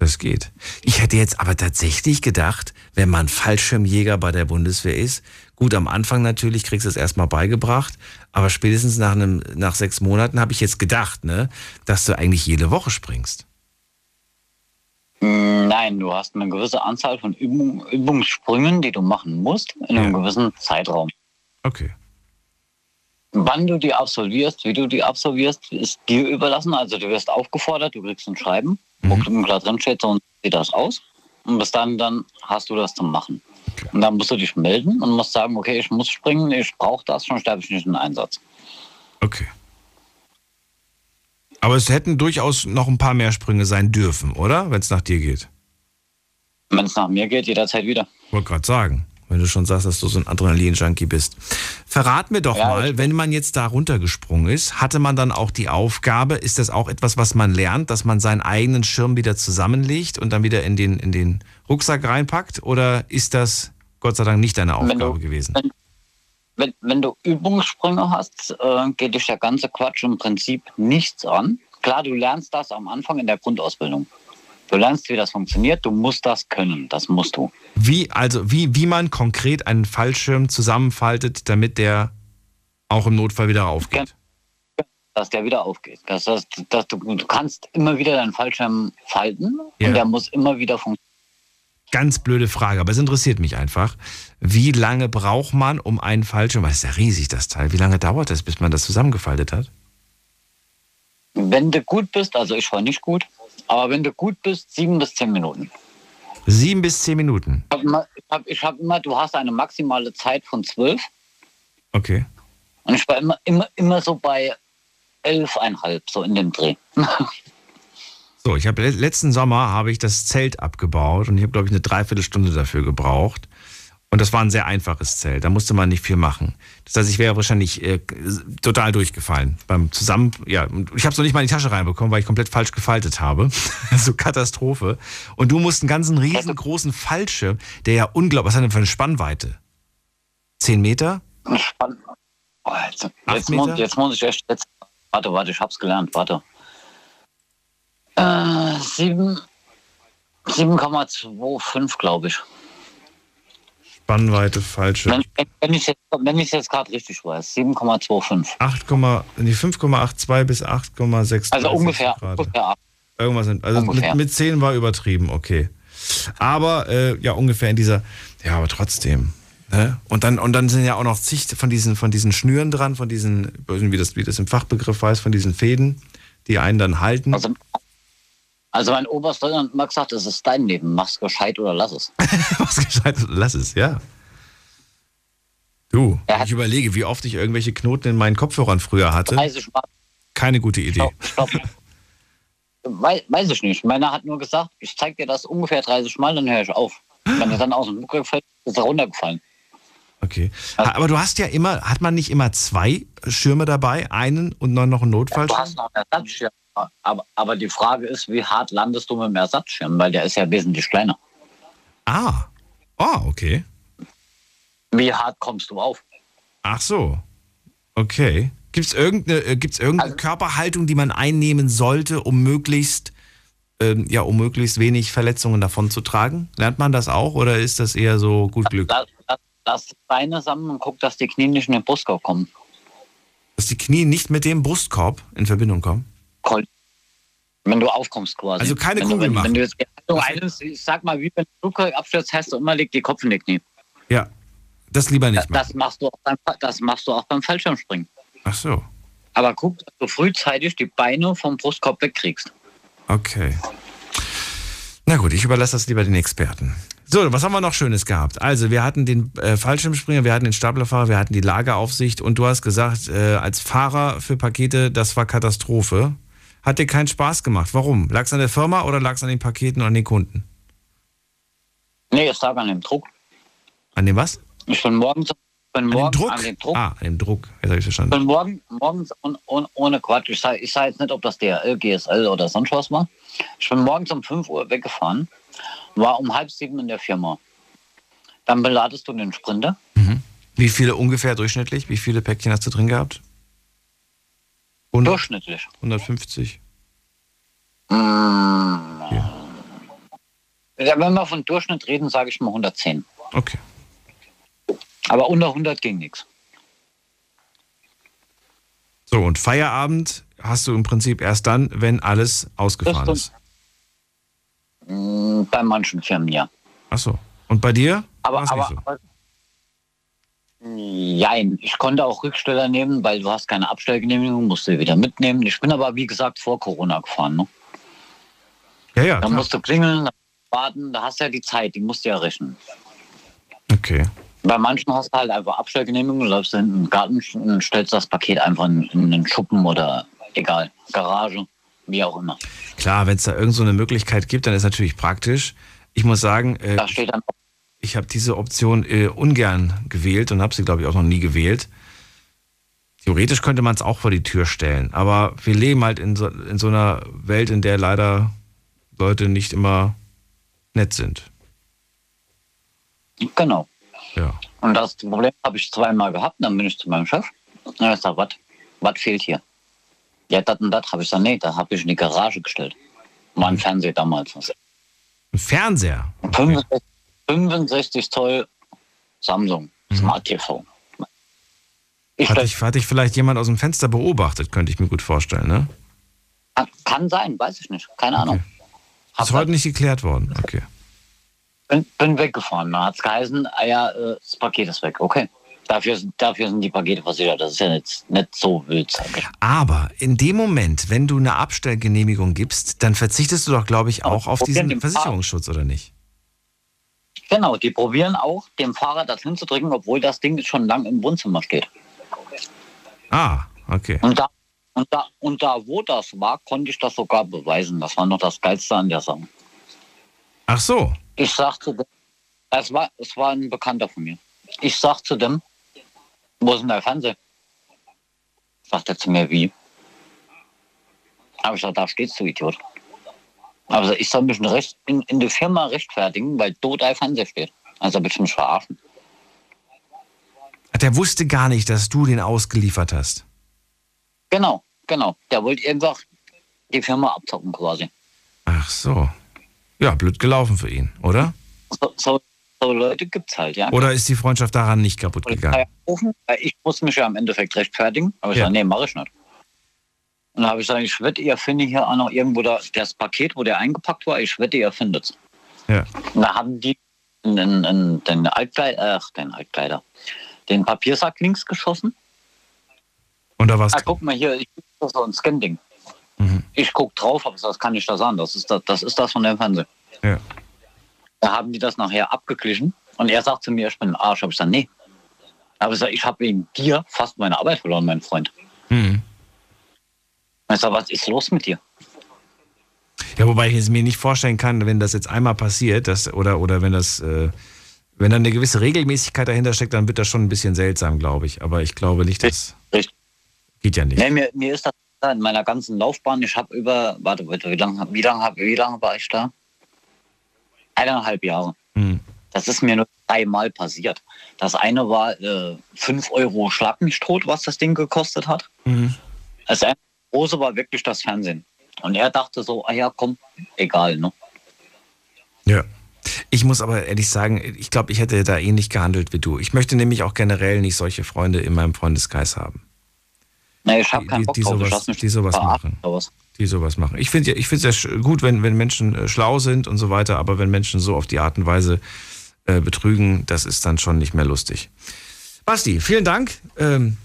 Das geht. Ich hätte jetzt aber tatsächlich gedacht, wenn man Fallschirmjäger bei der Bundeswehr ist, gut, am Anfang natürlich kriegst du es erstmal beigebracht, aber spätestens nach, einem, nach sechs Monaten habe ich jetzt gedacht, ne, dass du eigentlich jede Woche springst. Mm, Nein, du hast eine gewisse Anzahl von Übung, Übungssprüngen, die du machen musst, in einem gewissen Zeitraum. Okay. Wann du die absolvierst, wie du die absolvierst, ist dir überlassen. Also du wirst aufgefordert, du kriegst ein Schreiben, wo Mhm. klar drin steht, so sieht das aus. Und bis dann, dann hast du das zu machen. Und dann musst du dich melden und musst sagen, okay, ich muss springen, ich brauche das, schon sterbe ich nicht in den Einsatz. Okay. Aber es hätten durchaus noch ein paar mehr Sprünge sein dürfen, oder? Wenn es nach dir geht. Wenn es nach mir geht, jederzeit wieder. Wollte gerade sagen, wenn du schon sagst, dass du so ein Adrenalin-Junkie bist. Verrat mir doch Ja, mal, wenn man jetzt da runtergesprungen ist, hatte man dann auch die Aufgabe, ist das auch etwas, was man lernt, dass man seinen eigenen Schirm wieder zusammenlegt und dann wieder in den, in den Rucksack reinpackt? Oder ist das Gott sei Dank nicht deine Aufgabe du- gewesen? Wenn, wenn, wenn du Übungssprünge hast, äh, geht dich der ganze Quatsch im Prinzip nichts an. Klar, du lernst das am Anfang in der Grundausbildung. Du lernst, wie das funktioniert, du musst das können, das musst du. Wie, also, wie, wie man konkret einen Fallschirm zusammenfaltet, damit der auch im Notfall wieder aufgeht. Dass der wieder aufgeht. Dass, das, dass du, du kannst immer wieder deinen Fallschirm falten Ja. und der muss immer wieder funktionieren. Ganz blöde Frage, aber es interessiert mich einfach. Wie lange braucht man, um einen Fallschirm, weil es ist ja riesig, das Teil, wie lange dauert das, bis man das zusammengefaltet hat? Wenn du gut bist, also ich war nicht gut, aber wenn du gut bist, sieben bis zehn Minuten. Sieben bis zehn Minuten. Ich habe immer, hab, hab immer, du hast eine maximale Zeit von zwölf Okay. und ich war immer, immer, immer so bei elfeinhalb, so in dem Dreh. So, ich habe letzten Sommer habe ich das Zelt abgebaut und ich habe glaube ich eine Dreiviertelstunde dafür gebraucht. Und das war ein sehr einfaches Zelt. Da musste man nicht viel machen. Das heißt, ich wäre wahrscheinlich äh, total durchgefallen beim Zusammen. Ja, ich habe es noch nicht mal in die Tasche reinbekommen, weil ich komplett falsch gefaltet habe. <laughs> so Katastrophe. Und du musst einen ganzen riesengroßen Fallschirm, der ja unglaublich. Was hat denn für eine Spannweite? Zehn Meter? Spann oh, jetzt, jetzt, muss, Meter? jetzt muss ich echt. Jetzt, warte, warte, ich hab's gelernt, warte. Äh, sieben- 7,25, glaube ich. Spannweite Fallschirm. Wenn, wenn ich ich jetzt gerade richtig weiß, 7,25. 8, nee, 5,82 bis 8,6. Also ungefähr, Gerade. ungefähr acht. Irgendwas sind, also mit, mit 10 war übertrieben, okay. Aber äh, ja, ungefähr in dieser, ja, aber trotzdem. Ne? Und, dann, und dann sind ja auch noch zig von diesen, von diesen Schnüren dran, von diesen, wie das, wie das im Fachbegriff heißt, von diesen Fäden, die einen dann halten. Also, also mein Oberster hat immer gesagt, es ist dein Leben, mach's gescheit oder lass es. <laughs> Was gescheit, lass es, ja. Du, wenn ich überlege, wie oft ich irgendwelche Knoten in meinen Kopfhörern früher hatte. 30 Mal. Keine gute Idee. Stopp. Wei- Weiß ich nicht. Meiner hat nur gesagt, ich zeig dir das ungefähr 30 Mal, dann höre ich auf. Wenn er dann aus dem Flugzeug fällt, ist er runtergefallen. Okay. Ha- Aber du hast ja immer, hat man nicht immer zwei Schirme dabei? Einen und dann noch einen Du Notfallschirm? hast noch einen Ersatzschirm. Aber, aber die Frage ist, wie hart landest du mit dem Ersatzschirm? Weil der ist ja wesentlich kleiner. Ah. Oh, okay. Wie hart kommst du auf? Ach so. Okay. Gibt es irgendeine, äh, gibt's irgendeine Körperhaltung, die man einnehmen sollte, um möglichst, ähm, ja, um möglichst wenig Verletzungen davon zu tragen? Lernt man das auch oder ist das eher so gut Glück? Lass, lass, lass die Beine sammeln und guck, dass die Knie nicht in den Brustkorb kommen. Dass die Knie nicht mit dem Brustkorb in Verbindung kommen? Wenn du aufkommst quasi. Also keine wenn Kugel du, wenn, machen. Wenn du jetzt, du eines, ich sag mal, wie wenn du Flugzeug abstürzt, hast du immer liegt die Kopf in die Knie. Ja. Das lieber nicht Das machst du auch beim, das machst du auch beim Fallschirmspringen. Ach so. Aber guck, dass du frühzeitig die Beine vom Brustkorb wegkriegst. Okay. Na gut, ich überlasse das lieber den Experten. So, was haben wir noch Schönes gehabt? Also, wir hatten den äh, Fallschirmspringer, wir hatten den Staplerfahrer, wir hatten die Lageraufsicht und du hast gesagt, äh, als Fahrer für Pakete, das war Katastrophe. Hat dir keinen Spaß gemacht. Warum? Lag es an der Firma oder lag es an den Paketen und an den Kunden? Nee, es lag an dem Druck. An dem was? Ich bin morgens, bin An dem morgens Druck? an dem Druck. Ah, an dem Druck. Jetzt habe ich Ich verstanden. bin morgen, morgens un, un, ohne Quatsch. Ich sage ich sag jetzt nicht, ob das DRL, GSL oder sonst was war. Ich bin morgens um 5 Uhr weggefahren, war um halb sieben in der Firma. Dann beladest du den Sprinter. Wie viele ungefähr durchschnittlich? Wie viele Päckchen hast du drin gehabt? 100, Durchschnittlich. 150? Mm. Ja, wenn wir von Durchschnitt reden, sage ich mal 110. Okay. Aber unter 100 ging nichts. So, und Feierabend hast du im Prinzip erst dann, wenn alles ausgefahren Das ist. Mm, Bei manchen Firmen ja. Ach so. Und bei dir? Aber, aber, so? aber Jein, ich konnte auch Rücksteller nehmen, weil du hast keine Abstellgenehmigung, musst du wieder mitnehmen. Ich bin aber, wie gesagt, vor Corona gefahren. Ne? Ja, ja. Dann klar. musst du klingeln, warten, da hast du ja die Zeit, die musst du ja rechnen. Okay. Bei manchen hast du halt einfach Abstellgenehmigung, läufst du hinten in den Garten und stellst das Paket einfach in, in den Schuppen oder egal, Garage, wie auch immer. Klar, wenn es da irgend so eine Möglichkeit gibt, dann ist natürlich praktisch. Ich muss sagen, äh, Da steht dann ich habe diese Option äh, ungern gewählt und habe sie, glaube ich, auch noch nie gewählt. Theoretisch könnte man es auch vor die Tür stellen, aber wir leben halt in so, in so einer Welt, in der leider Leute nicht immer nett sind. Genau. Ja. Und das Problem habe ich zweimal gehabt. Dann bin ich zu meinem Chef. Und er sagt, was? Was fehlt hier? Ja, das und das habe ich gesagt, nee, da habe ich in die Garage gestellt. War ein Fernseher damals. Ein Fernseher. 65, 65 Zoll Samsung Smart TV. Hat dich, hat dich vielleicht jemand aus dem Fenster beobachtet, könnte ich mir gut vorstellen, ne? Kann, kann sein, weiß ich nicht. Keine Ahnung. Ist heute nicht geklärt worden. Okay. Bin, bin weggefahren. Da hat es geheißen, ah ja, äh, das Paket ist weg. Okay. Dafür, sind- dafür sind die Pakete versichert. Das ist ja nicht, nicht so wild. ich. Aber in dem Moment, wenn du eine Abstellgenehmigung gibst, dann verzichtest du doch, glaube ich, auch auf diesen Versicherungsschutz, oder nicht? Genau, die probieren auch, dem Fahrer das hinzudrücken, obwohl das Ding schon lang im Wohnzimmer steht. Ah, okay. Und da, und, da, und da, wo das war, konnte ich das sogar beweisen. Das war noch das Geilste an der Sache. Ach so. Ich sagte, dem- es war, es war ein Bekannter von mir. Ich sag zu dem, wo ist denn der Fernseher? Sagt er zu mir, wie? Aber ich sag, da stehst du, Idiot. Also ich soll mich recht, in, in der Firma rechtfertigen, weil dort ein Fernseher steht. Also bitte mich verarschen. Der wusste gar nicht, dass du den ausgeliefert hast. Genau, genau. Der wollte einfach die Firma abzocken quasi. Ach so. Ja, blöd gelaufen für ihn, oder? So, so, so Leute gibt's halt, ja. Oder ist die Freundschaft daran nicht kaputt gegangen? Ich muss mich ja im Endeffekt rechtfertigen. Aber ich Ja. sage, nee, mache ich nicht. Und habe ich gesagt, ich wette, ihr findet hier auch noch irgendwo da, das Paket, wo der eingepackt war, ich wette, ihr findet's. Ja. Und da haben die in, in, in den Altkleider, ach, den Altkleider, den Papiersack links geschossen. Und da war's. Ah, guck mal hier, ich das so ein Scan-Ding. Mhm. Ich guck drauf, aber das kann ich da sagen. Das ist das, das ist das von dem Fernseher. Ja. Da haben die das nachher abgeglichen und er sagt zu mir, ich bin ein Arsch. Hab ich gesagt, nee. Aber ich, sag, ich habe wegen dir fast meine Arbeit verloren, mein Freund. Mhm. Ich sag, was ist los mit dir? Ja, wobei ich es mir nicht vorstellen kann, wenn das jetzt einmal passiert, dass, oder, oder wenn das, äh, wenn da eine gewisse Regelmäßigkeit dahinter steckt, dann wird das schon ein bisschen seltsam, glaube ich. Aber ich glaube nicht, dass. Richtig. Geht ja nicht. Nee, mir, mir ist das in meiner ganzen Laufbahn, ich habe über, warte, wie lange wie lang, wie lang war ich da? Eineinhalb Jahre. Hm. Das ist mir nur dreimal passiert. Das eine war äh, 5 Euro Schlag mich tot, was das Ding gekostet hat. Mhm. Das große war wirklich das Fernsehen. Und er dachte so, ah ja, komm, egal, ne? Ja. Ich muss aber ehrlich sagen, ich glaube, ich hätte da ähnlich gehandelt wie du. Ich möchte nämlich auch generell nicht solche Freunde in meinem Freundeskreis haben. Nee, ich habe keinen Bock die drauf. sowas, die sowas machen. sowas. Die sowas machen. Ich finde ich finde es ja gut, wenn, wenn Menschen äh, schlau sind und so weiter, aber wenn Menschen so auf die Art und Weise äh, betrügen, das ist dann schon nicht mehr lustig. Basti, vielen Dank, ähm,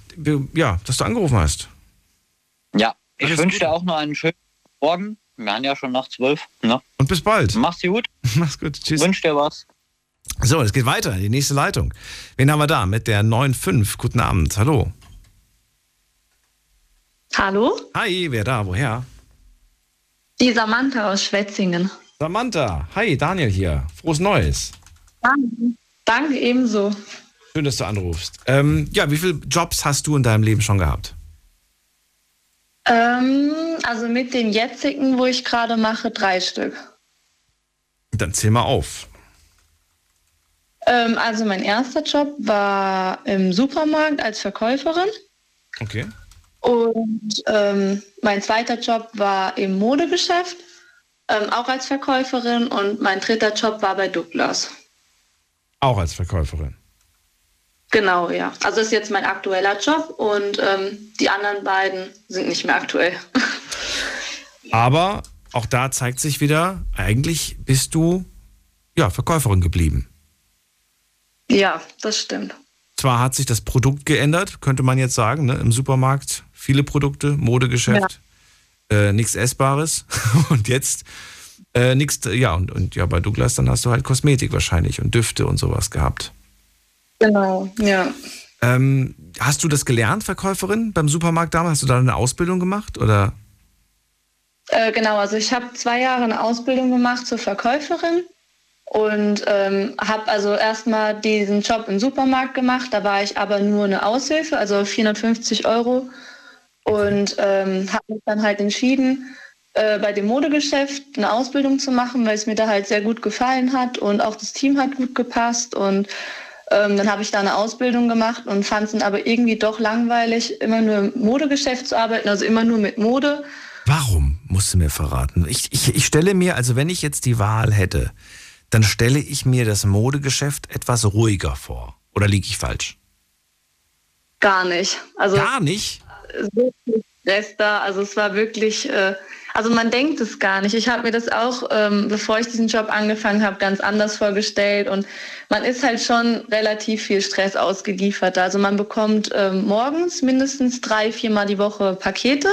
ja, dass du angerufen hast. Ja, ich Alles wünsche Gute. dir auch noch einen schönen Morgen. Wir haben ja schon nach zwölf. Ne? Und bis bald. Mach's gut. <laughs> Mach's gut. Tschüss. Wünsch dir was. So, es geht weiter, die nächste Leitung. Wen haben wir da? Mit der 9.5. Guten Abend, hallo. Hallo, Hi, wer da? Woher? die Samantha aus Schwetzingen. Samantha. Hi, Daniel hier. Frohes Neues. Danke. Danke ebenso. Schön, dass du anrufst. Ähm, ja, wie viele Jobs hast du in deinem Leben schon gehabt? Ähm, also mit dem jetzigen, wo ich gerade mache, drei Stück. Dann zähl mal auf. Ähm, also mein erster Job war im Supermarkt als Verkäuferin Okay. und ähm, mein zweiter Job war im Modegeschäft, ähm, auch als Verkäuferin und mein dritter Job war bei Douglas. Auch als Verkäuferin. Genau, ja. Also das ist jetzt mein aktueller Job und ähm, die anderen beiden sind nicht mehr aktuell. <laughs> Aber auch da zeigt sich wieder, eigentlich bist du ja, Verkäuferin geblieben. Ja, das stimmt. Zwar hat sich das Produkt geändert, könnte man jetzt sagen, ne? im Supermarkt viele Produkte, Modegeschäft, äh, nichts Essbares <laughs> und jetzt äh, nichts, ja, und, und ja, bei Douglas dann hast du halt Kosmetik wahrscheinlich und Düfte und sowas gehabt. Genau, ja. Ähm, hast du das gelernt, Verkäuferin, beim Supermarkt damals? Hast du da eine Ausbildung gemacht oder? Äh, genau, also ich habe zwei Jahre eine Ausbildung gemacht zur Verkäuferin und ähm, habe also erstmal diesen Job im Supermarkt gemacht. Da war ich aber nur eine Aushilfe, also 450 Euro. Und ähm, habe mich dann halt entschieden, äh, bei dem Modegeschäft eine Ausbildung zu machen, weil es mir da halt sehr gut gefallen hat und auch das Team hat gut gepasst. Und ähm, dann habe ich da eine Ausbildung gemacht und fand es dann aber irgendwie doch langweilig, immer nur im Modegeschäft zu arbeiten, also immer nur mit Mode. Warum, musst du mir verraten? Ich, ich, ich stelle mir, also wenn ich jetzt die Wahl hätte, dann stelle ich mir das Modegeschäft etwas ruhiger vor. Oder liege ich falsch? Gar nicht. Also Gar nicht? so Stress da. Also es war wirklich, äh, also man denkt es gar nicht. Ich habe mir das auch, ähm, bevor ich diesen Job angefangen habe, ganz anders vorgestellt. Und man ist halt schon relativ viel Stress ausgeliefert. Also man bekommt ähm, morgens mindestens drei, viermal die Woche Pakete.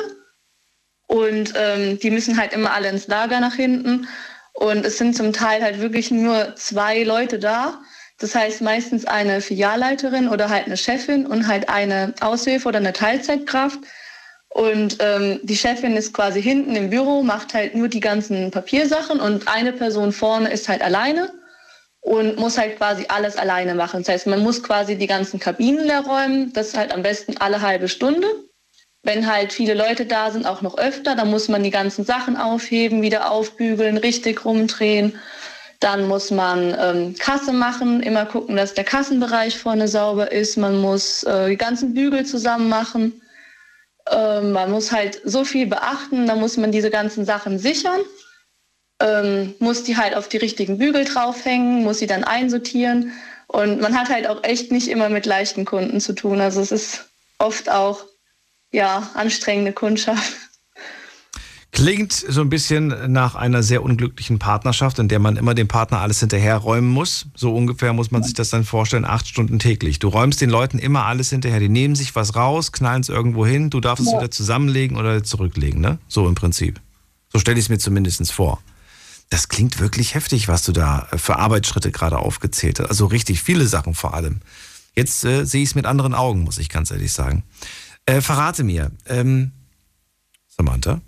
Und ähm, die müssen halt immer alle ins Lager nach hinten. Und es sind zum Teil halt wirklich nur zwei Leute da. Das heißt meistens eine Filialleiterin oder halt eine Chefin und halt eine Aushilfe oder eine Teilzeitkraft. Und ähm, die Chefin ist quasi hinten im Büro, macht halt nur die ganzen Papiersachen und eine Person vorne ist halt alleine und muss halt quasi alles alleine machen. Das heißt, man muss quasi die ganzen Kabinen leer räumen, das halt am besten alle halbe Stunde. Wenn halt viele Leute da sind, auch noch öfter, dann muss man die ganzen Sachen aufheben, wieder aufbügeln, richtig rumdrehen. Dann muss man ähm, Kasse machen, immer gucken, dass der Kassenbereich vorne sauber ist. Man muss äh, die ganzen Bügel zusammen machen. Ähm, man muss halt so viel beachten, da muss man diese ganzen Sachen sichern, ähm, muss die halt auf die richtigen Bügel draufhängen, muss sie dann einsortieren. Und man hat halt auch echt nicht immer mit leichten Kunden zu tun. Also es ist oft auch ja, anstrengende Kundschaft. Klingt so ein bisschen nach einer sehr unglücklichen Partnerschaft, in der man immer dem Partner alles hinterherräumen muss. So ungefähr muss man sich das dann vorstellen, acht Stunden täglich. Du räumst den Leuten immer alles hinterher. Die nehmen sich was raus, knallen es irgendwo hin, du darfst es Ja. wieder zusammenlegen oder zurücklegen, ne? So im Prinzip. So stelle ich es mir zumindest vor. Das klingt wirklich heftig, was du da äh, für Arbeitsschritte gerade aufgezählt hast. Also richtig viele Sachen vor allem. Jetzt äh, sehe ich es mit anderen Augen, muss ich ganz ehrlich sagen. Äh, verrate mir, ähm, Samantha,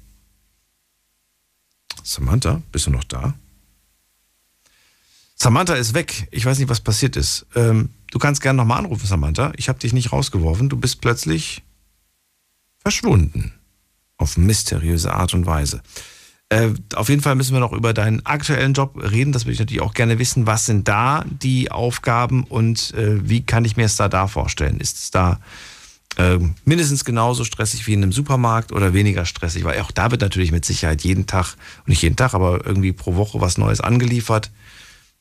Samantha, bist du noch da? Samantha ist weg. Ich weiß nicht, was passiert ist. Ähm, du kannst gerne nochmal anrufen, Samantha. Ich habe dich nicht rausgeworfen. Du bist plötzlich verschwunden. Auf mysteriöse Art und Weise. Äh, auf jeden Fall müssen wir noch über deinen aktuellen Job reden. Das würde ich natürlich auch gerne wissen. Was sind da die Aufgaben und äh, wie kann ich mir es da da vorstellen? Ist es da äh, mindestens genauso stressig wie in einem Supermarkt oder weniger stressig? Weil auch da wird natürlich mit Sicherheit jeden Tag, nicht jeden Tag, aber irgendwie pro Woche was Neues angeliefert.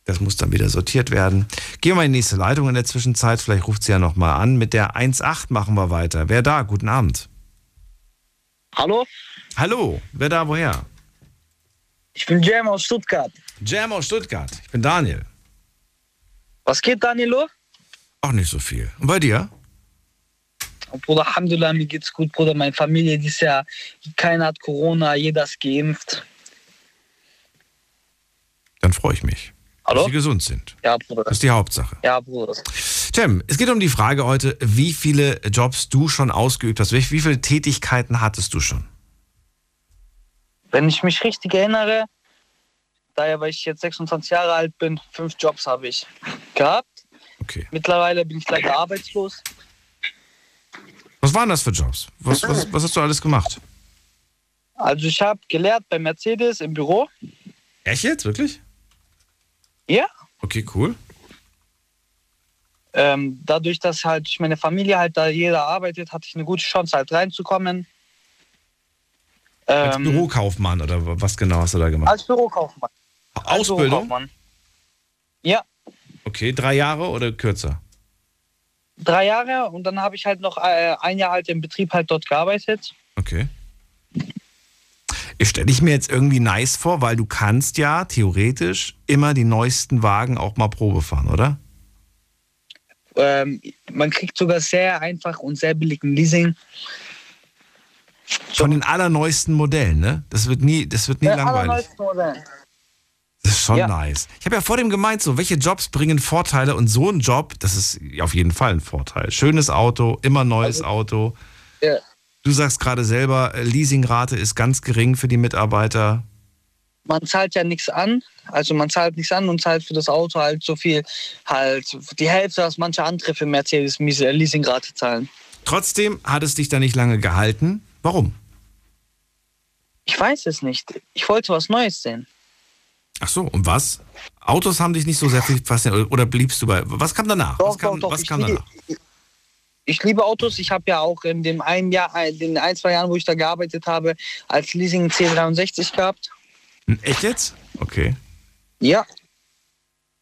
Das muss dann wieder sortiert werden. Gehen wir in die nächste Leitung in der Zwischenzeit. Vielleicht ruft sie ja nochmal an. Mit der 1.8 machen wir weiter. Wer da? Guten Abend. Hallo? Hallo. Wer da? Woher? Ich bin Jam aus Stuttgart. Jam aus Stuttgart. Ich bin Daniel. Was geht, Danilo? Auch nicht so viel. Und bei dir? Bruder, Alhamdulillah, mir geht's gut, Bruder. Meine Familie, die ist ja, keiner hat Corona, jeder ist geimpft. Dann freue ich mich. Hallo? Dass sie gesund sind. Ja, Bruder. Das ist die Hauptsache. Ja, Bruder. Cem, es geht um die Frage heute, wie viele Jobs du schon ausgeübt hast. Wie, wie viele Tätigkeiten hattest du schon? Wenn ich mich richtig erinnere, daher, weil ich jetzt 26 Jahre alt bin, fünf Jobs habe ich gehabt. Okay. Mittlerweile bin ich leider arbeitslos. Was waren das für Jobs? Was, was, was hast du alles gemacht? Also ich habe gelehrt bei Mercedes im Büro. Echt jetzt? Wirklich? Ja. Okay, cool. Ähm, dadurch, dass halt meine Familie halt da jeder arbeitet, hatte ich eine gute Chance halt reinzukommen. Als Ähm, Bürokaufmann oder was genau hast du da gemacht? Als Bürokaufmann. Als Ausbildung? Bürokaufmann. Ja, Okay, drei Jahre oder kürzer? Drei Jahre und dann habe ich halt noch äh, ein Jahr halt im Betrieb halt dort gearbeitet. Okay. Ich stelle ich mir jetzt irgendwie nice vor, weil du kannst ja theoretisch immer die neuesten Wagen auch mal Probe fahren, oder? Ähm, man kriegt sogar sehr einfach und sehr billigen Leasing. Von den allerneuesten Modellen, ne? Das wird nie, das wird nie Ja, langweilig. allerneuesten Modell. Das ist schon Ja. nice. Ich habe ja vor dem gemeint, so, welche Jobs bringen Vorteile und so ein Job, das ist auf jeden Fall ein Vorteil. Schönes Auto, immer neues Auto. Ja. Du sagst gerade selber, äh, Leasingrate ist ganz gering für die Mitarbeiter. Man zahlt ja nichts an, also man zahlt nichts an und zahlt für das Auto halt so viel, halt die Hälfte, was manche andere für Mercedes miese Leasingrate zahlen. Trotzdem hat es dich da nicht lange gehalten. Warum? Ich weiß es nicht. Ich wollte was Neues sehen. Ach so, und was? Autos haben dich nicht so sehr viel fasziniert oder bliebst du bei. Was kam danach? was kam, was ich, kam liebe, danach? ich liebe Autos. Ich habe ja auch in dem einen Jahr, in den ein, zwei Jahren, wo ich da gearbeitet habe, als Leasing C63 gehabt. Hm, Echt jetzt? Okay. Ja.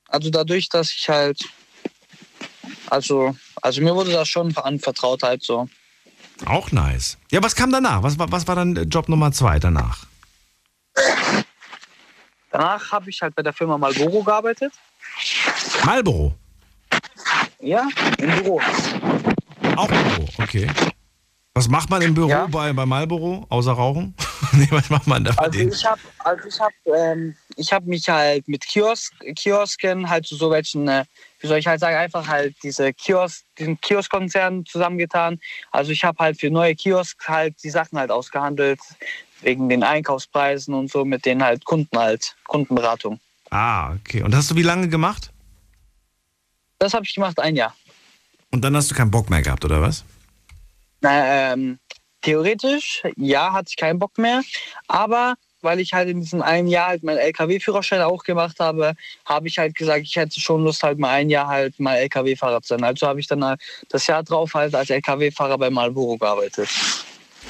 Also dadurch, dass ich halt, also, also mir wurde das schon anvertraut halt so. Auch nice. Ja, was kam danach? Was, war- was war dann Job Nummer zwei danach? Danach habe ich halt bei der Firma Marlboro gearbeitet. Marlboro. Ja, im Büro. Auch Büro, okay. Was macht man im Büro bei, bei Marlboro, außer Rauchen? <laughs> nee, was macht man da Also denen? ich habe also ich hab, ähm, ich hab mich halt mit Kiosk, Kiosken, halt zu so welchen, äh, wie soll ich halt sagen, einfach halt diese Kiosk, diesen Kioskkonzern zusammengetan. Also ich habe halt für neue Kiosk halt die Sachen halt ausgehandelt, wegen den Einkaufspreisen und so, mit denen halt Kunden halt, Kundenberatung. Ah, okay. Und hast du wie lange gemacht? Das habe ich gemacht, ein Jahr. Und dann hast du keinen Bock mehr gehabt, oder was? Na, ähm, theoretisch, ja, hatte ich keinen Bock mehr. Aber weil ich halt in diesem einen Jahr halt meinen LKW-Führerschein auch gemacht habe, habe ich halt gesagt, ich hätte schon Lust, halt mal ein Jahr halt mal LKW-Fahrer zu sein. Also habe ich dann halt das Jahr drauf halt als LKW-Fahrer bei Marlboro gearbeitet.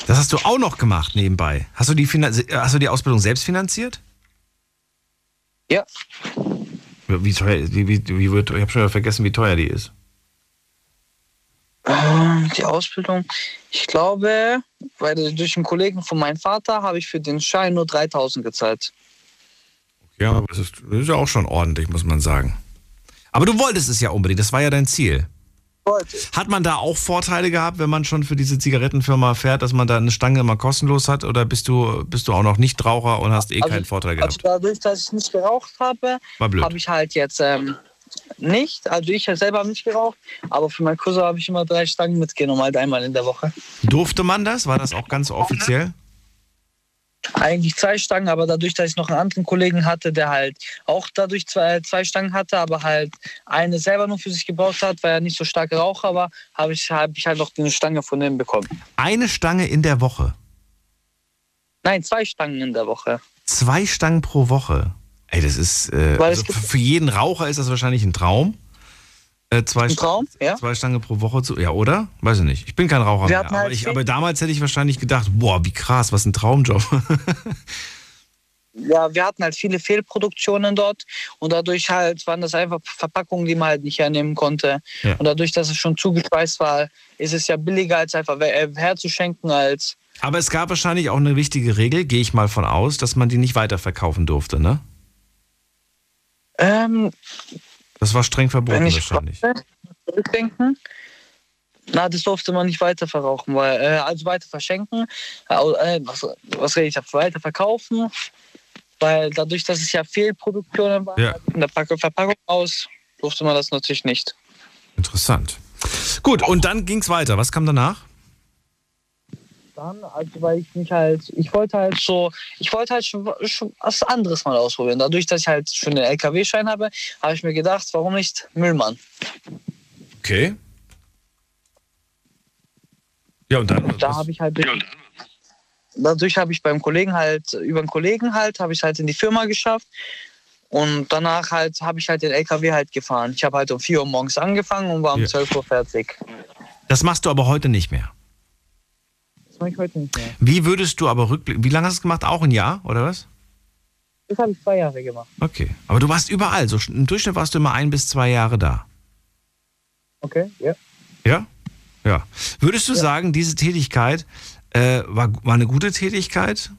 Das hast du auch noch gemacht nebenbei. Hast du die, Finan- hast du die Ausbildung selbst finanziert? Ja. Wie teuer, wie, wie, wie wird, ich habe schon wieder vergessen, wie teuer die ist. Ähm, Die Ausbildung, ich glaube, weil durch einen Kollegen von meinem Vater habe ich für den Schein nur 3000 gezahlt. Ja, aber das ist, das ist ja auch schon ordentlich, muss man sagen. Aber du wolltest es ja unbedingt, das war ja dein Ziel. Hat man da auch Vorteile gehabt, wenn man schon für diese Zigarettenfirma fährt, dass man da eine Stange immer kostenlos hat? Oder bist du, bist du auch noch Nichtraucher und hast eh keinen Vorteil gehabt? Also dadurch, dass ich nicht geraucht habe, habe ich halt jetzt ähm, nicht, also ich selber habe nicht geraucht, aber für meinen Cousin habe ich immer drei Stangen mitgenommen, halt einmal in der Woche. Durfte man das? War das auch ganz offiziell? Eigentlich zwei Stangen, aber dadurch, dass ich noch einen anderen Kollegen hatte, der halt auch dadurch zwei, zwei Stangen hatte, aber halt eine selber nur für sich gebraucht hat, weil er nicht so starker Raucher war, habe ich, hab ich halt noch eine Stange von dem bekommen. Eine Stange in der Woche. Nein, zwei Stangen in der Woche. Zwei Stangen pro Woche. Ey, das ist. Äh, also für jeden Raucher ist das wahrscheinlich ein Traum. Äh, zwei, Ein Traum, ja. zwei Stangen pro Woche zu. Ja, oder? Weiß ich nicht. Ich bin kein Raucher mehr. hatten Aber, halt ich, aber damals hätte ich wahrscheinlich gedacht, boah, wie krass, was ein Traumjob. Ja, wir hatten halt viele Fehlproduktionen dort und dadurch halt waren das einfach Verpackungen, die man halt nicht hernehmen konnte. Ja. Und dadurch, dass es schon zugespeist war, ist es ja billiger als einfach äh, herzuschenken als aber es gab wahrscheinlich auch eine wichtige Regel, gehe ich mal von aus, dass man die nicht weiterverkaufen durfte, ne? ähm, Das war streng verboten wenn ich wahrscheinlich. zurückdenken. Na, das durfte man nicht weiter verrauchen, weil, äh, also weiter verschenken, äh, was, was rede ich, ab, weiter verkaufen, weil dadurch, dass es ja Fehlproduktionen waren, Ja. in der Pack- Verpackung aus, durfte man das natürlich nicht. Interessant. Gut, und dann ging es weiter. Was kam danach? Dann, also weil ich mich halt, ich wollte halt so, ich wollte halt schon, schon was anderes mal ausprobieren. Dadurch, dass ich halt schon den LKW-Schein habe, habe ich mir gedacht, warum nicht Müllmann? Okay. Ja, und dann? Da habe ich halt dadurch habe ich beim Kollegen halt, über einen Kollegen halt, habe ich halt in die Firma geschafft. Und danach halt habe ich halt den LKW halt gefahren. Ich habe halt um 4 Uhr morgens angefangen und war um Ja. 12 Uhr fertig. Das machst du aber heute nicht mehr. Mache ich heute nicht mehr. Wie würdest du aber rückblicken? Wie lange hast du es gemacht? Auch ein Jahr, oder was? Das habe ich zwei Jahre gemacht. Okay. Aber du warst überall. So, Im Durchschnitt warst du immer ein bis zwei Jahre da. Okay, ja. Ja? Ja. Würdest du sagen, diese Tätigkeit äh, war, war eine gute Tätigkeit?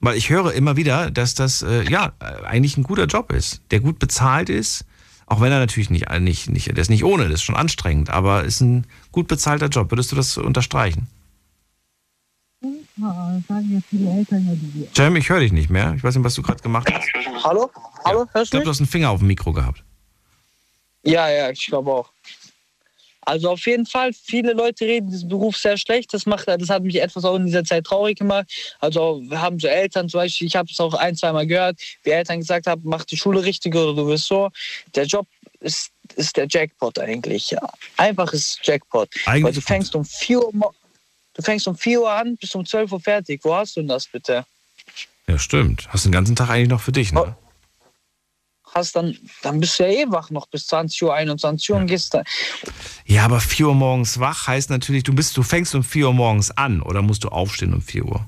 Weil ich höre immer wieder, dass das äh, ja eigentlich ein guter Job ist, der gut bezahlt ist. Auch wenn er natürlich nicht, nicht, nicht, der ist nicht ohne, das ist schon anstrengend, aber ist ein gut bezahlter Job. Würdest du das unterstreichen? sagen ja viele Eltern ja die. Jam, ich höre dich nicht mehr. Ich weiß nicht, was du gerade gemacht hast. Hallo? Hallo? Ich Hörst du glaube, du hast einen Finger auf dem Mikro gehabt. Ja, ja, ich glaube auch. Also auf jeden Fall, viele Leute reden diesen Beruf sehr schlecht. Das macht, das hat mich etwas auch in dieser Zeit traurig gemacht. Also wir haben so Eltern, zum Beispiel, ich habe es auch ein, zwei Mal gehört, wie Eltern gesagt haben, mach die Schule richtig oder du wirst so. Der Job ist, ist der Jackpot eigentlich. Ja. Einfach ist Jackpot. Eigentlich Weil du fängst um 4 Uhr, du fängst um 4 Uhr an, bis um 12 Uhr fertig. Wo hast du denn das bitte? Ja, stimmt. Hast den ganzen Tag eigentlich noch für dich, ne? Hast dann, dann bist du ja eh wach noch bis 20 Uhr, 21 Uhr und gehst dann. Ja, aber 4 Uhr morgens wach heißt natürlich, du bist, du fängst um 4 Uhr morgens an oder musst du aufstehen um 4 Uhr?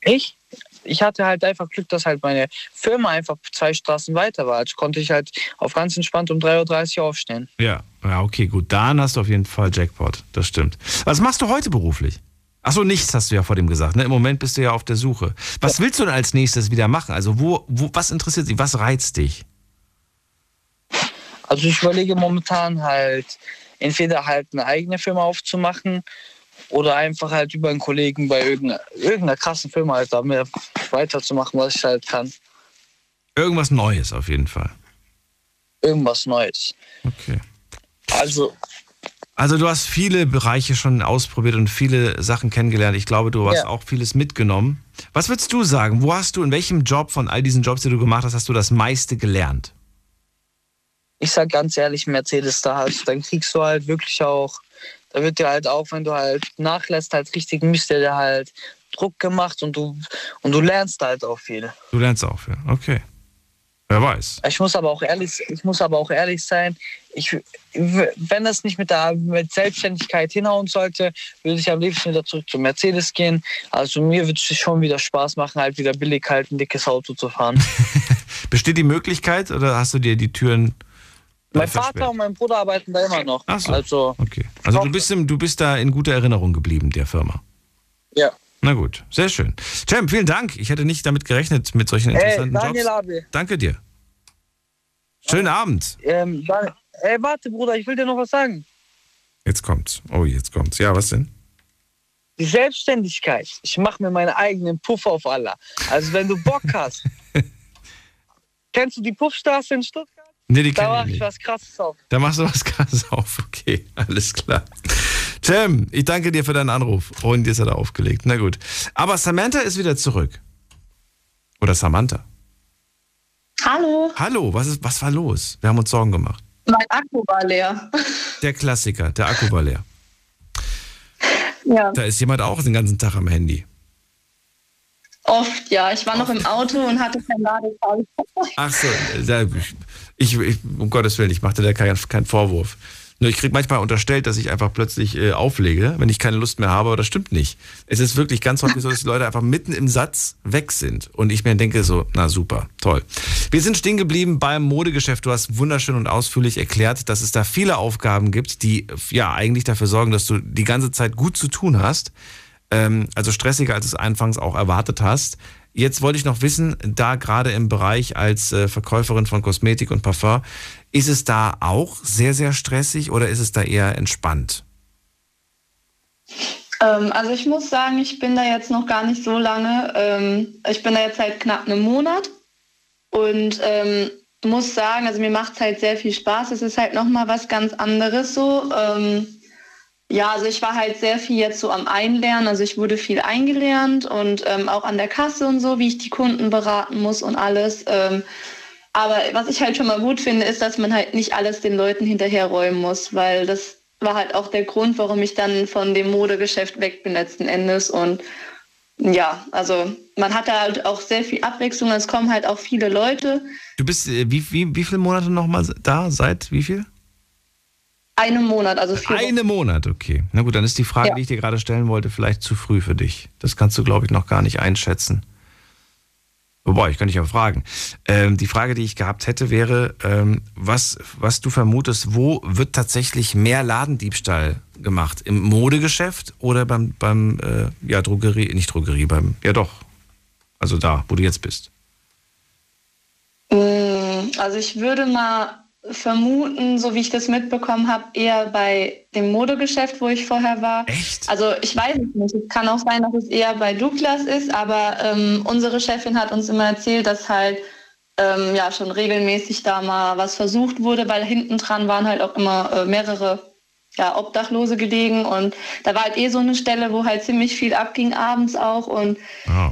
Ich? Ich hatte halt einfach Glück, dass halt meine Firma einfach zwei Straßen weiter war. Also konnte ich halt auf ganz entspannt um 3.30 Uhr aufstehen. Ja, ja, okay, gut. Dann hast du auf jeden Fall Jackpot. Das stimmt. Was machst du heute beruflich? Achso, nichts hast du ja vor dem gesagt. Ne? Im Moment bist du ja auf der Suche. Was willst du denn als nächstes wieder machen? Also, wo, wo, was interessiert dich? Was reizt dich? Also ich überlege momentan halt, entweder halt eine eigene Firma aufzumachen oder einfach halt über einen Kollegen bei irgendeiner, irgendeiner krassen Firma halt da mehr weiterzumachen, was ich halt kann. Irgendwas Neues auf jeden Fall. Irgendwas Neues. Okay. Also, Also, du hast viele Bereiche schon ausprobiert und viele Sachen kennengelernt. Ich glaube, du hast Ja. auch vieles mitgenommen. Was würdest du sagen? Wo hast du, in welchem Job von all diesen Jobs, die du gemacht hast, hast du das meiste gelernt? ich sag ganz ehrlich, Mercedes da halt, dann kriegst du halt wirklich auch, da wird dir halt auch, wenn du halt nachlässt, halt richtig Mist, der dir halt Druck gemacht und du und du lernst halt auch viel. Du lernst auch viel. Okay. Wer weiß. Ich muss aber auch ehrlich, ich muss aber auch ehrlich sein, ich, wenn das nicht mit der mit Selbstständigkeit hinhauen sollte, würde ich am liebsten wieder zurück zu Mercedes gehen. Also mir würde es schon wieder Spaß machen, halt wieder billig halt ein dickes Auto zu fahren. <laughs> Besteht die Möglichkeit oder hast du dir die Türen. Mein versperrt? Vater und mein Bruder arbeiten da immer noch. Ach so. Also, Okay. Also du bist, im, du bist da in guter Erinnerung geblieben, der Firma. ja. Na gut, sehr schön. Cem, vielen Dank. Ich hätte nicht damit gerechnet, mit solchen Hey, interessanten Daniel Jobs. Abi. Danke dir. Schönen Abend. Ähm, ey, warte, Bruder, ich will dir noch was sagen. Jetzt kommt's. Oh, jetzt kommt's. Ja, was denn? Die Selbstständigkeit. Ich mache mir meine eigenen Puff auf Allah. Also wenn du Bock hast. <laughs> kennst du die Puffstraße in Stuttgart? Nee, die da ich mache ich nicht. was krasses auf. Da machst du was krasses auf. <laughs> Okay, alles klar. Cem, ich danke dir für deinen Anruf. Und jetzt hat er aufgelegt. Na gut. Aber Samantha ist wieder zurück. Oder Samantha. Hallo, Hallo, was, ist, was war los? Wir haben uns Sorgen gemacht. mein Akku war leer. <laughs> Der Klassiker, der Akku war leer. Ja, Da ist jemand auch den ganzen Tag am Handy. Oft, ja. Ich war noch im Auto und hatte kein Ladekabel. Ach so, ich, ich, um Gottes Willen, ich machte da keinen keinen Vorwurf. Nur ich kriege manchmal unterstellt, dass ich einfach plötzlich äh, auflege, wenn ich keine Lust mehr habe, aber das stimmt nicht. Es ist wirklich ganz häufig so, dass die Leute einfach mitten im Satz weg sind und ich mir denke so, na super, toll. Wir sind stehen geblieben beim Modegeschäft. Du hast wunderschön und ausführlich erklärt, dass es da viele Aufgaben gibt, die ja eigentlich dafür sorgen, dass du die ganze Zeit gut zu tun hast. Ähm, also stressiger, als du es anfangs auch erwartet hast. Jetzt wollte ich noch wissen, da gerade im Bereich als äh, Verkäuferin von Kosmetik und Parfum, ist es da auch sehr, sehr stressig oder ist es da eher entspannt? Ähm, also ich muss sagen, ich bin da jetzt noch gar nicht so lange. Ähm, ich bin da jetzt seit knapp einem Monat und ähm, muss sagen, also mir macht es halt sehr viel Spaß. Es ist halt nochmal was ganz anderes so. Ähm, ja, also ich war halt sehr viel jetzt so am Einlernen. Also ich wurde viel eingelernt und ähm, auch an der Kasse und so, wie ich die Kunden beraten muss und alles. Ähm, aber was ich halt schon mal gut finde, ist, dass man halt nicht alles den Leuten hinterherräumen muss, weil das war halt auch der Grund, warum ich dann von dem Modegeschäft weg bin letzten Endes. Und ja, also man hat da halt auch sehr viel Abwechslung. Es kommen halt auch viele Leute. Du bist äh, wie, wie, wie viele Monate nochmal da? Seit wie viel? Einen Monat, also vier Wochen. Einen Monat, okay. Na gut, dann ist die Frage, Ja. die ich dir gerade stellen wollte, vielleicht zu früh für dich. Das kannst du, glaube ich, noch gar nicht einschätzen. Wobei, ich kann dich ja fragen. Ähm, die Frage, die ich gehabt hätte, wäre, ähm, was, was du vermutest, wo wird tatsächlich mehr Ladendiebstahl gemacht? Im Modegeschäft oder beim, beim äh, ja, Drogerie, nicht Drogerie, beim, ja doch, also da, wo du jetzt bist. Mm, Also ich würde mal vermuten, so wie ich das mitbekommen habe, eher bei dem Modegeschäft, wo ich vorher war. Echt? Also ich weiß es nicht. Es kann auch sein, dass es eher bei Douglas ist, aber ähm, unsere Chefin hat uns immer erzählt, dass halt ähm, ja schon regelmäßig da mal was versucht wurde, weil hinten dran waren halt auch immer äh, mehrere ja, Obdachlose gelegen. Und da war halt eh so eine Stelle, wo halt ziemlich viel abging abends auch. Und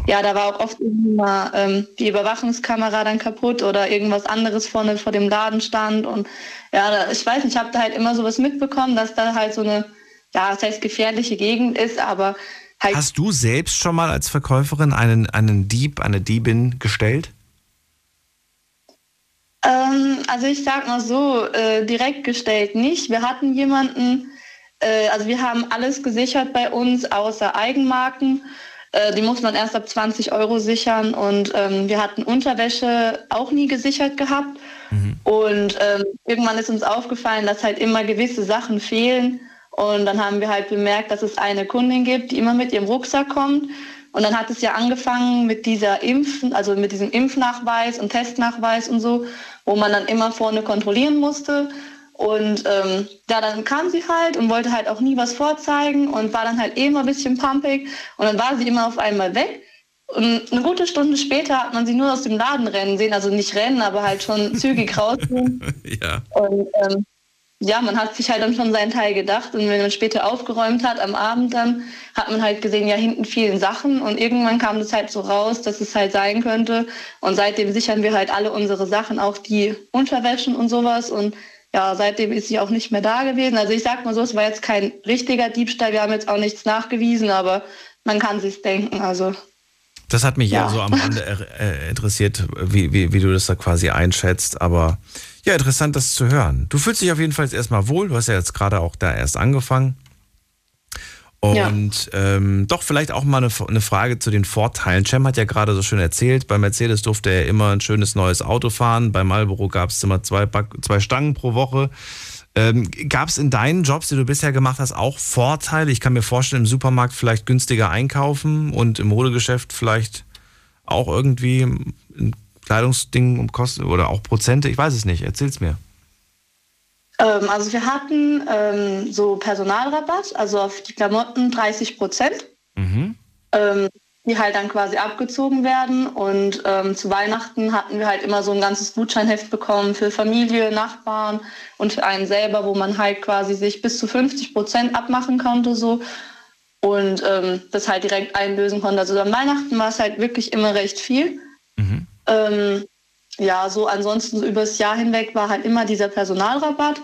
ja, da war auch oft irgendwie mal ähm, die Überwachungskamera dann kaputt oder irgendwas anderes vorne vor dem Laden stand. Und ja, da, ich weiß nicht, ich habe da halt immer sowas mitbekommen, dass da halt so eine, ja, das heißt gefährliche Gegend ist, aber halt Hast du selbst schon mal als Verkäuferin einen, einen Dieb, eine Diebin gestellt? Ähm, also ich sag mal so, äh, direkt gestellt nicht. Wir hatten jemanden, äh, also wir haben alles gesichert bei uns, außer Eigenmarken. Äh, die muss man erst ab 20 Euro sichern und ähm, wir hatten Unterwäsche auch nie gesichert gehabt. Und ähm, irgendwann ist uns aufgefallen, dass halt immer gewisse Sachen fehlen. Und dann haben wir halt bemerkt, dass es eine Kundin gibt, die immer mit ihrem Rucksack kommt. Und dann hat es ja angefangen mit dieser Impfen, also mit diesem Impfnachweis und Testnachweis und so, wo man dann immer vorne kontrollieren musste. Und ähm, ja, dann kam sie halt und wollte halt auch nie was vorzeigen und war dann halt eh immer ein bisschen pumpig. Und dann war sie immer auf einmal weg. Und eine gute Stunde später hat man sie nur aus dem Laden rennen sehen, also nicht rennen, aber halt schon zügig rausgehen. <laughs> Ja. Und ähm, ja, man hat sich halt dann schon seinen Teil gedacht. Und wenn man später aufgeräumt hat, am Abend dann, hat man halt gesehen, ja, hinten vielen Sachen. Und irgendwann kam das halt so raus, dass es halt sein könnte. Und seitdem sichern wir halt alle unsere Sachen, auch die Unterwäschen und sowas. Und ja, seitdem ist sie auch nicht mehr da gewesen. Also ich sag mal so, es war jetzt kein richtiger Diebstahl. Wir haben jetzt auch nichts nachgewiesen, aber man kann sich's denken. Also Das hat mich Ja. ja so am Rande äh, interessiert, wie, wie, wie du das da quasi einschätzt. Aber ja, interessant, das zu hören. Du fühlst dich auf jeden Fall jetzt erstmal wohl. Du hast ja jetzt gerade auch da erst angefangen. Und ähm, doch vielleicht auch mal eine, eine Frage zu den Vorteilen. Cem hat ja gerade so schön erzählt, bei Mercedes durfte er immer ein schönes neues Auto fahren. Bei Marlboro gab es immer zwei, zwei Stangen pro Woche. Ähm, gab es in deinen Jobs, die du bisher gemacht hast, auch Vorteile? Ich kann mir vorstellen, im Supermarkt vielleicht günstiger einkaufen und im Modegeschäft vielleicht auch irgendwie ein Kleidungsding um Kosten oder auch Prozente. Ich weiß es nicht. Erzähl's mir. Ähm, also wir hatten ähm, so Personalrabatt, also auf die Klamotten 30 Prozent, Mhm. ähm, die halt dann quasi abgezogen werden. Und ähm, zu Weihnachten hatten wir halt immer so ein ganzes Gutscheinheft bekommen für Familie, Nachbarn und für einen selber, wo man halt quasi sich bis zu 50 Prozent abmachen konnte so und ähm, das halt direkt einlösen konnte. Also an Weihnachten war es halt wirklich immer recht viel. Ähm, ja, so ansonsten so übers Jahr hinweg war halt immer dieser Personalrabatt.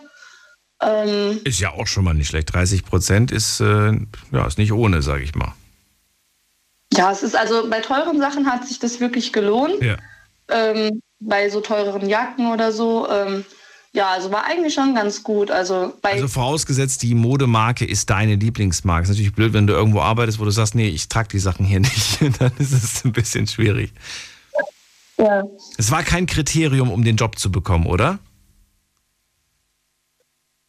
Ähm, Ist ja auch schon mal nicht schlecht. 30 Prozent ist, äh, ja, ist nicht ohne, sage ich mal. ja, es ist also bei teuren Sachen hat sich das wirklich gelohnt. Ja. Ähm, bei so teureren Jacken oder so. Ähm, ja, also war eigentlich schon ganz gut. Also bei Also vorausgesetzt, die Modemarke ist deine Lieblingsmarke. Ist natürlich blöd, wenn du irgendwo arbeitest, wo du sagst, nee, ich trage die Sachen hier <laughs> nicht. Dann ist es ein bisschen schwierig. Ja. Es war kein Kriterium, um den Job zu bekommen, oder?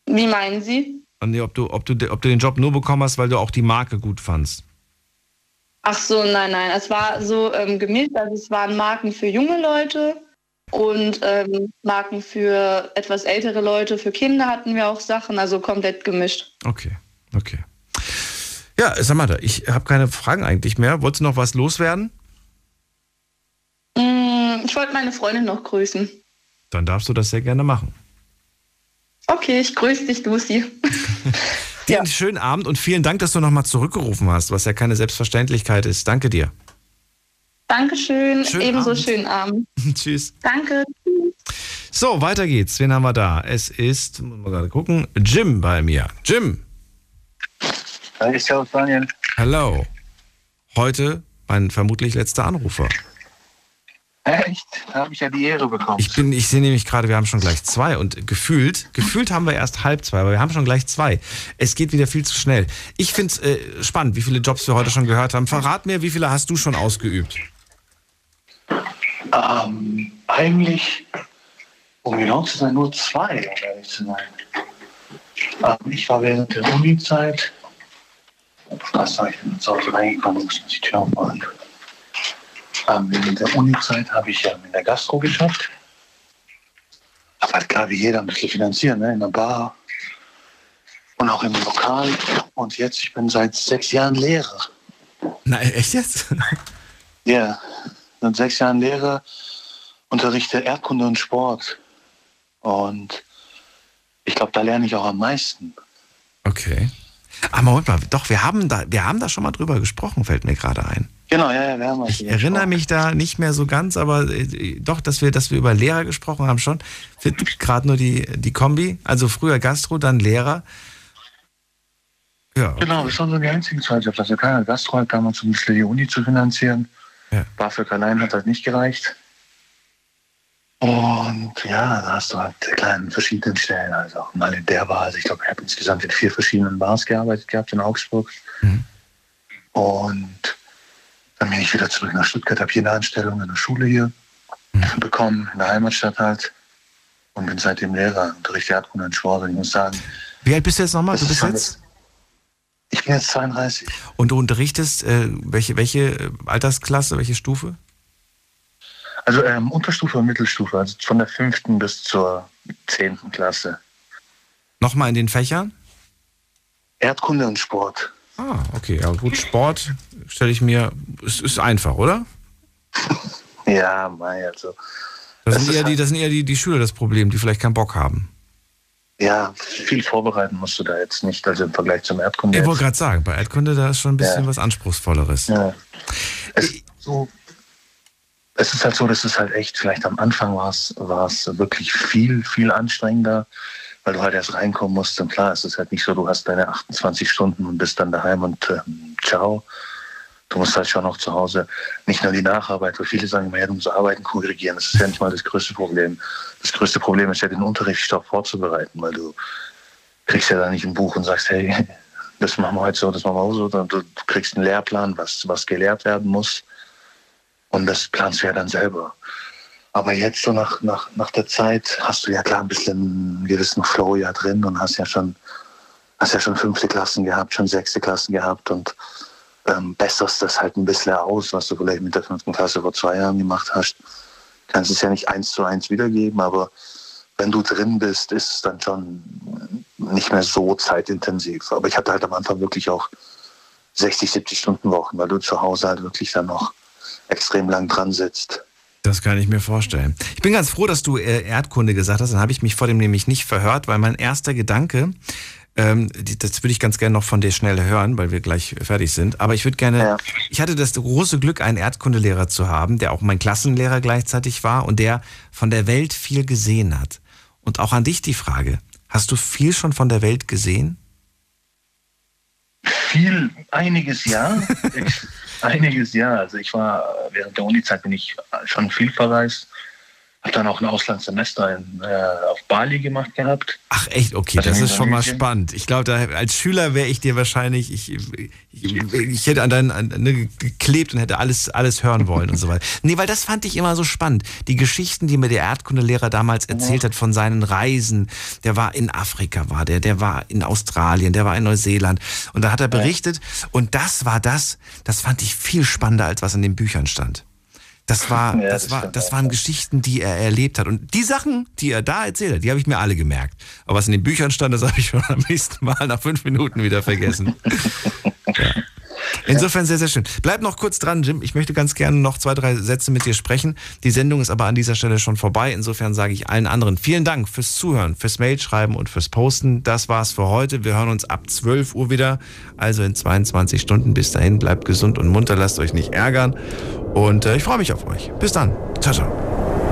Wie meinen Sie? Und nee, ob du, ob, du, ob du den Job nur bekommen hast, weil du auch die Marke gut fandst. Ach so, nein, nein. Es war so ähm, gemischt. Also es waren Marken für junge Leute und ähm, Marken für etwas ältere Leute. Für Kinder hatten wir auch Sachen, also komplett gemischt. Okay, okay. Ja, Samantha, ich habe keine Fragen eigentlich mehr. Wolltest du noch was loswerden? Mm, ich wollte meine Freundin noch grüßen. Dann darfst du das sehr gerne machen. Okay, ich grüße dich, Lucy. <laughs> Dir einen schönen Abend und vielen Dank, dass du nochmal zurückgerufen hast, was ja keine Selbstverständlichkeit ist. Danke dir. Dankeschön, Schönen ebenso Abend. schönen Abend. <laughs> Tschüss. Danke. So, weiter geht's. Wen haben wir da? Es ist, muss mal gerade gucken, Jim bei mir. Jim. Hi, servus Daniel. Hello. Heute mein vermutlich letzter Anrufer. Echt? Da habe ich ja die Ehre bekommen. Ich bin, ich sehe nämlich gerade, wir haben schon gleich zwei und gefühlt, gefühlt haben wir erst halb zwei, aber wir haben schon gleich zwei. Es geht wieder viel zu schnell. Ich finde es äh, spannend, wie viele Jobs wir heute schon gehört haben. Verrat mir, wie viele hast du schon ausgeübt? Ähm, eigentlich, um genau zu sein, nur zwei, um ehrlich zu sein. Ähm, ich war während der Uni-Zeit, was war ich denn jetzt auch reingekommen, muss die Tür aufmachen. Ähm, während der Uni-Zeit habe ich ähm, in der Gastro geschafft. Aber halt klar, wie jeder ein bisschen finanzieren, ne? in der Bar und auch im Lokal. Und jetzt, ich bin seit sechs Jahren Lehrer. Na, echt jetzt? <laughs> Ja, seit sechs Jahren Lehrer, unterrichte Erdkunde und Sport. Und ich glaube, da lerne ich auch am meisten. Okay. Aber Moment mal, doch, wir haben da, wir haben da schon mal drüber gesprochen, fällt mir gerade ein. Genau, ja, ja, wir haben Ich erinnere mich da nicht mehr so ganz, aber äh, doch, dass wir, dass wir über Lehrer gesprochen haben schon. Gerade nur die, die Kombi, also früher Gastro, dann Lehrer. Ja. Genau, das waren so die einzigen zwei Jobs. Also keiner Gastro hat damals, um ein bisschen die Uni zu finanzieren. Ja. BAföG allein hat halt nicht gereicht. Und ja, da hast du halt kleinen verschiedenen Stellen, also auch mal in der Bar. Also ich glaube, ich habe insgesamt in vier verschiedenen Bars gearbeitet gehabt in Augsburg. Und dann bin ich wieder zurück nach Stuttgart, habe hier eine Anstellung in der Schule hier bekommen, in der Heimatstadt halt. Und bin seitdem Lehrer, unterrichte Erdkunde und Sport. Und ich muss sagen, Wie alt bist du jetzt nochmal? Du ist bist jetzt? ich bin jetzt 32. Und du unterrichtest äh, welche, welche äh, Altersklasse, welche Stufe? Also ähm, Unterstufe und Mittelstufe, also von der fünften bis zur zehnten Klasse. Nochmal in den Fächern? Erdkunde und Sport. Ah, okay. Ja, gut, Sport stelle ich mir, ist, ist einfach, oder? <laughs> Ja, mei, also. Das, Das sind eher, die, halt- das sind eher die, die Schüler das Problem, die vielleicht keinen Bock haben. Ja, viel vorbereiten musst du da jetzt nicht, also im Vergleich zum Erdkunde. Ich wollte gerade sagen, bei Erdkunde, da ist schon ein bisschen Ja. was Anspruchsvolleres. Ja. Es, so, es ist halt so, dass es halt echt, vielleicht am Anfang war es, war es wirklich viel, viel anstrengender, weil du halt erst reinkommen musst. Und klar, es ist halt nicht so, du hast deine 28 Stunden und bist dann daheim und ähm, ciao. Du musst halt schon auch zu Hause nicht nur die Nacharbeit, weil viele sagen immer, ja, du musst Arbeiten korrigieren. Das ist ja nicht mal das größte Problem. Das größte Problem ist ja, den Unterrichtsstoff vorzubereiten, weil du kriegst ja da nicht ein Buch und sagst, hey, <laughs> das machen wir heute so, das machen wir auch so. du kriegst einen Lehrplan, was, was gelehrt werden muss. Und das planst du ja dann selber. Aber jetzt so nach, nach, nach der Zeit hast du ja klar ein bisschen einen gewissen Flow ja drin und hast ja schon, hast ja schon fünfte Klassen gehabt, schon sechste Klassen gehabt und ähm, besserst das halt ein bisschen aus, was du vielleicht mit der fünften Klasse vor zwei Jahren gemacht hast. Kannst es ja nicht eins zu eins wiedergeben, aber wenn du drin bist, ist es dann schon nicht mehr so zeitintensiv. Aber ich hatte halt am Anfang wirklich auch 60, 70 Stunden Wochen, weil du zu Hause halt wirklich dann noch extrem lang dran sitzt. Das kann ich mir vorstellen. Ich bin ganz froh, dass du äh, Erdkunde gesagt hast. Dann habe ich mich vor dem nämlich nicht verhört, weil mein erster Gedanke Ähm, das würde ich ganz gerne noch von dir schnell hören, weil wir gleich fertig sind. Aber ich würde gerne, Ja. ich hatte das große Glück, einen Erdkundelehrer zu haben, der auch mein Klassenlehrer gleichzeitig war und der von der Welt viel gesehen hat. Und auch an dich die Frage, hast du viel schon von der Welt gesehen? Viel, einiges ja. <laughs> einiges ja. Also ich war während der Uni-Zeit bin ich schon viel verreist. Habe dann auch ein Auslandssemester in, äh, auf Bali gemacht gehabt. Ach echt, okay, Also das ist schon mal spannend. Ich glaube, da, als Schüler wäre ich dir wahrscheinlich, ich, ich, ich hätte an deinen an, ne, geklebt und hätte alles, alles hören wollen und so weiter. Nee, weil das fand ich immer so spannend. Die Geschichten, die mir der Erdkundelehrer damals erzählt hat von seinen Reisen. Der war in Afrika, war der, der war in Australien, der war in Neuseeland. Und da hat er berichtet. Und das war das, das fand ich viel spannender, als was in den Büchern stand. Das war, Ja, das das war, das waren Geschichten, die er erlebt hat. Und die Sachen, die er da erzählt hat, die habe ich mir alle gemerkt. Aber was in den Büchern stand, das habe ich schon am nächsten Mal nach fünf Minuten wieder vergessen. <laughs> Insofern sehr, sehr schön. Bleib noch kurz dran, Jim. Ich möchte ganz gerne noch zwei, drei Sätze mit dir sprechen. Die Sendung ist aber an dieser Stelle schon vorbei. Insofern sage ich allen anderen vielen Dank fürs Zuhören, fürs Mailschreiben und fürs Posten. Das war's für heute. Wir hören uns ab 12 Uhr wieder, also in 22 Stunden. Bis dahin, bleibt gesund und munter, lasst euch nicht ärgern. Und äh, ich freue mich auf euch. Bis dann. Ciao, ciao.